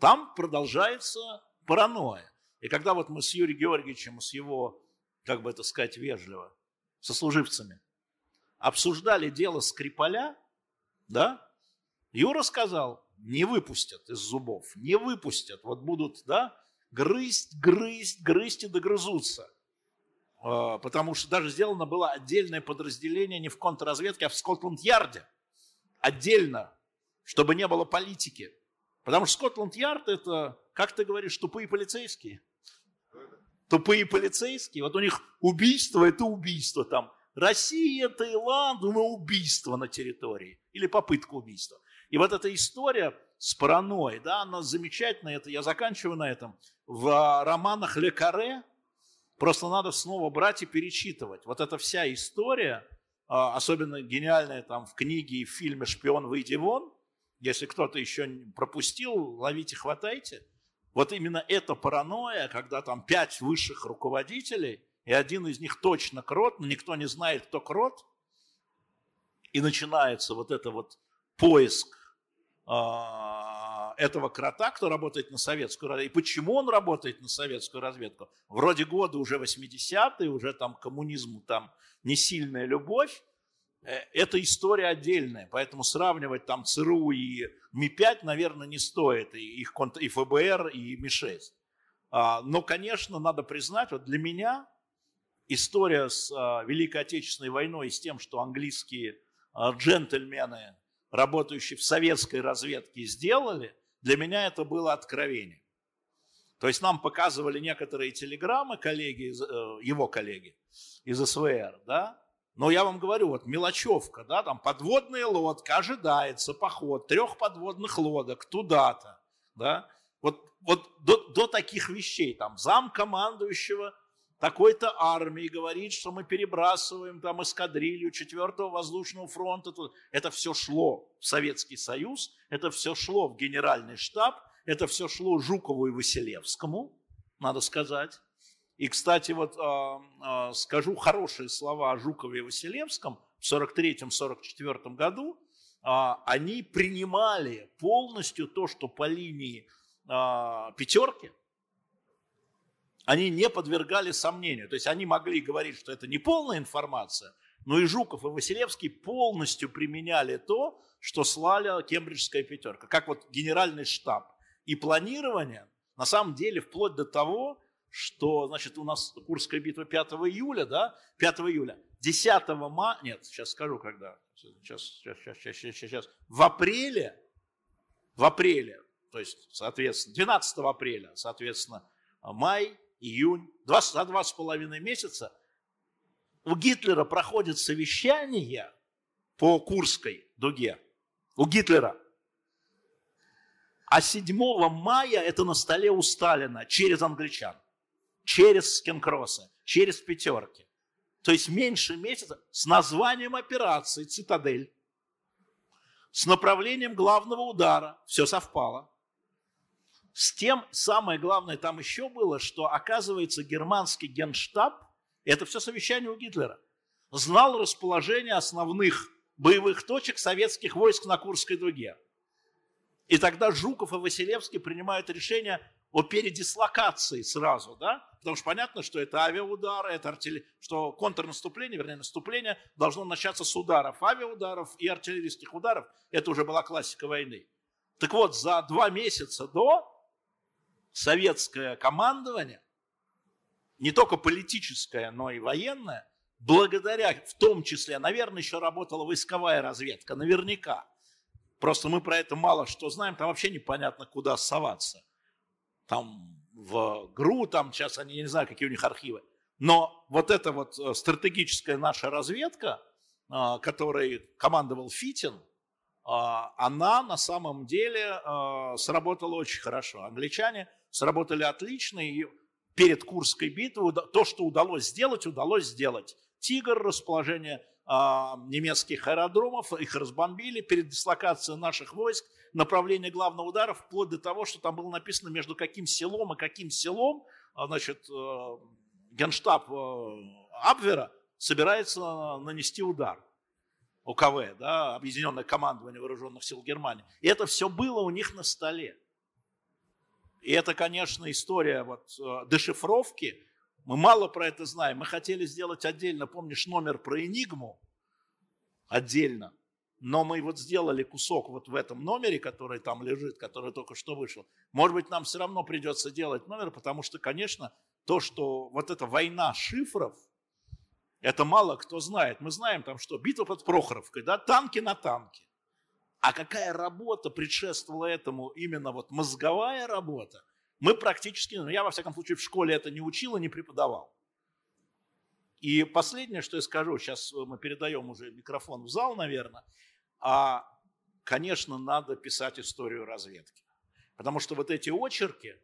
там продолжается паранойя. И когда вот мы с Юрием Георгиевичем, с его, как бы это сказать вежливо, сослуживцами, обсуждали дело Скрипаля, да, Юра сказал, не выпустят из зубов, не выпустят, вот будут, да, грызть, грызть, грызть и догрызутся. А, потому что даже сделано было отдельное подразделение не в контрразведке, а в Скотланд-Ярде. Отдельно, чтобы не было политики. Потому что Скотланд-Ярд это, как ты говоришь, тупые полицейские. Тупые полицейские. Вот у них убийство – это убийство там. Россия, Таиланд, но убийство на территории. Или попытка убийства. И вот эта история с паранойей, да, она замечательная, это я заканчиваю на этом. В а, романах Ле Каре просто надо снова брать и перечитывать. Вот эта вся история, а, особенно гениальная там в книге и в фильме «Шпион, выйди вон», если кто-то еще пропустил, ловите, хватайте. Вот именно эта паранойя, когда там пять высших руководителей, и один из них точно крот, но никто не знает, кто крот, и начинается вот это вот поиск этого крота, кто работает на советскую разведку. И почему он работает на советскую разведку? Вроде года уже 80-е, уже там коммунизму там не сильная любовь. Э, это история отдельная, поэтому сравнивать там ЦРУ и Ми-5, наверное, не стоит, и, их, и ФБР, и Ми-6. А, но, конечно, надо признать, вот для меня история с а, Великой Отечественной войной и с тем, что английские джентльмены работающие в советской разведке, сделали, для меня это было откровение. То есть нам показывали некоторые телеграммы коллеги, э, его коллеги из СВР, да, но я вам говорю, вот мелочевка, да, там подводная лодка, ожидается поход трех подводных лодок туда-то, да, вот, вот до, до таких вещей, там зам командующего такой-то армии говорит, что мы перебрасываем там эскадрилью 4-го воздушного фронта. Это все шло в Советский Союз, это все шло в генеральный штаб, это все шло Жукову и Василевскому, надо сказать. И, кстати, вот э, э, скажу хорошие слова о Жукове и Василевском. В 43-44 году э, они принимали полностью то, что по линии пятерки – они не подвергали сомнению. То есть они могли говорить, что это не полная информация, но и Жуков, и Василевский полностью применяли то, что слали Кембриджская пятерка, как вот генеральный штаб. И планирование, на самом деле, вплоть до того, что, значит, у нас Курская битва 5 июля, да, 5 июля, 10 мая, нет, сейчас скажу, когда, сейчас, сейчас, сейчас, сейчас, сейчас, в апреле, в апреле, то есть, соответственно, 12 апреля, соответственно, май, июнь, два, за два с половиной месяца у Гитлера проходит совещание по Курской дуге. У Гитлера. А 7 мая это на столе у Сталина через англичан, через Скенкросса, через пятерки. То есть меньше месяца с названием операции «Цитадель», с направлением главного удара, все совпало. С тем, самое главное там еще было, что, оказывается, германский генштаб, это все совещание у Гитлера, знал расположение основных боевых точек советских войск на Курской дуге. И тогда Жуков и Василевский принимают решение о передислокации сразу, да, потому что понятно, что это авиаудары, это артиллерия, что контрнаступление, вернее, наступление должно начаться с ударов, авиаударов и артиллерийских ударов. Это уже была классика войны. Так вот, за два месяца до советское командование, не только политическое, но и военное, благодаря, в том числе, наверное, еще работала войсковая разведка, наверняка. Просто мы про это мало что знаем, там вообще непонятно, куда соваться – там в ГРУ, там сейчас они, я не знаю, какие у них архивы. Но вот эта вот э, стратегическая наша разведка, а, которой командовал Фитин, а, она на самом деле сработала очень хорошо. Англичане сработали отлично, и перед Курской битвой то, что удалось сделать, удалось сделать. Тигр, расположение немецких аэродромов, их разбомбили, перед дислокацией наших войск – направление главного удара, вплоть до того, что там было написано между каким селом и каким селом, а, значит, э, генштаб э, Абвера собирается нанести удар. ОКВ, да, Объединенное командование Вооруженных сил Германии. И это все было у них на столе. И это, конечно, история вот, э, дешифровки. Мы мало про это знаем. Мы хотели сделать отдельно, помнишь, номер про Энигму? Отдельно но мы вот сделали кусок вот в этом номере, который там лежит, который только что вышел. Может быть, нам все равно придется делать номер, потому что, конечно, то, что вот эта война шифров, это мало кто знает. Мы знаем там, что битва под Прохоровкой, да, танки на танке. А какая работа предшествовала этому, именно вот мозговая работа, мы практически, ну я во всяком случае в школе это не учил и не преподавал. И последнее, что я скажу, сейчас мы передаем уже микрофон в зал, наверное, а, конечно, надо писать историю разведки. Потому что вот эти очерки,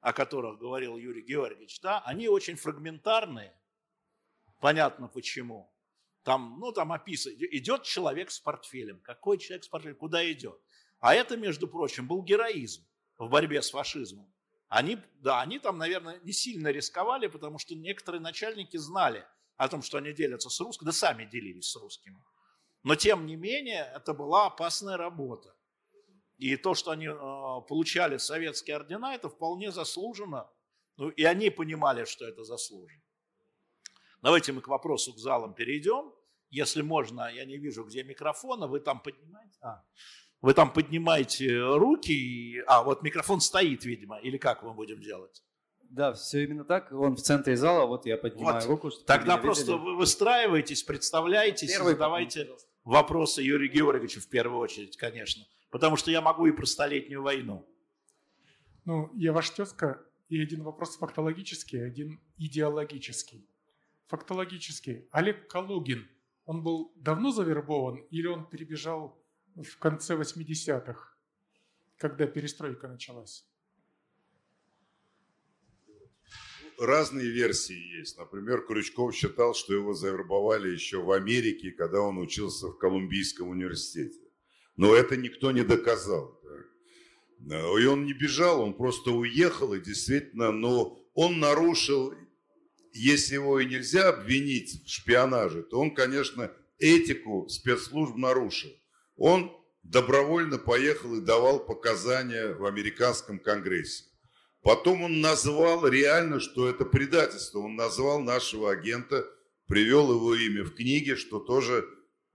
о которых говорил Юрий Георгиевич, да, они очень фрагментарные. Понятно почему. Там, ну, там описано, идет человек с портфелем. Какой человек с портфелем? Куда идет? А это, между прочим, был героизм в борьбе с фашизмом. Они, да, они там, наверное, не сильно рисковали, потому что некоторые начальники знали о том, что они делятся с русскими, да сами делились с русскими. Но тем не менее, это была опасная работа. И то, что они э, получали советские ордена, это вполне заслуженно. Ну, и они понимали, что это заслуженно. Давайте мы к вопросу к залам перейдем. Если можно, я не вижу, где микрофон, а вы там поднимаете. А, вы там поднимаете руки, и, а вот микрофон стоит, видимо, или как мы будем делать? Да, все именно так. Он в центре зала, вот я поднимаю вот. руку. Чтобы Тогда просто видели. вы выстраиваетесь, представляетесь, Первый задавайте. Пожалуйста вопросы Юрия Георгиевича в первую очередь, конечно. Потому что я могу и про Столетнюю войну. Ну, я ваш тезка, и один вопрос фактологический, один идеологический. Фактологический. Олег Калугин, он был давно завербован или он перебежал в конце 80-х, когда перестройка началась? разные версии есть. Например, Крючков считал, что его завербовали еще в Америке, когда он учился в Колумбийском университете. Но это никто не доказал. И он не бежал, он просто уехал, и действительно, но он нарушил, если его и нельзя обвинить в шпионаже, то он, конечно, этику спецслужб нарушил. Он добровольно поехал и давал показания в американском конгрессе. Потом он назвал реально, что это предательство. Он назвал нашего агента, привел его имя в книге, что тоже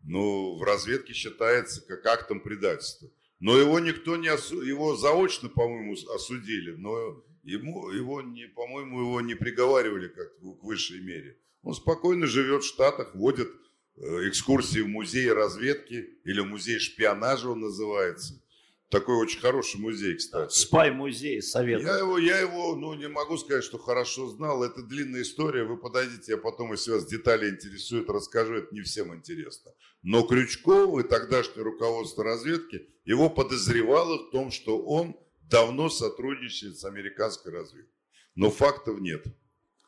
ну, в разведке считается как актом предательства. Но его никто не осудил, его заочно, по-моему, осудили, но ему, его не, по-моему, его не приговаривали как к высшей мере. Он спокойно живет в Штатах, водит э, экскурсии в музей разведки или музей шпионажа он называется. Такой очень хороший музей, кстати. Спай-музей советую. Я его, я его, ну, не могу сказать, что хорошо знал. Это длинная история. Вы подойдите, я потом, если вас детали интересуют, расскажу. Это не всем интересно. Но Крючков и тогдашнее руководство разведки его подозревало в том, что он давно сотрудничает с американской разведкой. Но фактов нет.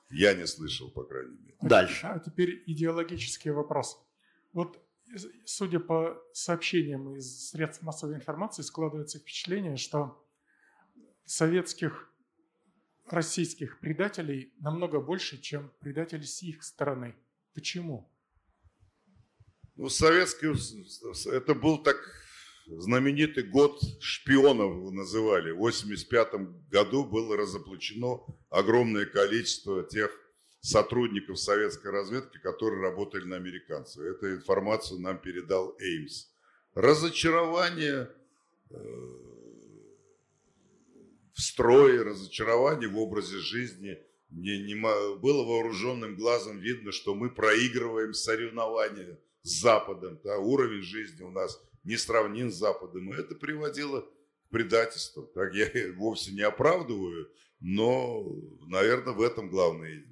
Я не слышал, по крайней мере. Дальше. А теперь идеологический вопрос. Вот судя по сообщениям из средств массовой информации, складывается впечатление, что советских российских предателей намного больше, чем предателей с их стороны. Почему? Ну, советский, это был так, знаменитый год шпионов называли. В 1985 году было разоблачено огромное количество тех сотрудников советской разведки, которые работали на американцев. Эту информацию нам передал Эймс. Разочарование э, в строе, разочарование в образе жизни. Не, не, было вооруженным глазом видно, что мы проигрываем соревнования с Западом. Да, уровень жизни у нас не сравнен с Западом. И это приводило к предательству. Так я вовсе не оправдываю, но, наверное, в этом главное.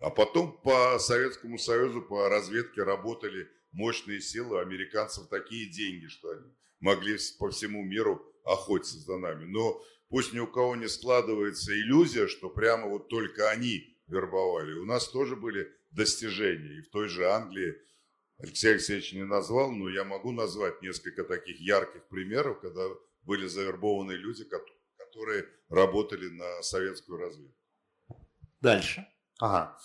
А потом по Советскому Союзу, по разведке работали мощные силы, американцев такие деньги, что они могли по всему миру охотиться за нами. Но пусть ни у кого не складывается иллюзия, что прямо вот только они вербовали. У нас тоже были достижения. И в той же Англии Алексей Алексеевич не назвал, но я могу назвать несколько таких ярких примеров, когда были завербованы люди, которые работали на советскую разведку. Дальше. Ага.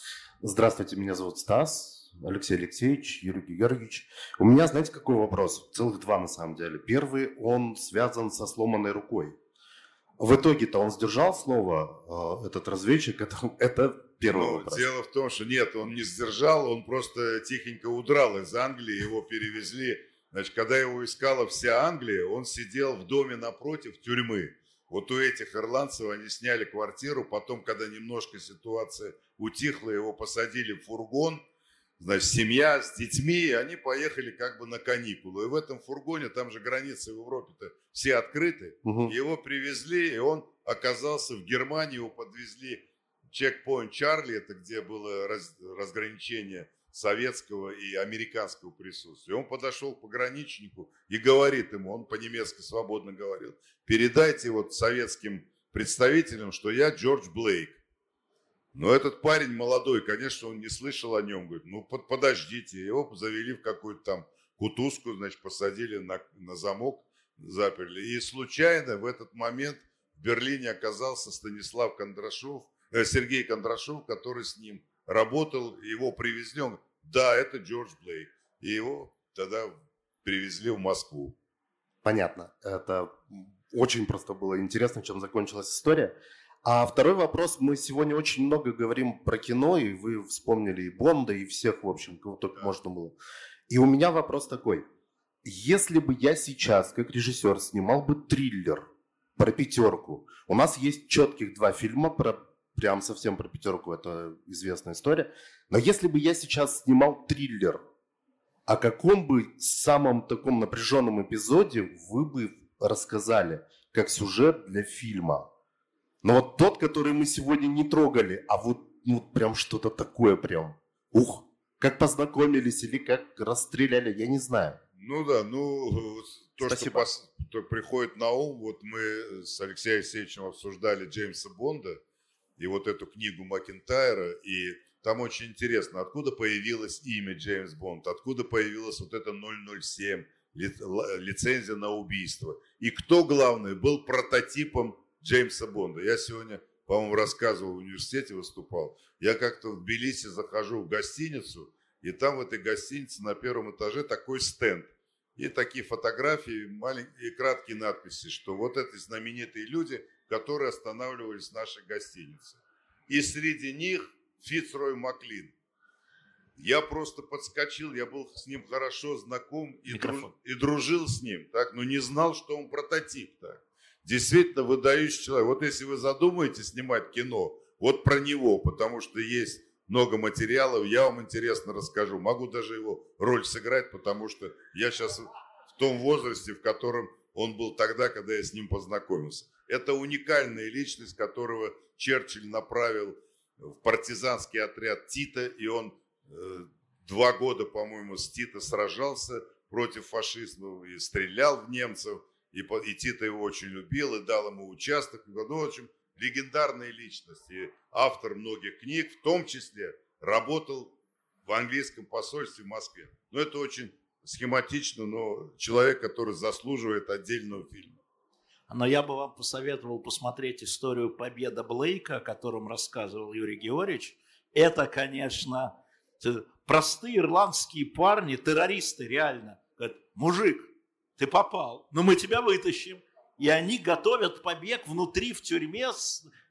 Здравствуйте, меня зовут Стас, Алексей Алексеевич, Юрий Георгиевич. У меня, знаете, какой вопрос? Целых два на самом деле. Первый, он связан со сломанной рукой. В итоге-то он сдержал слово, э, этот разведчик, это, это первый ну, вопрос. Дело в том, что нет, он не сдержал, он просто тихенько удрал из Англии, его перевезли. Значит, когда его искала вся Англия, он сидел в доме напротив тюрьмы. Вот у этих ирландцев они сняли квартиру, потом, когда немножко ситуация утихла, его посадили в фургон, значит, семья с детьми, они поехали как бы на каникулы. И в этом фургоне, там же границы в Европе-то все открыты, угу. его привезли, и он оказался в Германии, его подвезли чекпоинт Чарли, это где было раз, разграничение советского и американского присутствия. Он подошел к пограничнику и говорит ему, он по-немецки свободно говорил, передайте вот советским представителям, что я Джордж Блейк. Но этот парень молодой, конечно, он не слышал о нем. Говорит, ну под, подождите. Его завели в какую-то там кутузку, значит, посадили на, на замок, заперли. И случайно в этот момент в Берлине оказался Станислав Кондрашов, Сергей Кондрашов, который с ним работал, его привезли, он, да, это Джордж Блейк. И его тогда привезли в Москву. Понятно. Это очень просто было интересно, чем закончилась история. А второй вопрос. Мы сегодня очень много говорим про кино, и вы вспомнили и Бонда, и всех, в общем, кого только да. можно было. И у меня вопрос такой. Если бы я сейчас, как режиссер, снимал бы триллер про пятерку, у нас есть четких два фильма про прям совсем про пятерку, это известная история. Но если бы я сейчас снимал триллер, о каком бы самом таком напряженном эпизоде вы бы рассказали, как сюжет для фильма? Но вот тот, который мы сегодня не трогали, а вот ну, прям что-то такое прям. Ух, как познакомились или как расстреляли, я не знаю. Ну да, ну то, Спасибо. что, пос, приходит на ум, вот мы с Алексеем Алексеевичем обсуждали Джеймса Бонда, и вот эту книгу Макентайра, и там очень интересно, откуда появилось имя Джеймс Бонд, откуда появилась вот это 007, лицензия на убийство. И кто, главное, был прототипом Джеймса Бонда. Я сегодня, по-моему, рассказывал в университете, выступал. Я как-то в Тбилиси захожу в гостиницу, и там в этой гостинице на первом этаже такой стенд. И такие фотографии, маленькие и краткие надписи, что вот эти знаменитые люди, которые останавливались в нашей гостинице. И среди них Фицрой Маклин. Я просто подскочил, я был с ним хорошо знаком и, друж, и дружил с ним, так, но не знал, что он прототип. Так. Действительно выдающий человек. Вот если вы задумаете снимать кино, вот про него, потому что есть много материалов, я вам интересно расскажу. Могу даже его роль сыграть, потому что я сейчас в том возрасте, в котором он был тогда, когда я с ним познакомился. Это уникальная личность, которого Черчилль направил в партизанский отряд Тита, и он э, два года, по-моему, с Тита сражался против фашизмов и стрелял в немцев, и, и Тита его очень любил и дал ему участок. Ну, в общем, легендарная личность и автор многих книг, в том числе работал в английском посольстве в Москве. Но это очень схематично, но человек, который заслуживает отдельного фильма. Но я бы вам посоветовал посмотреть историю победы Блейка, о котором рассказывал Юрий Георгиевич. Это, конечно, простые ирландские парни, террористы реально. Говорят, мужик, ты попал, но мы тебя вытащим. И они готовят побег внутри в тюрьме,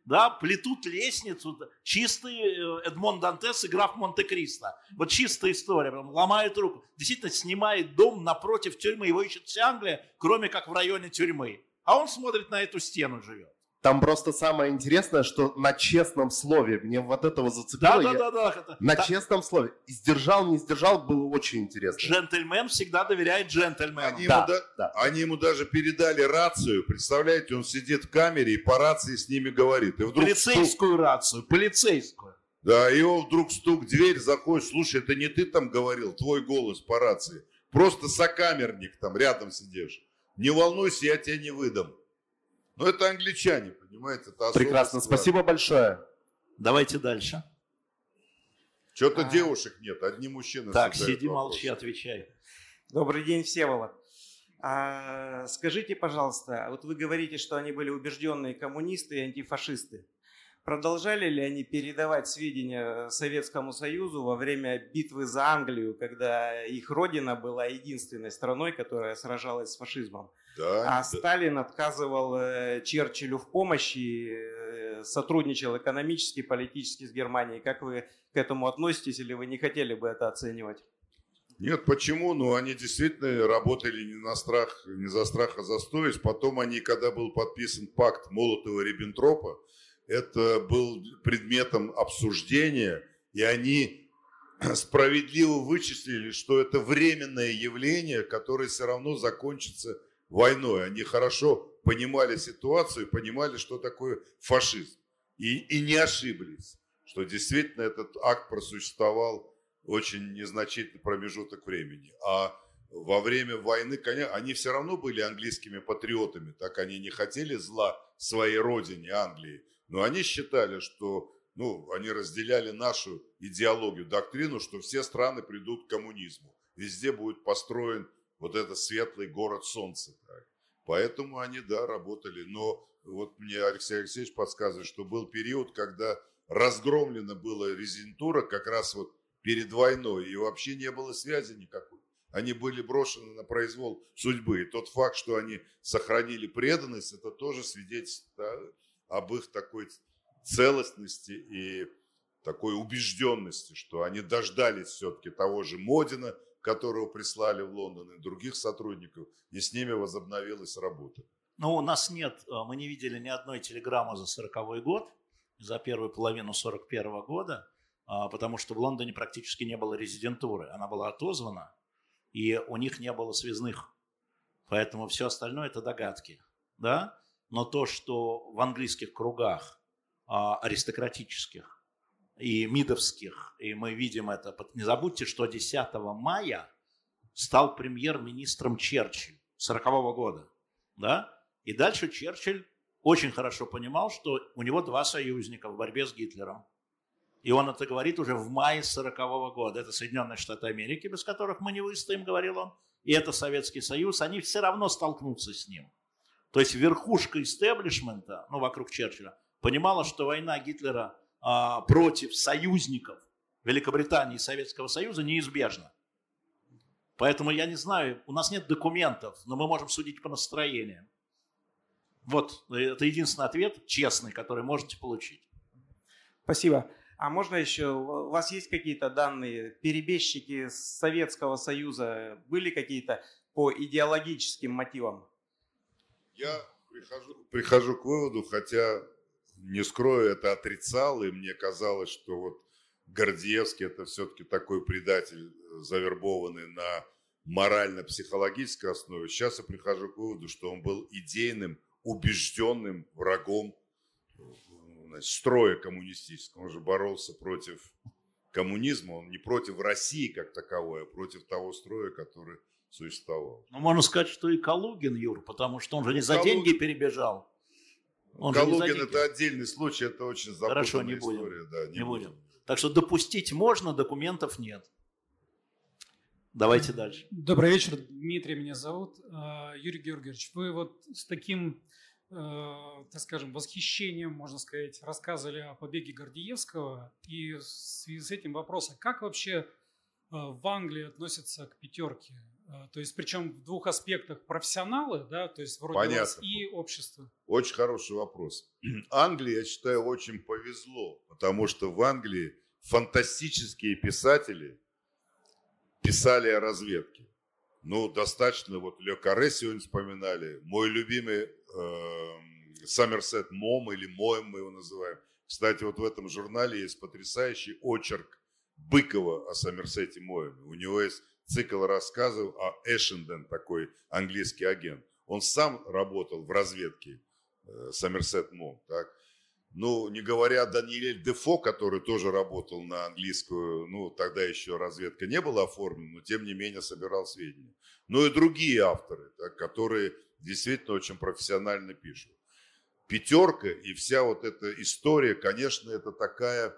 да, плетут лестницу. Чистый э, Эдмон Дантес и граф Монте-Кристо. Вот чистая история, прям ломает руку. Действительно, снимает дом напротив тюрьмы, его ищет вся Англия, кроме как в районе тюрьмы. А он смотрит на эту стену, живет. Там просто самое интересное, что на честном слове, мне вот этого зацепило. Да, да, да, да. На да. честном слове. Сдержал, не сдержал, было очень интересно. Джентльмен всегда доверяет джентльмену. Они, Да, ему, да, да. они ему даже передали рацию. Представляете, он сидит в камере и по рации с ними говорит. И вдруг стук, Полицейскую рацию, полицейскую. да, и он вдруг стук в дверь, заходит, слушай, это не ты там говорил, твой голос по рации. Просто сокамерник там рядом сидишь. Не волнуйся, я тебя не выдам. Но это англичане, понимаете? Это Прекрасно, склад. спасибо большое. Давайте дальше. Что-то А. девушек нет, одни мужчины. Так, сиди, вопросы. молчи, отвечай. Добрый день, Всеволод. А, скажите, пожалуйста, вот вы говорите, что они были убежденные коммунисты и антифашисты. Продолжали ли они передавать сведения Советскому Союзу во время битвы за Англию, когда их родина была единственной страной, которая сражалась с фашизмом? Да, А да. Сталин отказывал э, Черчиллю в помощи, э, сотрудничал экономически, политически с Германией. Как вы к этому относитесь или вы не хотели бы это оценивать? Нет, почему? Ну, они действительно работали не на страх, не за страх, а за совесть. Потом они, когда был подписан пакт Молотова-Риббентропа, это был предметом обсуждения, и они справедливо вычислили, что это временное явление, которое все равно закончится войной. Они хорошо понимали ситуацию, понимали, что такое фашизм. И, и не ошиблись, что действительно этот акт просуществовал очень незначительный промежуток времени. А во время войны, конечно, они все равно были английскими патриотами, так они не хотели зла своей родине, Англии, но они считали, что ну, они разделяли нашу идеологию, доктрину, что все страны придут к коммунизму. Везде будет построен вот этот светлый город солнца. Поэтому они, да, работали. Но вот мне Алексей Алексеевич подсказывает, что был период, когда разгромлена была резидентура как раз вот перед войной, и вообще не было связи никакой. Они были брошены на произвол судьбы. И тот факт, что они сохранили преданность, это тоже свидетельствует да, об их такой целостности и такой убежденности, что они дождались все-таки того же Модина, которого прислали в Лондон, и других сотрудников, и с ними возобновилась работа. Ну, у нас нет, э, мы не видели ни одной телеграммы за 40 год, за первую половину 41 года, а, потому что в Лондоне практически не было резидентуры. Она была отозвана, и у них не было связных. Поэтому все остальное это догадки. Да? Но то, что в английских кругах а, аристократических и мидовских, и мы видим это, не забудьте, что 10 мая стал премьер-министром Черчилль 40 года. Да? И дальше Черчилль очень хорошо понимал, что у него два союзника в борьбе с Гитлером. И он это говорит уже в мае 40 года. Это Соединенные Штаты Америки, без которых мы не выстоим, говорил он. И это Советский Союз. Они все равно столкнутся с ним. То есть верхушка истеблишмента, ну, вокруг Черчилля, понимала, что война Гитлера а, против союзников Великобритании и Советского Союза неизбежна. Поэтому я не знаю, у нас нет документов, но мы можем судить по настроениям. Вот, это единственный ответ, честный, который можете получить. Спасибо. А можно еще, у вас есть какие-то данные, перебежчики Советского Союза были какие-то по идеологическим мотивам? Я прихожу, прихожу к выводу, хотя не скрою, это отрицал, и мне казалось, что вот Гордеевский это все-таки такой предатель, завербованный на морально-психологической основе. Сейчас я прихожу к выводу, что он был идейным, убежденным врагом значит, строя коммунистического. Он же боролся против коммунизма, он не против России как таковой, а против того строя, который существовал. Ну, можно сказать, что и Калугин, Юр, потому что он же не за Калугин- деньги перебежал. Он не Калугин это отдельный случай, это очень запутанная Хорошо, не будем. история. Да, Не будем. Так что допустить можно, документов нет. Давайте дальше. Добрый вечер, Дмитрий меня зовут. А, Юрий Георгиевич, вы вот с таким, э, так скажем, восхищением, можно сказать, рассказывали о побеге Гордеевского. И в связи с этим вопрос, а как вообще в Англии относятся к пятерке? Э, то есть, причем в двух аспектах профессионалы, да, то есть вроде Понятно. вас и общество. Очень хороший вопрос. Англии, я считаю, очень повезло, потому что в Англии фантастические писатели писали о разведке. Ну, достаточно, вот Ле Каре сегодня вспоминали, мой любимый э, Саммерсет Мом или Моем мы его называем. Кстати, вот в этом журнале есть потрясающий очерк Быкова о Сомерсете Моеме. У него есть цикл рассказов о Эшенден, такой английский агент. Он сам работал в разведке, э, Сомерсет Мом. Ну, не говоря о Даниэль Дефо, который тоже работал на английскую, ну, тогда еще разведка не была оформлена, но тем не менее собирал сведения. Ну и другие авторы, так, которые действительно очень профессионально пишут. Пятерка и вся вот эта история, конечно, это такая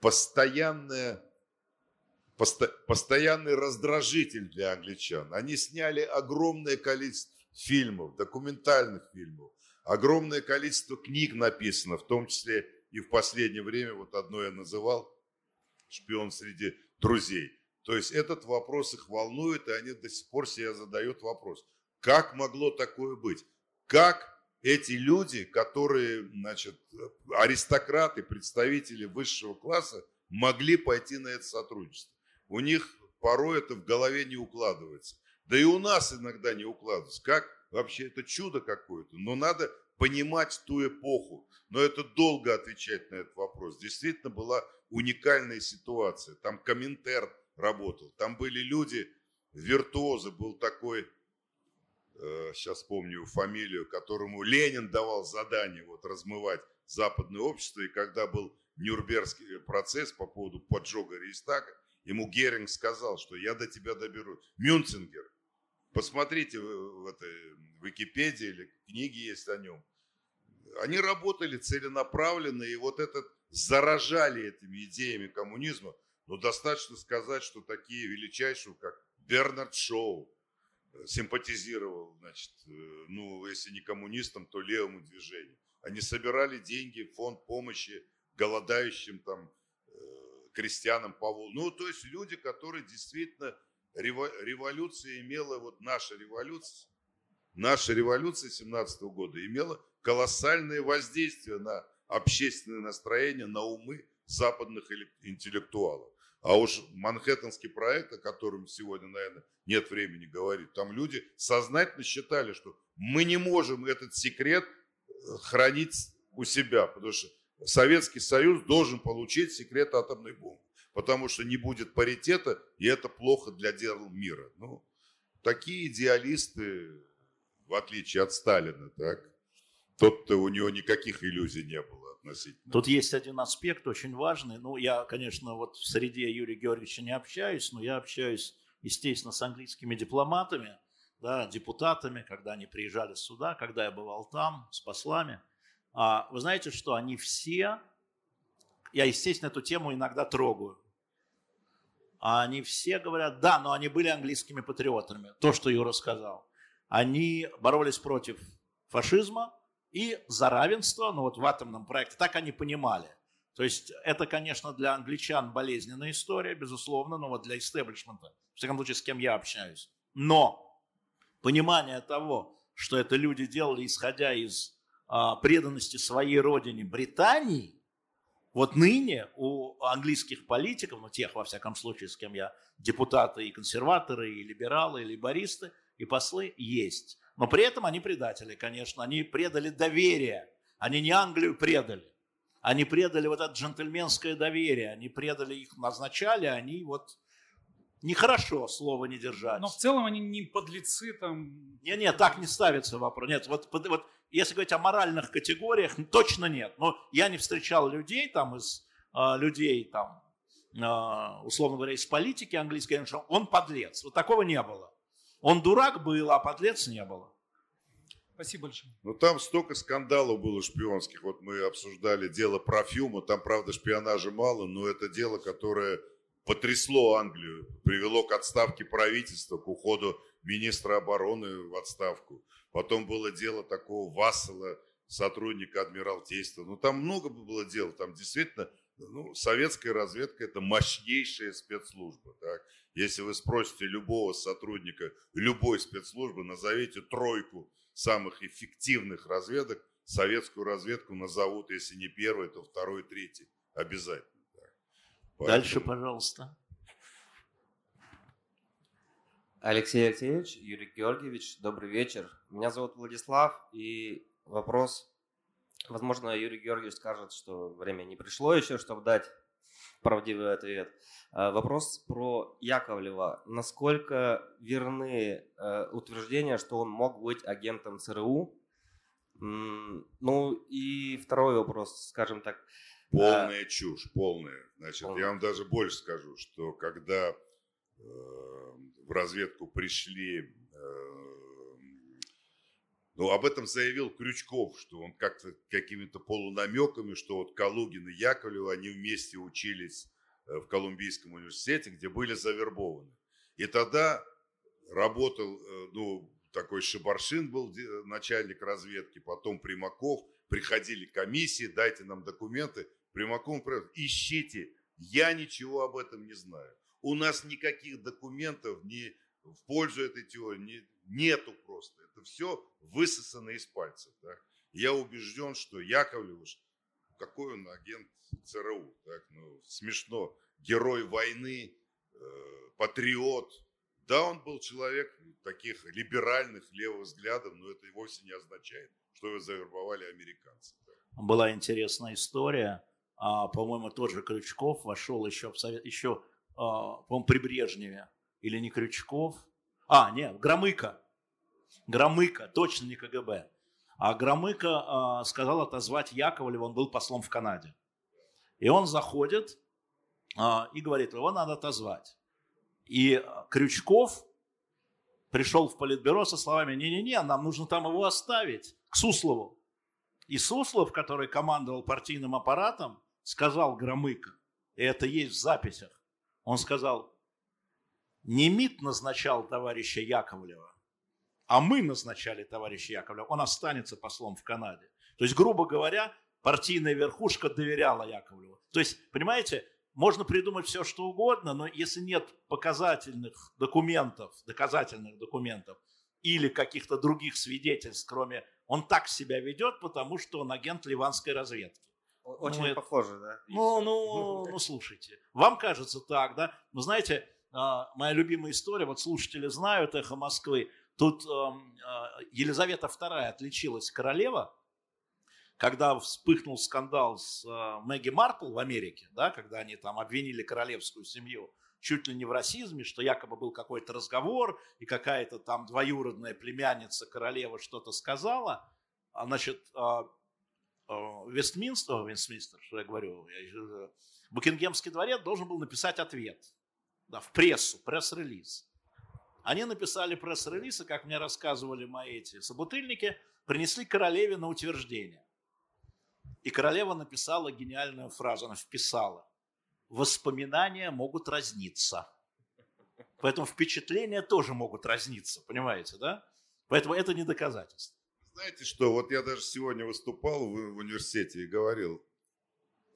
постоянная, посто, постоянный раздражитель для англичан. Они сняли огромное количество фильмов, документальных фильмов, огромное количество книг написано, в том числе и в последнее время, вот одно я называл, «Шпион среди друзей». То есть этот вопрос их волнует, и они до сих пор себе задают вопрос, как могло такое быть? Как эти люди, которые, значит, аристократы, представители высшего класса, могли пойти на это сотрудничество? У них порой это в голове не укладывается. Да и у нас иногда не укладывается. Как вообще это чудо какое-то? Но надо понимать ту эпоху. Но это долго отвечать на этот вопрос. Действительно была уникальная ситуация. Там Коминтер работал. Там были люди, виртуозы. Был такой, э, сейчас помню фамилию, которому Ленин давал задание вот размывать западное общество. И когда был Нюрнбергский процесс по поводу поджога Рейстага, ему Геринг сказал, что я до тебя доберу. Мюнцингер, посмотрите в, в этой Википедии или книги есть о нем. Они работали целенаправленно, и вот этот заражали этими идеями коммунизма. Но достаточно сказать, что такие величайшие, как Бернард Шоу, э, симпатизировал, значит, э, ну, если не коммунистам, то левому движению. Они собирали деньги в фонд помощи голодающим там крестьянам Волге. Ну, то есть люди, которые действительно революция имела, вот наша революция, наша революция 17 года имела колоссальное воздействие на общественное настроение, на умы западных интеллектуалов. А уж Манхэттенский проект, о котором сегодня, наверное, нет времени говорить, там люди сознательно считали, что мы не можем этот секрет э, хранить у себя, потому что Советский Союз должен получить секрет атомной бомбы, потому что не будет паритета, и это плохо для дел мира. Ну, такие идеалисты, в отличие от Сталина, так, тот-то у него никаких иллюзий не было относительно. Тут есть один аспект очень важный. Ну, я, конечно, вот в среде Юрия Георгиевича не общаюсь, но я общаюсь, естественно, с английскими дипломатами, да, депутатами, когда они приезжали сюда, когда я бывал там, с послами – вы знаете, что они все, я, естественно, эту тему иногда трогаю, а они все говорят, да, но они были английскими патриотами, то, что Юра сказал. Они боролись против фашизма и за равенство, ну вот в атомном проекте, так они понимали. То есть это, конечно, для англичан болезненная история, безусловно, но вот для истеблишмента, в всяком случае, с кем я общаюсь. Но понимание того, что это люди делали, исходя из а, преданности своей родине Британии, вот ныне у английских политиков, ну тех, во всяком случае, с кем я, депутаты и консерваторы, и либералы, и либористы, и послы, есть. Но при этом они предатели, конечно, они предали доверие, они не Англию предали, они предали вот это джентльменское доверие, они предали их, назначали, они вот нехорошо слова не держать. Но в целом они не подлецы там. Не, нет, так не ставится вопрос. Нет, вот, вот если говорить о моральных категориях, точно нет. Но я не встречал людей там из э, людей там, э, условно говоря, из политики английской, что он подлец. Вот такого не было. Он дурак был, а подлец не было. Спасибо большое. Ну там столько скандалов было шпионских. Вот мы обсуждали дело про Фьюма. Там, правда, шпионажа мало, но это дело, которое потрясло Англию, привело к отставке правительства, к уходу министра обороны в отставку. Потом было дело такого Вассела, сотрудника Адмиралтейства. Ну, там много было дел. Там действительно ну, советская разведка – это мощнейшая спецслужба. Так? Если вы спросите любого сотрудника любой спецслужбы, назовите тройку самых эффективных разведок, советскую разведку назовут, если не первый, то второй, третий. Обязательно. Поэтому... Дальше, пожалуйста. Алексей Алексеевич, Юрий Георгиевич, добрый вечер. Меня зовут Владислав, и вопрос, возможно, Юрий Георгиевич скажет, что время не пришло еще, чтобы дать правдивый ответ. А, вопрос про Яковлева. Насколько верны э, утверждения, что он мог быть агентом ЦРУ? Ну и второй вопрос, скажем так. Полная а... чушь, полная. Значит, полная. я вам даже больше скажу, что когда э, в разведку пришли ну, об этом заявил Крючков, что он как-то какими-то полунамеками, что вот Калугин и Яковлев, они вместе учились э, в Колумбийском университете, где были завербованы. И тогда работал, э, ну, такой Шибаршин был начальник разведки, потом Примаков, приходили комиссии, дайте нам документы. Примаков, ищите, я ничего об этом не знаю. У нас никаких документов ни в пользу этой теории нету просто это все высосано из пальцев. Да? Я убежден, что Яковлев, какой он агент ЦРУ, так? Ну, смешно, герой войны, э, патриот. Да, он был человек таких либеральных левых взглядов, но это вовсе не означает, что его завербовали американцы. Да? Была интересная история. А, по-моему, тот же Крючков вошел еще, в совет, еще а, по-моему, при Брежневе. Или не Крючков. А, нет, Громыко. Громыко, точно не КГБ. А Громыко э, сказал отозвать Яковлева, он был послом в Канаде. И он заходит и говорит, его надо отозвать. И Крючков пришел в политбюро со словами, не-не-не, нам нужно там его оставить, к Суслову. И Суслов, который командовал партийным аппаратом, сказал Громыко, и это есть в записях, он сказал, не МИД назначал товарища Яковлева, а мы назначали товарища Яковлева, он останется послом в Канаде. То есть, грубо говоря, партийная верхушка доверяла Яковлеву. То есть, понимаете, можно придумать все, что угодно, но если нет показательных документов, доказательных документов или каких-то других свидетельств, кроме он так себя ведет, потому что он агент ливанской разведки. Очень ну, похоже, да? Ну, ну, ну, слушайте, вам кажется так, да? Но знаете, а, моя любимая история, вот слушатели знают «Эхо Москвы», Тут эм, э, Елизавета II отличилась королева, когда вспыхнул скандал с э, Мэгги Марпл в Америке, да, когда они там обвинили королевскую семью чуть ли не в расизме, что якобы был какой-то разговор, и какая-то там двоюродная племянница королевы что-то сказала, а, значит, Вестминстер, Вестминстер, что я говорю, я, Букингемский дворец должен был написать ответ да, в прессу, пресс-релиз. Они написали пресс-релиз, и, как мне рассказывали мои эти собутыльники, принесли королеве на утверждение. И королева написала гениальную фразу, она вписала. Воспоминания могут разниться. Поэтому впечатления тоже могут разниться, понимаете, да? Поэтому это не доказательство. Знаете что, вот я даже сегодня выступал в, университете и говорил,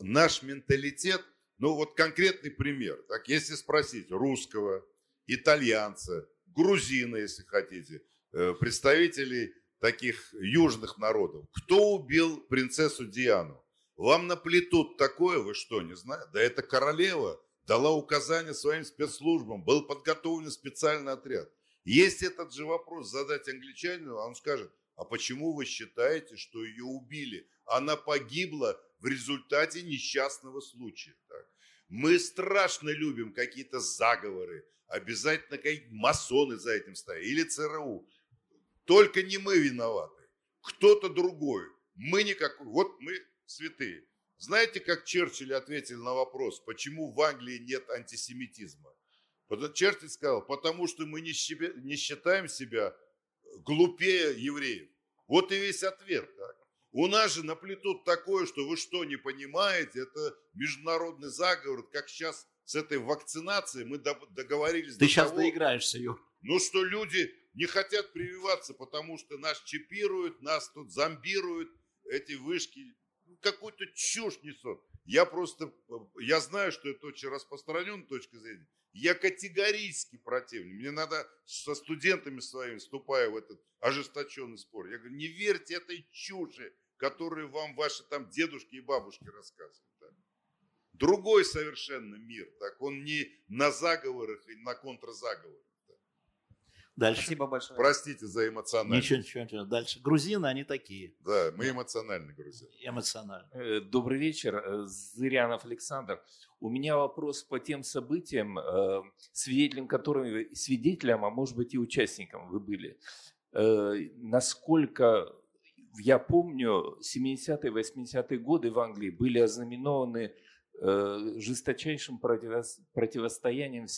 наш менталитет, ну вот конкретный пример, так если спросить русского, итальянца, грузины, если хотите, э, представителей таких южных народов. Кто убил принцессу Диану? Вам наплетут такое, вы что, не знаете? Да это королева дала указания своим спецслужбам, был подготовлен специальный отряд. Если этот же вопрос задать англичанину, он скажет, а почему вы считаете, что ее убили? Она погибла в результате несчастного случая. Так? Мы страшно любим какие-то заговоры, обязательно какие-то масоны за этим стоят, или ЦРУ. Только не мы виноваты, кто-то другой. Мы никакой, вот мы святые. Знаете, как Черчилль ответил на вопрос, почему в Англии нет антисемитизма? Черчилль сказал, потому что мы не, считаем себя глупее евреев. Вот и весь ответ. Так? У нас же наплетут такое, что вы что, не понимаете, это международный заговор, как сейчас с этой вакцинацией мы договорились Ты до сейчас того, доиграешься, Юр. Ну, что люди не хотят прививаться, потому что нас чипируют, нас тут зомбируют, эти вышки, какую-то чушь несут. Я просто, я знаю, что это очень распространенная точка зрения. Я категорически противник. Мне надо со студентами своими, вступая в этот ожесточенный спор, я говорю, не верьте этой чуши, которую вам ваши там дедушки и бабушки рассказывают. Так. Другой совершенно мир. Так он не на заговорах и на контрзаговорах. Дальше. Спасибо большое. Простите за эмоциональность. Ничего, ничего, ничего. Дальше. Грузины, они такие. Да, мы эмоциональны грузины. Эмоционально. Э, Добрый вечер, Э, Зырянов Александр. У меня вопрос по тем событиям, э, свидетелем которым, вы- свидетелем, а может быть и участником вы были. Насколько я помню, 70-е, 80-е годы в Англии были ознаменованы жесточайшим противос- противостоянием в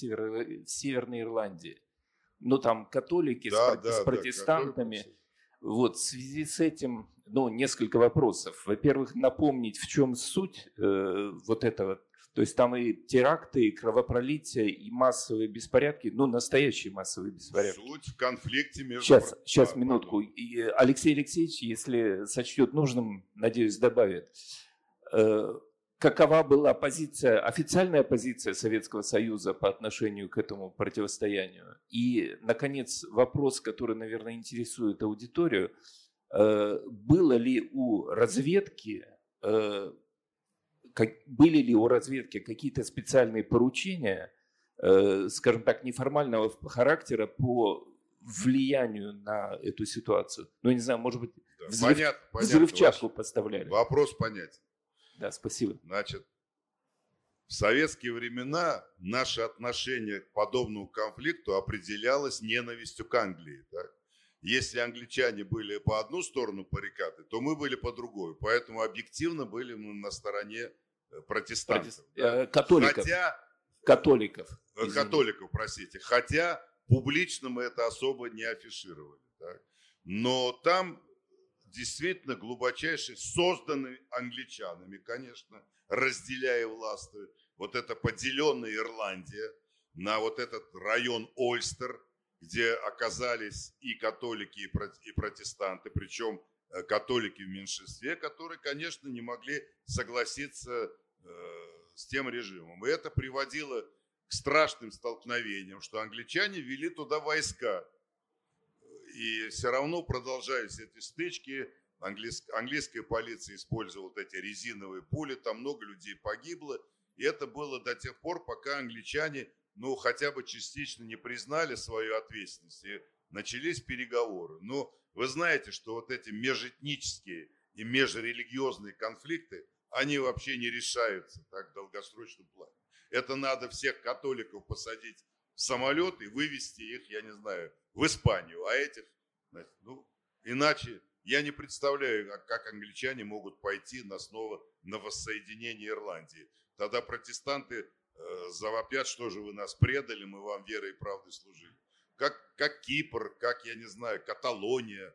Северной Ирландии. Ну, там католики с Да, про- да, с да, протестантами. который- Вот, в связи с этим, ну, несколько вопросов. Во-первых, напомнить, в чем суть э, вот этого. То есть там и теракты, и кровопролитие, и массовые беспорядки, ну, настоящие массовые беспорядки. Суть в конфликте между... Сейчас, сейчас, Да, минутку. И э, Алексей Алексеевич, если сочтет нужным, надеюсь, добавит. Э, Какова была позиция, официальная позиция Советского Союза по отношению к этому противостоянию? И, наконец, вопрос, который, наверное, интересует аудиторию. Э, Было ли у разведки, э, были ли у разведки какие-то специальные поручения, э, скажем так, неформального характера по влиянию на эту ситуацию? Ну, не знаю, может быть, взрыв- понятно, понятно. взрывчатку поставляли. Вопрос понятен. Да, спасибо. Значит, в советские времена наше отношение к подобному конфликту определялось ненавистью к Англии. так? Если англичане были по одну сторону баррикады, то мы были по другой. Поэтому объективно были мы на стороне э, протестантов. Протест- да. э, Католиков. Хотя Католиков. Э, Извини. католиков, простите. Хотя публично мы это особо не афишировали. так. Но там действительно глубочайший, созданный англичанами, конечно, разделяя власти, вот эта поделенная Ирландия на вот этот район Ольстер, где оказались и католики, и протестанты, причем э, католики в меньшинстве, которые, конечно, не могли согласиться э, с тем режимом. И это приводило к страшным столкновениям, что англичане вели туда войска. И все равно продолжались эти стычки. Английс- английская полиция использовала вот эти резиновые пули, там много людей погибло. И это было до тех пор, пока англичане, ну, хотя бы частично не признали свою ответственность. И начались переговоры. Но вы знаете, что вот эти межэтнические и межрелигиозные конфликты, они вообще не решаются так в долгосрочном плане. Это надо всех католиков посадить в самолет и вывести их, я не знаю, в Испанию. А этих, знаете, ну, иначе я не представляю, а как англичане могут пойти на снова на воссоединение Ирландии. Тогда протестанты э, завопят, что же вы нас предали, мы вам верой и правдой служили. Как, как Кипр, как, я не знаю, Каталония.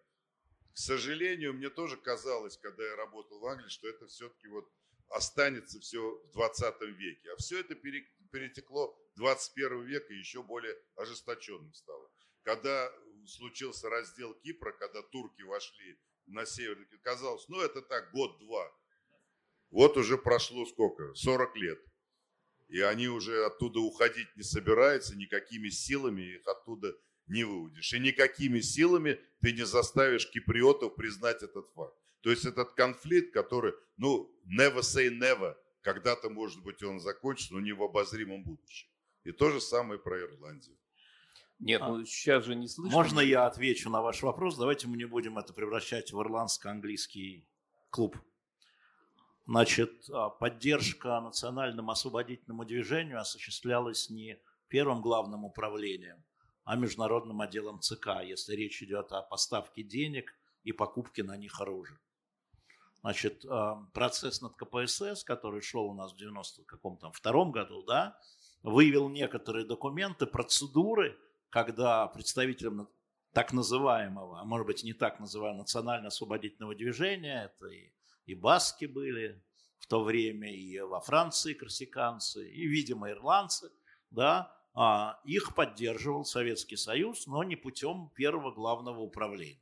К сожалению, мне тоже казалось, когда я работал в Англии, что это все-таки вот останется все в 20 веке. А все это пере- перетекло в 21 век и еще более ожесточенным стало. Когда случился раздел Кипра, когда турки вошли на север, казалось, ну это так, год-два. Вот уже прошло сколько? 40 лет. И они уже оттуда уходить не собираются, никакими силами их оттуда не выводишь. И никакими силами ты не заставишь киприотов признать этот факт. То есть этот конфликт, который, ну, never say never, когда-то, может быть, он закончится, но не в обозримом будущем. И то же самое про Ирландию. Нет, А. ну сейчас же не слышно. Можно я отвечу на ваш вопрос? Давайте мы не будем это превращать в ирландско-английский клуб. Значит, а, поддержка национальному освободительному движению осуществлялась не первым главным управлением, а международным отделом ЦК, если речь идет о поставке денег и покупке на них оружия. Значит, а, процесс над КПСС, который шел у нас в 90 каком-то втором году, да, выявил некоторые документы, процедуры, когда представителям так называемого, а может быть не так называемого национально-освободительного движения, это и, и баски были в то время, и во Франции корсиканцы, и, видимо, ирландцы, да, а, их поддерживал Советский Союз, но не путем первого главного управления.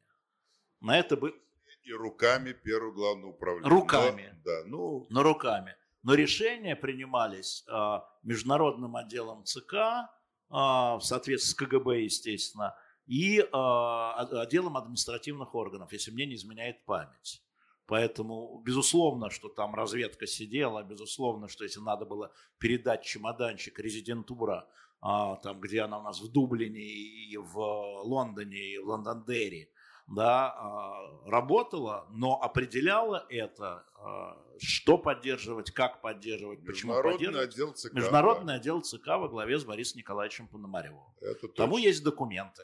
На это бы И руками первого главного управления. Руками. Но, да, ну, но руками. но решения принимались а, международным отделом ЦК, в соответствии с КГБ, естественно, и а, отделом административных органов, если мне не изменяет память. Поэтому, безусловно, что там разведка сидела, безусловно, что если надо было передать чемоданчик резидентура, там, где она у нас в Дублине и в Лондоне, и в Лондондерри, да, работала, но определяла это, что поддерживать, как поддерживать, почему поддерживать. Отдел ЦК, Международный да. отдел ЦК во главе с Борисом Николаевичем Пономаревым. Это Тому точно. есть документы.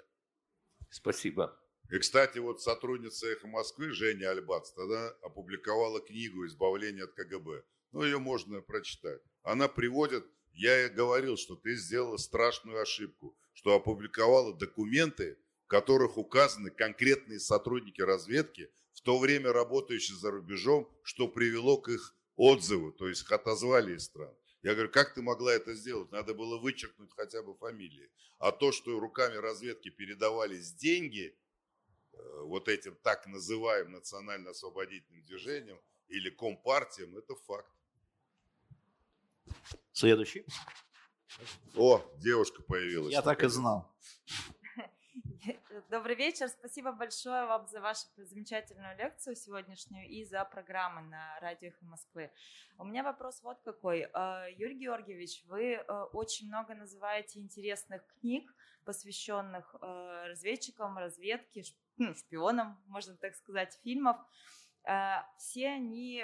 Спасибо. И, кстати, вот сотрудница «Эхо Москвы» Женя Альбац тогда опубликовала книгу «Избавление от КГБ». Ну, ее можно прочитать. Она приводит, я ей говорил, что ты сделала страшную ошибку, что опубликовала документы, в которых указаны конкретные сотрудники разведки, в то время работающие за рубежом, что привело к их отзыву, то есть их отозвали из стран. Я говорю, как ты могла это сделать? Надо было вычеркнуть хотя бы фамилии. А то, что руками разведки передавались деньги, э, вот этим так называемым национально-освободительным движением или компартиям, это факт. Следующий. О, девушка появилась. Я так и знал. Добрый вечер. Спасибо большое вам за вашу замечательную лекцию сегодняшнюю и за программы на радио «Эхо Москвы». У меня вопрос вот какой. Э, Юрий Георгиевич, вы э, очень много называете интересных книг, посвященных э, разведчикам, разведке, ну, шпионам, можно так сказать, фильмов. Все они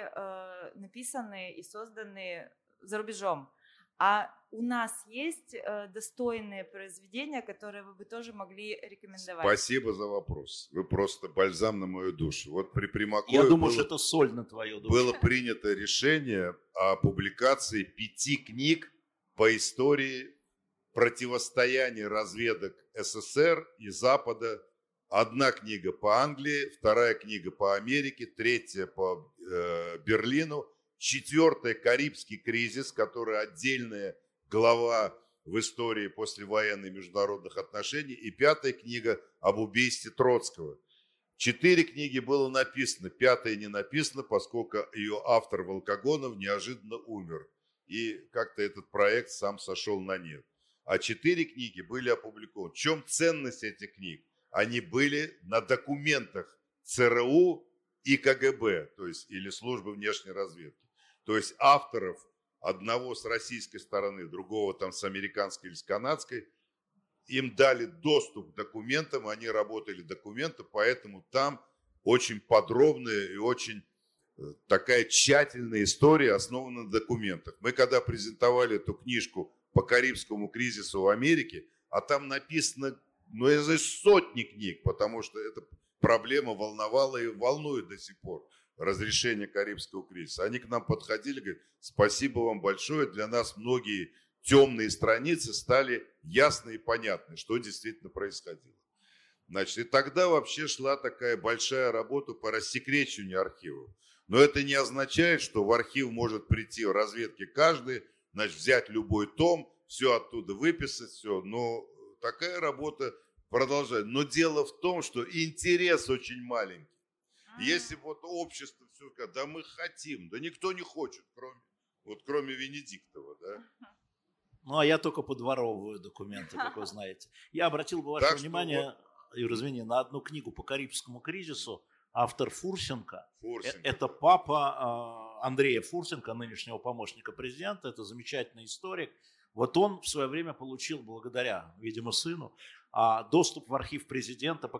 написаны и созданы за рубежом. А у нас есть э, достойные произведения, которые вы бы тоже могли рекомендовать? Спасибо за вопрос. Вы просто бальзам на мою душу. Вот при Примакове Я думаю, было, что это соль на твою душу. было принято решение о публикации пяти книг по истории противостояния разведок СССР и Запада. Одна книга по Англии, вторая книга по Америке, третья по э, Берлину, четвертая Карибский кризис, который отдельная глава в истории послевоенной международных отношений, и пятая книга об убийстве Троцкого. Четыре книги было написано, пятая не написана, поскольку ее автор Волкогонов неожиданно умер. И как-то этот проект сам сошел на нет. А четыре книги были опубликованы. В чем ценность этих книг? Они были на документах ЦРУ и КГБ, то есть или службы внешней разведки. То есть авторов одного с российской стороны, другого там с американской или с канадской, им дали доступ к документам, они работали документы, поэтому там очень подробная и очень э, такая тщательная история, основана на документах. Мы когда презентовали эту книжку по Карибскому кризису в Америке, а там написано, ну, знаю, сотни книг, потому что эта проблема волновала и волнует до сих пор разрешение Карибского кризиса. Они к нам подходили, говорят, спасибо вам большое, для нас многие темные страницы стали ясны и понятны, что действительно происходило. Значит, и тогда вообще шла такая большая работа по рассекречиванию архивов. Но это не означает, что в архив может прийти в разведке каждый, значит, взять любой том, все оттуда выписать, все. Но такая работа продолжает. Но дело в том, что интерес очень маленький. Если вот общество все да мы хотим, да никто не хочет, кроме, вот кроме Венедиктова, да. Ну, а я только подворовываю документы, как вы знаете. Я обратил бы ваше Так что внимание, Юр, извини, на одну книгу по Карибскому кризису. Автор Фурсенко. Э- Фурсенко. Это папа э, Андрея Фурсенко, нынешнего помощника президента. Это замечательный историк. Вот он в свое время получил, благодаря, видимо, сыну, а, доступ в архив президента по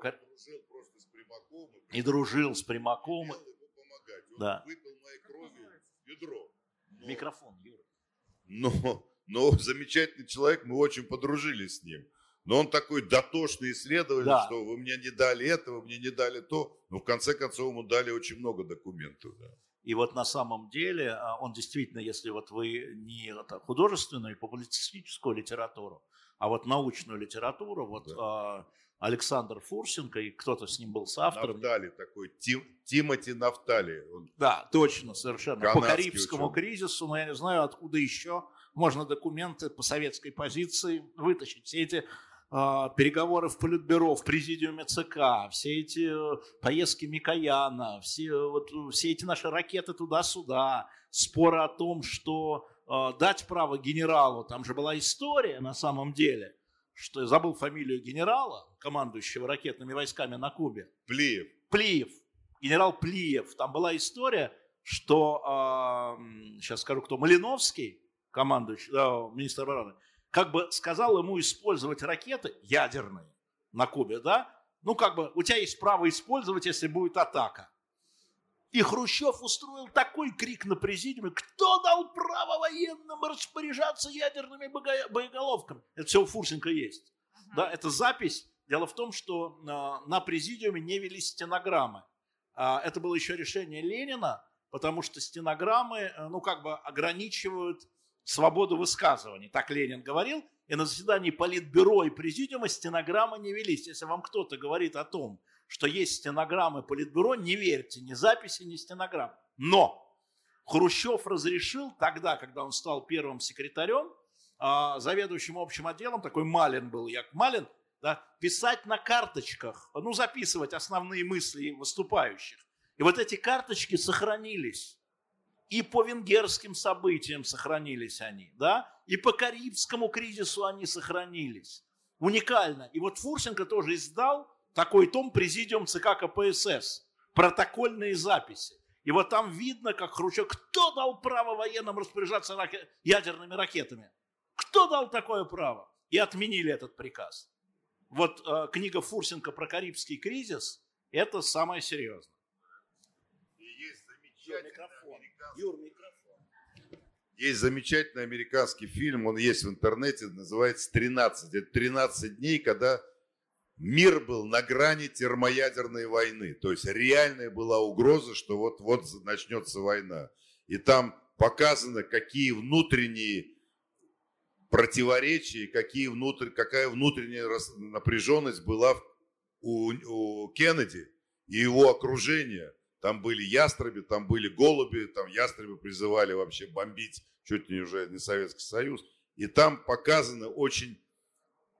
и дружил с. Он Да. выпил моей крови ведро. Но- Микрофон, Юра. Но, но замечательный человек, мы очень подружились с ним. Но он такой дотошный исследователь, Да. что вы мне не дали это, вы мне не дали то. Но в конце концов ему дали очень много документов. да. И вот на самом деле а, он действительно, если вот вы не это, художественную и публицистическую литературу, а вот научную литературу, вот а, Александр Фурсенко и кто-то с ним был соавтором. Нафтали такой, Тим- Тимоти Нафтали. Он Да, точно, совершенно. По Карибскому ученый. кризису, но я не знаю, откуда еще можно документы по советской позиции вытащить. Все эти а, переговоры в Политбюро, в президиуме ЦК, все эти э, поездки Микояна, все, вот, все эти наши ракеты туда-сюда, споры о том, что э, дать право генералу, там же была история на самом деле, что я забыл фамилию генерала, командующего ракетными войсками на Кубе. Плиев. Плиев. Генерал Плиев. Там была история, что, э, сейчас скажу кто, Малиновский, командующий, э, министр обороны, как бы сказал ему использовать ракеты ядерные на Кубе, да? Ну, как бы, у тебя есть право использовать, если будет атака. И Хрущев устроил такой крик на президиуме, кто дал право военным распоряжаться ядерными боеголовками? Это все у Фурсенко есть. Uh-huh. Да, это запись. Дело в том, что э, на президиуме не вели стенограммы. Э, это было еще решение Ленина, потому что стенограммы, э, ну, как бы ограничивают свободу высказываний. Так Ленин говорил. И на заседании Политбюро и Президиума стенограммы не велись. Если вам кто-то говорит о том, что есть стенограммы Политбюро, не верьте, ни записи, ни стенограмм. Но Хрущев разрешил тогда, когда он стал первым секретарем, а, заведующим общим отделом, такой Малин был, Як Малин, да, писать на карточках, ну, записывать основные мысли выступающих. И вот эти карточки сохранились. И по венгерским событиям сохранились они, да, и по Карибскому кризису они сохранились. Уникально. И вот Фурсенко тоже издал такой том президиум ЦК КПСС, протокольные записи. И вот там видно, как Хрущев, кто дал право военным распоряжаться ядерными ракетами? Кто дал такое право? И отменили этот приказ. Вот э, книга Фурсенко про Карибский кризис – это самое серьезное. И есть замечательный микрофон. Юр, микрофон. Есть замечательный американский фильм, он есть в интернете, называется «13». Это 13 дней, когда мир был на грани термоядерной войны. То есть реальная была угроза, что вот-вот начнется война. И там показано, какие внутренние противоречия, какие внутрь, какая внутренняя напряженность была у, у Кеннеди и его окружения. Там были ястребы, там были голуби, там ястребы призывали вообще бомбить чуть ли уже не Советский Союз. И там показано очень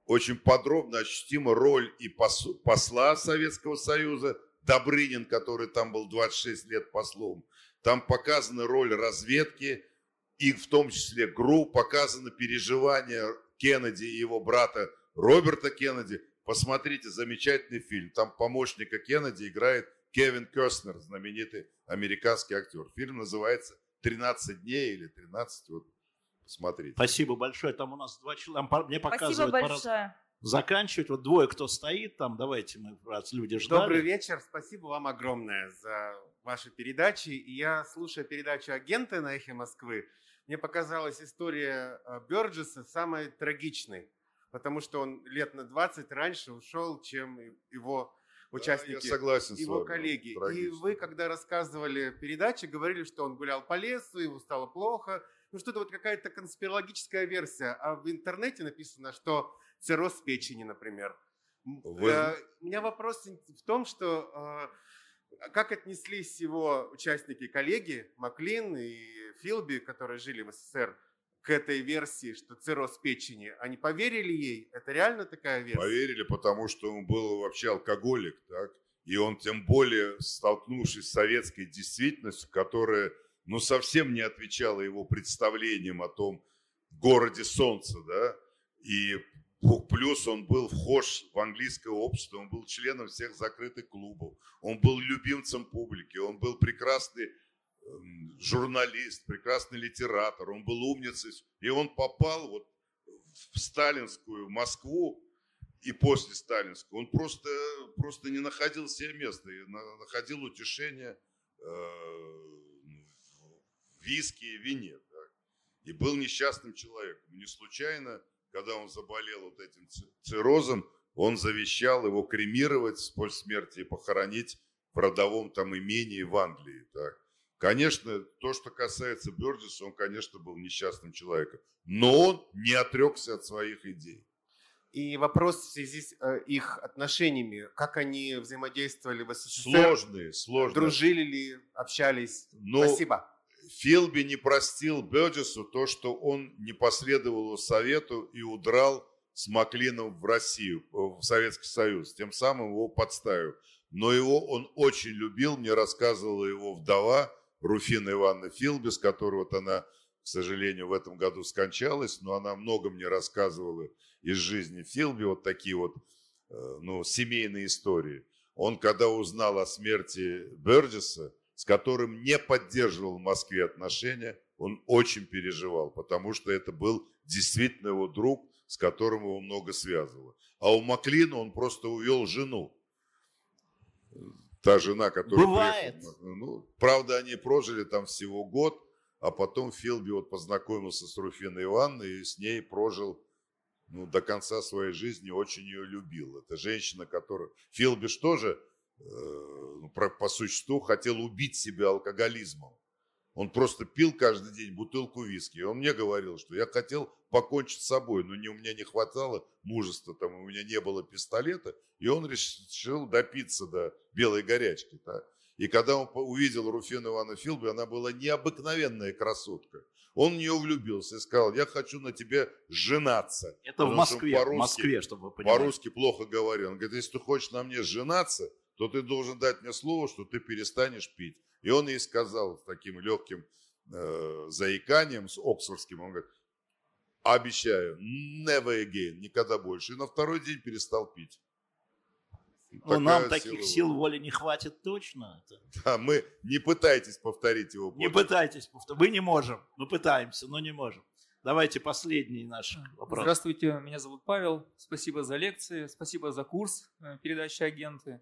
очень подробно ощутима роль и посла Советского Союза, Добрынин, который там был 26 лет послом. Там показана роль разведки, и в том числе ГРУ, показано переживания Кеннеди и его брата Роберта Кеннеди. Посмотрите, замечательный фильм. Там помощника Кеннеди играет Кевин Кёстнер, знаменитый американский актер. Фильм называется «13 дней» или «13». Вот Смотрите. Спасибо большое. Там у нас два человека. Мне показывают. Спасибо большое. Пора заканчивать. Вот двое, кто стоит там. Давайте мы, раз люди ждали. Добрый вечер. Спасибо вам огромное за ваши передачи. И я, слушая передачу «Агенты» на «Эхе Москвы», мне показалась история э, Бёрджеса самой трагичной, потому что он лет на 20 раньше ушел, чем его участники, да, согласен его коллеги. Трагично. И вы, когда рассказывали передачи, говорили, что он гулял по лесу, ему стало плохо, ну что-то вот какая-то конспирологическая версия, а в интернете написано, что цирроз печени, например. Вы... Э, у меня вопрос в том, что э, как отнеслись его участники, коллеги Маклин и Филби, которые жили в СССР, к этой версии, что цирроз печени, они поверили ей? Это реально такая версия? Поверили, потому что он был вообще алкоголик, так? И он тем более, столкнувшись с советской действительностью, которая ну, совсем не отвечала его представлениям о том городе солнца, да, и плюс он был вхож в английское общество, он был членом всех закрытых клубов, он был любимцем публики, он был прекрасный эм, журналист, прекрасный литератор, он был умницей, и он попал вот в сталинскую Москву, и после сталинскую, он просто, просто не находил себе места, и находил утешение э, виски и вине. Так? И был несчастным человеком. Не случайно, когда он заболел вот этим циррозом, он завещал его кремировать после смерти и похоронить в родовом там имении в Англии. Так? Конечно, то, что касается Бёрджеса, он, конечно, был несчастным человеком. Но он не отрекся от своих идей. И вопрос в связи с э, их отношениями, как они взаимодействовали в СССР? Сложные, сложные. Дружили ли, общались? Но Спасибо. Филби не простил Бёрджесу то, что он не последовал совету и удрал с Маклином в Россию, в Советский Союз, тем самым его подставив. Но его он очень любил, мне рассказывала его вдова Руфина Ивановна Филби, с которой вот она, к сожалению, в этом году скончалась, но она много мне рассказывала из жизни Филби, вот такие вот э, ну, семейные истории. Он, когда узнал о смерти Бердиса, с которым не поддерживал в Москве отношения, он очень переживал, потому что это был действительно его друг, с которым его много связывало. А у Маклина он просто увел жену. Та жена, которая Бывает. приехала. Ну, правда, они прожили там всего год, а потом Филби вот познакомился с Руфиной Ивановной и с ней прожил ну, до конца своей жизни, очень ее любил. Это женщина, которая... Филбиш тоже, по существу, хотел убить себя алкоголизмом. Он просто пил каждый день бутылку виски. И он мне говорил, что я хотел покончить с собой, но не, у меня не хватало мужества, там, у меня не было пистолета. И он решил допиться до белой горячки. да. И когда он увидел Руфину Ивановну Филби, она была необыкновенная красотка. Он в нее влюбился и сказал, я хочу на тебе женаться. Это в Москве, в Москве, чтобы вы понимали. По-русски плохо говорил. Он говорит, если ты хочешь на мне женаться, то ты должен дать мне слово, что ты перестанешь пить. И он ей сказал с таким легким э, заиканием, с оксфордским, он говорит, обещаю, never again, никогда больше. И на второй день перестал пить. Ну, нам таких сил воли не хватит точно. Да, мы не пытайтесь повторить его. Не подвиг. пытайтесь повторить. Мы не можем. Мы пытаемся, но не можем. Давайте последний наш вопрос. Здравствуйте, меня зовут Павел. Спасибо за лекции, спасибо за курс э, передачи «Агенты».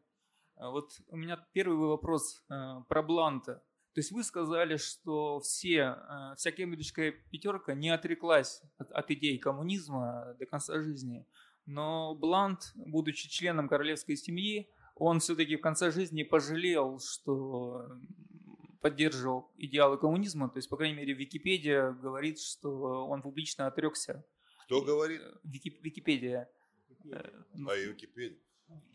А Вот у меня первый вопрос э, про Бланта. То есть вы сказали, что все, э, вся кембриджская пятерка не отреклась от, от идей коммунизма до конца жизни. Но Блант, будучи членом королевской семьи, он все-таки в конце жизни пожалел, что поддерживал идеалы коммунизма. То есть, по крайней мере, Википедия говорит, что он публично отрекся Кто говорит? Вики- Википедия. Э, А Википедия?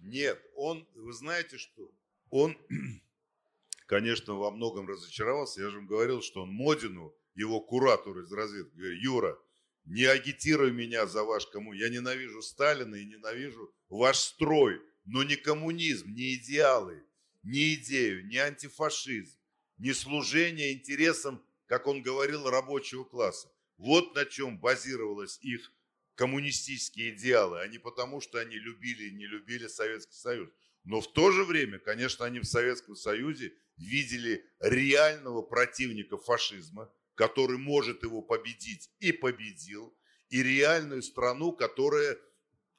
Нет, он, вы знаете что? Он, конечно, во многом разочаровался. Я же вам говорил, что он Модину, его куратор из разведки, говорит, Юра, не агитируй меня за ваш коммунизм. Я ненавижу Сталина и ненавижу ваш строй, но не коммунизм, не идеалы, не идею, не антифашизм, не служение интересам, как он говорил, рабочего класса. Вот на чем базировалась их коммунистические идеалы, а не потому, что они любили и не любили Советский Союз. Но в то же время, конечно, они в Советском Союзе видели реального противника фашизма, который может его победить и победил, и реальную страну, которая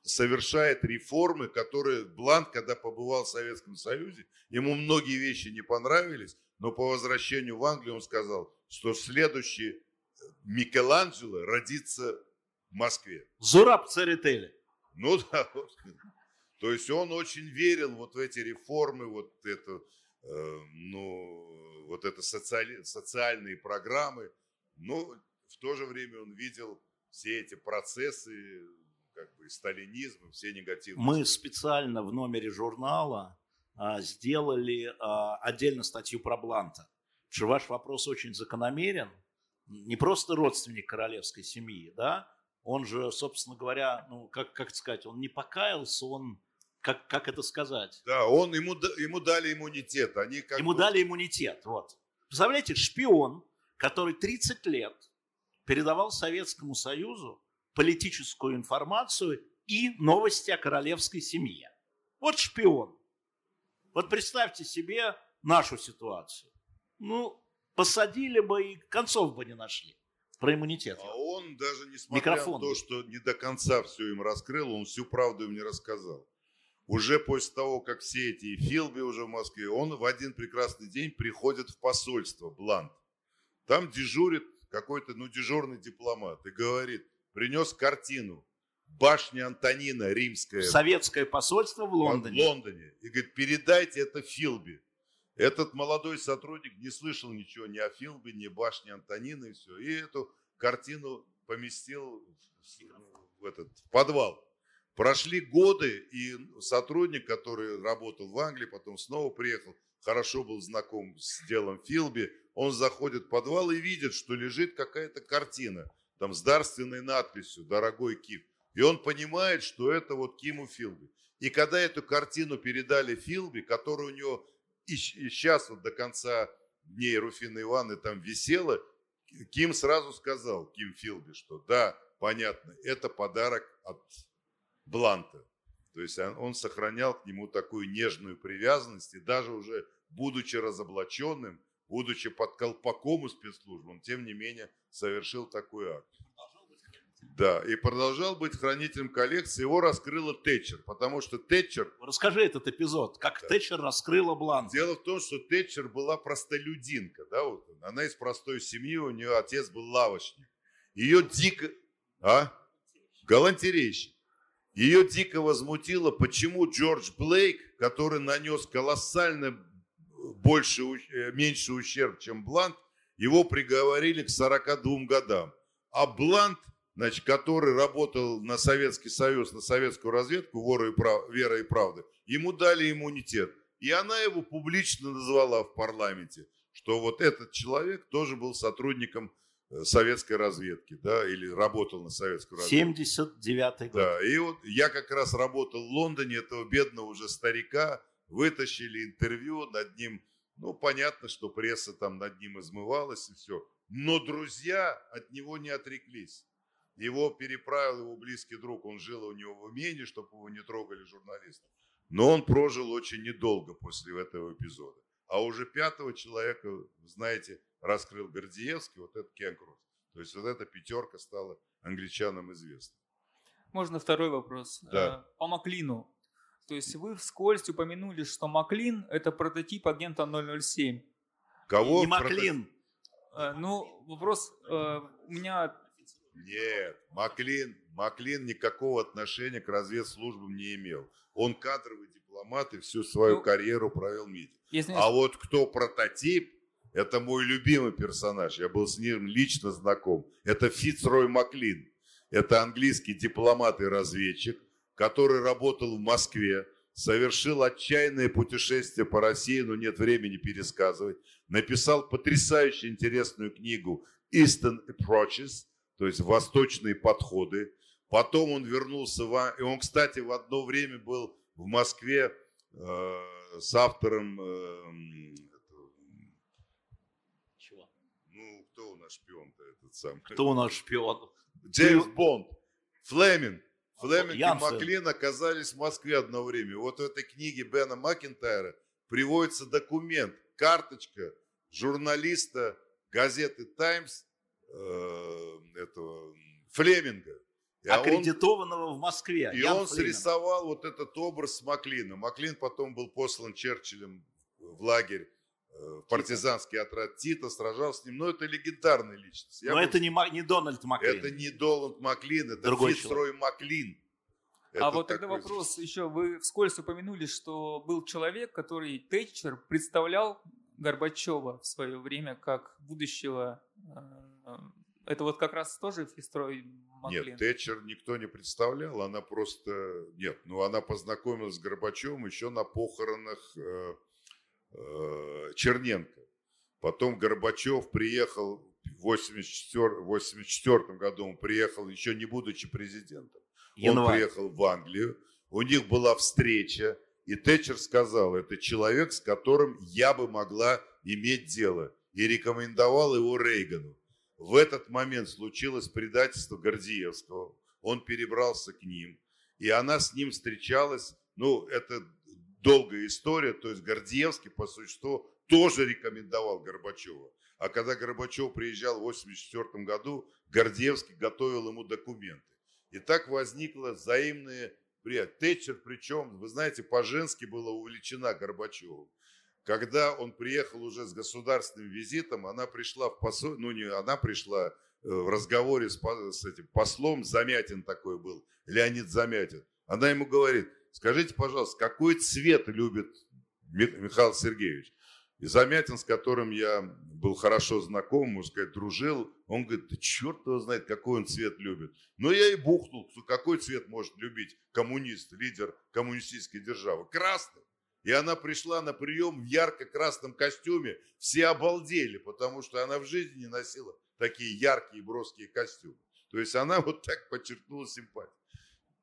совершает реформы, которые Блант, когда побывал в Советском Союзе, ему многие вещи не понравились, но по возвращению в Англию он сказал, что следующий Микеланджело родится в Москве. Зураб Церетели. Ну да, вот. то есть он очень верил вот в эти реформы, вот это, э, ну, вот это социали- социальные программы, но в то же время он видел все эти процессы, как бы сталинизм, все негативные. Мы специально в номере журнала а, сделали а, отдельно статью про Бланта. Потому что ваш вопрос очень закономерен. Не просто родственник королевской семьи, да? Он же, собственно говоря, ну, как, как сказать, он не покаялся, он, как, как это сказать? Да, он, ему, ему дали иммунитет. Они как Ему бы- дали иммунитет, вот. Представляете, шпион, который 30 лет передавал Советскому Союзу политическую информацию и новости о королевской семье. Вот шпион. Вот представьте себе нашу ситуацию. Ну, посадили бы и концов бы не нашли про иммунитет. А он даже несмотря Микрофон. на то, что не до конца все им раскрыл, он всю правду им не рассказал. Уже после того, как все эти Филби уже в Москве, он в один прекрасный день приходит в посольство, Блант. Там дежурит какой-то, ну, дежурный дипломат и говорит, принес картину башня Антонина римская. Советское посольство в Лондоне. В Лондоне. И говорит, передайте это Филби. Этот молодой сотрудник не слышал ничего ни о Филби, ни башне Антонина и все. И эту картину поместил в, этот в подвал. Прошли годы, и сотрудник, который работал в Англии, потом снова приехал, хорошо был знаком с делом Филби, он заходит в подвал и видит, что лежит какая-то картина, там с дарственной надписью «Дорогой Кип». И он понимает, что это вот Киму Филби. И когда эту картину передали Филби, которая у него и, сейчас вот до конца дней Руфины Ивановны там висела, Ким сразу сказал, Ким Филби, что да, понятно, это подарок от Бланта. То есть он, он сохранял к нему такую нежную привязанность, и даже уже будучи разоблаченным, будучи под колпаком у спецслужб, он тем не менее совершил такой акт. Да, и продолжал быть хранителем коллекции. Его раскрыла Тэтчер, потому что Тэтчер... Расскажи этот эпизод, как да. Тэтчер раскрыла Блант. Дело в том, что Тэтчер была простолюдинка, да, вот она из простой семьи, у нее отец был лавочник. Ее дико... А? Галантерейщик. Ее дико возмутило, почему Джордж Блейк, который нанес колоссально больше, э, меньше ущерб, чем Блант, его приговорили к 42 годам. А Блант значит, который работал на Советский Союз, на советскую разведку, вора и прав, вера и правда, ему дали иммунитет. И она его публично назвала в парламенте, что вот этот человек тоже был сотрудником э, советской разведки, да, или работал на советскую разведку. 79-й год. Да, и вот я как раз работал в Лондоне, этого бедного уже старика, вытащили интервью, над ним, ну, понятно, что пресса там над ним измывалась и все. Но друзья от него не отреклись. Его переправил его близкий друг, он жил у него в имении, чтобы его не трогали журналисты. Но он прожил очень недолго после этого эпизода. А уже пятого человека, знаете, раскрыл Гордиевский, вот этот Кен Кросс. То есть вот эта пятерка стала англичанам известна. Можно второй вопрос? Да. Э, по Маклину. То есть вы вскользь упомянули, что Маклин – это прототип агента 007. Кого? Не Маклин. Э, ну, вопрос, э, у меня нет, Маклин, Маклин никакого отношения к разведслужбам не имел. Он кадровый дипломат и всю свою ну, карьеру провел в МИДе. Если... А вот кто прототип, это мой любимый персонаж. Я был с ним лично знаком. Это Фицрой Маклин. Это английский дипломат и разведчик, который работал в Москве, совершил отчаянное путешествие по России, но нет времени пересказывать. Написал потрясающе интересную книгу «Eastern Approaches», то есть восточные подходы. Потом он вернулся в... И он, кстати, в одно время был в Москве э, с автором... Э, Чего? Ну, кто у нас шпион-то этот сам? Кто у нас шпион? Джеймс Ты... Бонд. Флеминг. Флеминг Янсен. и Маклин оказались в Москве одно время. Вот в этой книге Бена Макентайра приводится документ, карточка журналиста газеты «Таймс» Э, этого Флеминга. И Аккредитованного он, в Москве. И Ян он Флеминг. срисовал вот этот образ с Маклина. Маклин потом был послан Черчиллем в лагерь э, в партизанский отряд Тита, сражался с ним. Но это легендарная личность. Я Но это не, не Дональд Маклин. Это не Дональд Маклин, это Другой Фицрой Маклин. А это а вот тогда вопрос еще. Вы вскользь упомянули, что был человек, который Тэтчер представлял Горбачева в свое время как будущего э, это вот как раз тоже Фистрой Маклин? Нет, Тэтчер никто не представлял, она просто... Нет, ну она познакомилась с Горбачевым еще на похоронах э, э, Черненко. Потом Горбачев приехал в 1984 84 году, он приехал, еще не будучи президентом. Январь. Он приехал в Англию, у них была встреча, и Тэтчер сказал, это человек, с которым я бы могла иметь дело. И рекомендовал его Рейгану. В этот момент случилось предательство Гордиевского. Он перебрался к ним, и она с ним встречалась. Ну, это долгая история, то есть Гордиевский, по существу, тоже рекомендовал Горбачева. А когда Горбачев приезжал в 1984 году, Гордеевский готовил ему документы. И так возникло взаимное приятие. Тэтчер, причем, вы знаете, по-женски была увлечена Горбачевым. Когда он приехал уже с государственным визитом, она пришла в посол, ну не она пришла э, в разговоре с, с этим послом, Замятин такой был, Леонид Замятин. Она ему говорит, скажите, пожалуйста, какой цвет любит Михаил Сергеевич? И Замятин, с которым я был хорошо знаком, можно сказать, дружил, он говорит, да черт его знает, какой он цвет любит. Но я и бухнул, какой цвет может любить коммунист, лидер коммунистической державы? Красный. И она пришла на прием в ярко-красном костюме. Все обалдели, потому что она в жизни не носила такие яркие броские костюмы. То есть она вот так подчеркнула симпатию.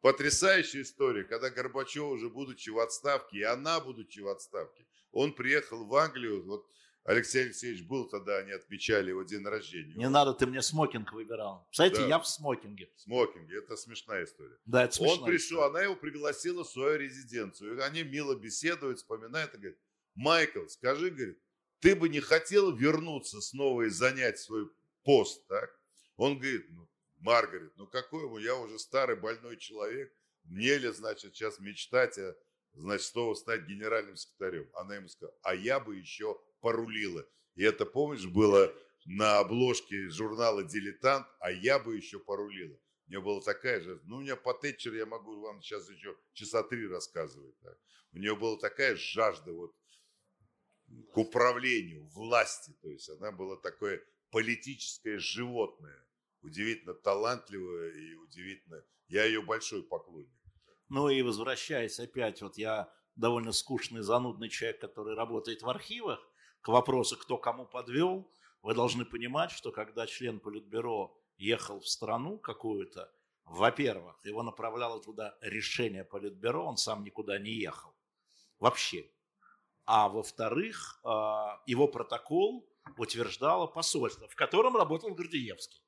потрясающая история, когда Горбачев уже будучи в отставке, и она будучи в отставке, он приехал в Англию, вот Алексей Алексеевич был тогда, они отмечали его день рождения. Не надо, ты мне смокинг выбирал. Кстати, Да. я в смокинге. Смокинге, это смешная история. Да, это смешная Он пришел, она его пригласила в свою резиденцию. Они мило беседуют, вспоминают и говорят, Майкл, скажи, говорит, ты бы не хотел вернуться снова и занять свой пост, так? Он говорит, ну, Маргарет, ну какой ему, я уже старый больной человек, мне ли, значит, сейчас мечтать, о, значит, снова стать генеральным секретарем? Она ему сказала, а я бы еще порулила. И это, помнишь, было на обложке журнала «Дилетант», а я бы еще порулила. У нее была такая же, ну, у меня по Тэтчер я могу вам сейчас еще часа три рассказывать. так. У нее была такая жажда вот к управлению, власти. То есть она была такое политическое животное. Удивительно талантливое и удивительно. Я ее большой поклонник. Ну и возвращаясь опять, вот я довольно скучный, занудный человек, который работает в архивах, к вопросу, кто кому подвел, вы должны понимать, что когда член Политбюро ехал в страну какую-то, во-первых, его направляло туда решение Политбюро, он сам никуда не ехал. Вообще. А во-вторых, а, его протокол утверждало посольство, в котором работал Гордеевский.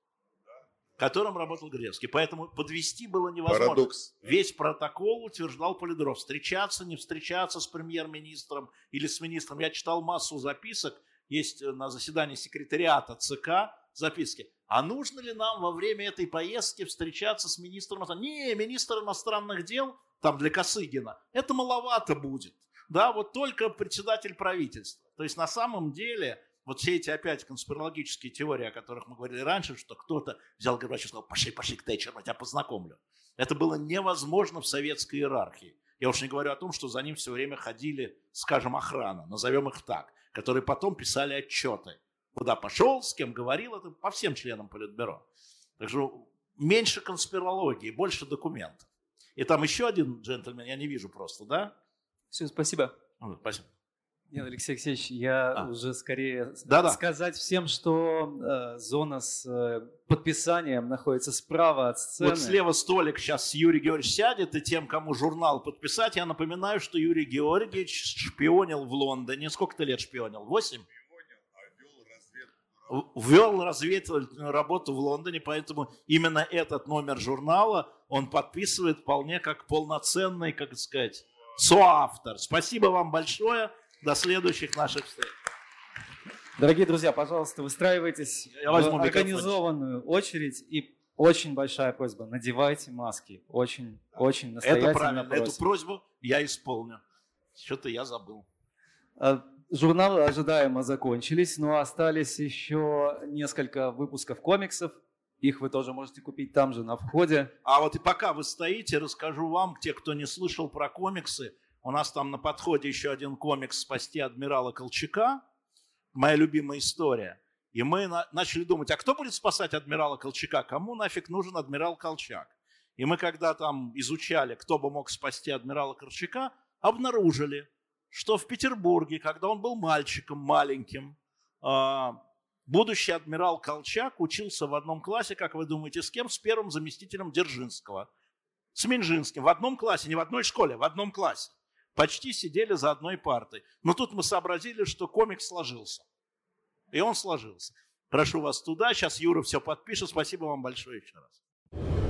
В котором работал Гордеевский. Поэтому подвести было невозможно. Парадокс. Весь протокол утверждал Полидоров. Встречаться, не встречаться с премьер-министром или с министром. Я читал массу записок. Есть э, на заседании секретариата ЦК записки. А нужно ли нам во время этой поездки встречаться с министром? Не, министр иностранных дел, там для Косыгина, это маловато будет. Да, вот только председатель правительства. То есть на самом деле вот все эти опять конспирологические теории, о которых мы говорили раньше, что кто-то взял Горбачева и сказал, пошли, пошли к Тэтчеру, я тебя познакомлю. Это было невозможно в советской иерархии. Я уж не говорю о том, что за ним все время ходили, скажем, охрана, назовем их так, которые потом писали отчеты. Куда пошел, с кем говорил, это по всем членам Политбюро. Так что меньше конспирологии, больше документов. И там еще один джентльмен, я не вижу просто, да? Все, спасибо. Ну, Спасибо. Нет, Алексей Алексеевич, я А. уже скорее Да-да. сказать всем, что э, зона с э, подписанием находится справа от сцены. Вот слева столик сейчас Юрий Георгиевич сядет, и тем, кому журнал подписать, я напоминаю, что Юрий Георгиевич шпионил в Лондоне. Сколько ты лет шпионил? Восемь? Вел разведывательную работу в Лондоне, поэтому именно этот номер журнала он подписывает вполне как полноценный, как сказать, соавтор. Спасибо вам большое. До следующих наших встреч. Дорогие друзья, пожалуйста, выстраивайтесь Я возьму в организованную очередь и очень большая просьба, надевайте маски. Очень, очень настоятельно Это правильно. Эту просим. просьбу я исполню. Что-то я забыл. А, Журналы ожидаемо закончились, но остались еще несколько выпусков комиксов. Их вы тоже можете купить там же на входе. А вот и пока вы стоите, расскажу вам, те, кто не слышал про комиксы, у нас там на подходе еще один комикс «Спасти адмирала Колчака», моя любимая история. И мы на- начали думать, а кто будет спасать адмирала Колчака? Кому нафиг нужен адмирал Колчак? И мы когда там изучали, кто бы мог спасти адмирала Колчака, обнаружили, что в Петербурге, когда он был мальчиком маленьким, а, будущий адмирал Колчак учился в одном классе, как вы думаете, с кем? С первым заместителем Дзержинского. С Минжинским. В одном классе, не в одной школе, в одном классе. Почти сидели за одной партой. Но тут мы сообразили, что комикс сложился. И он сложился. Прошу вас туда. Сейчас Юра все подпишет. Спасибо вам большое еще раз.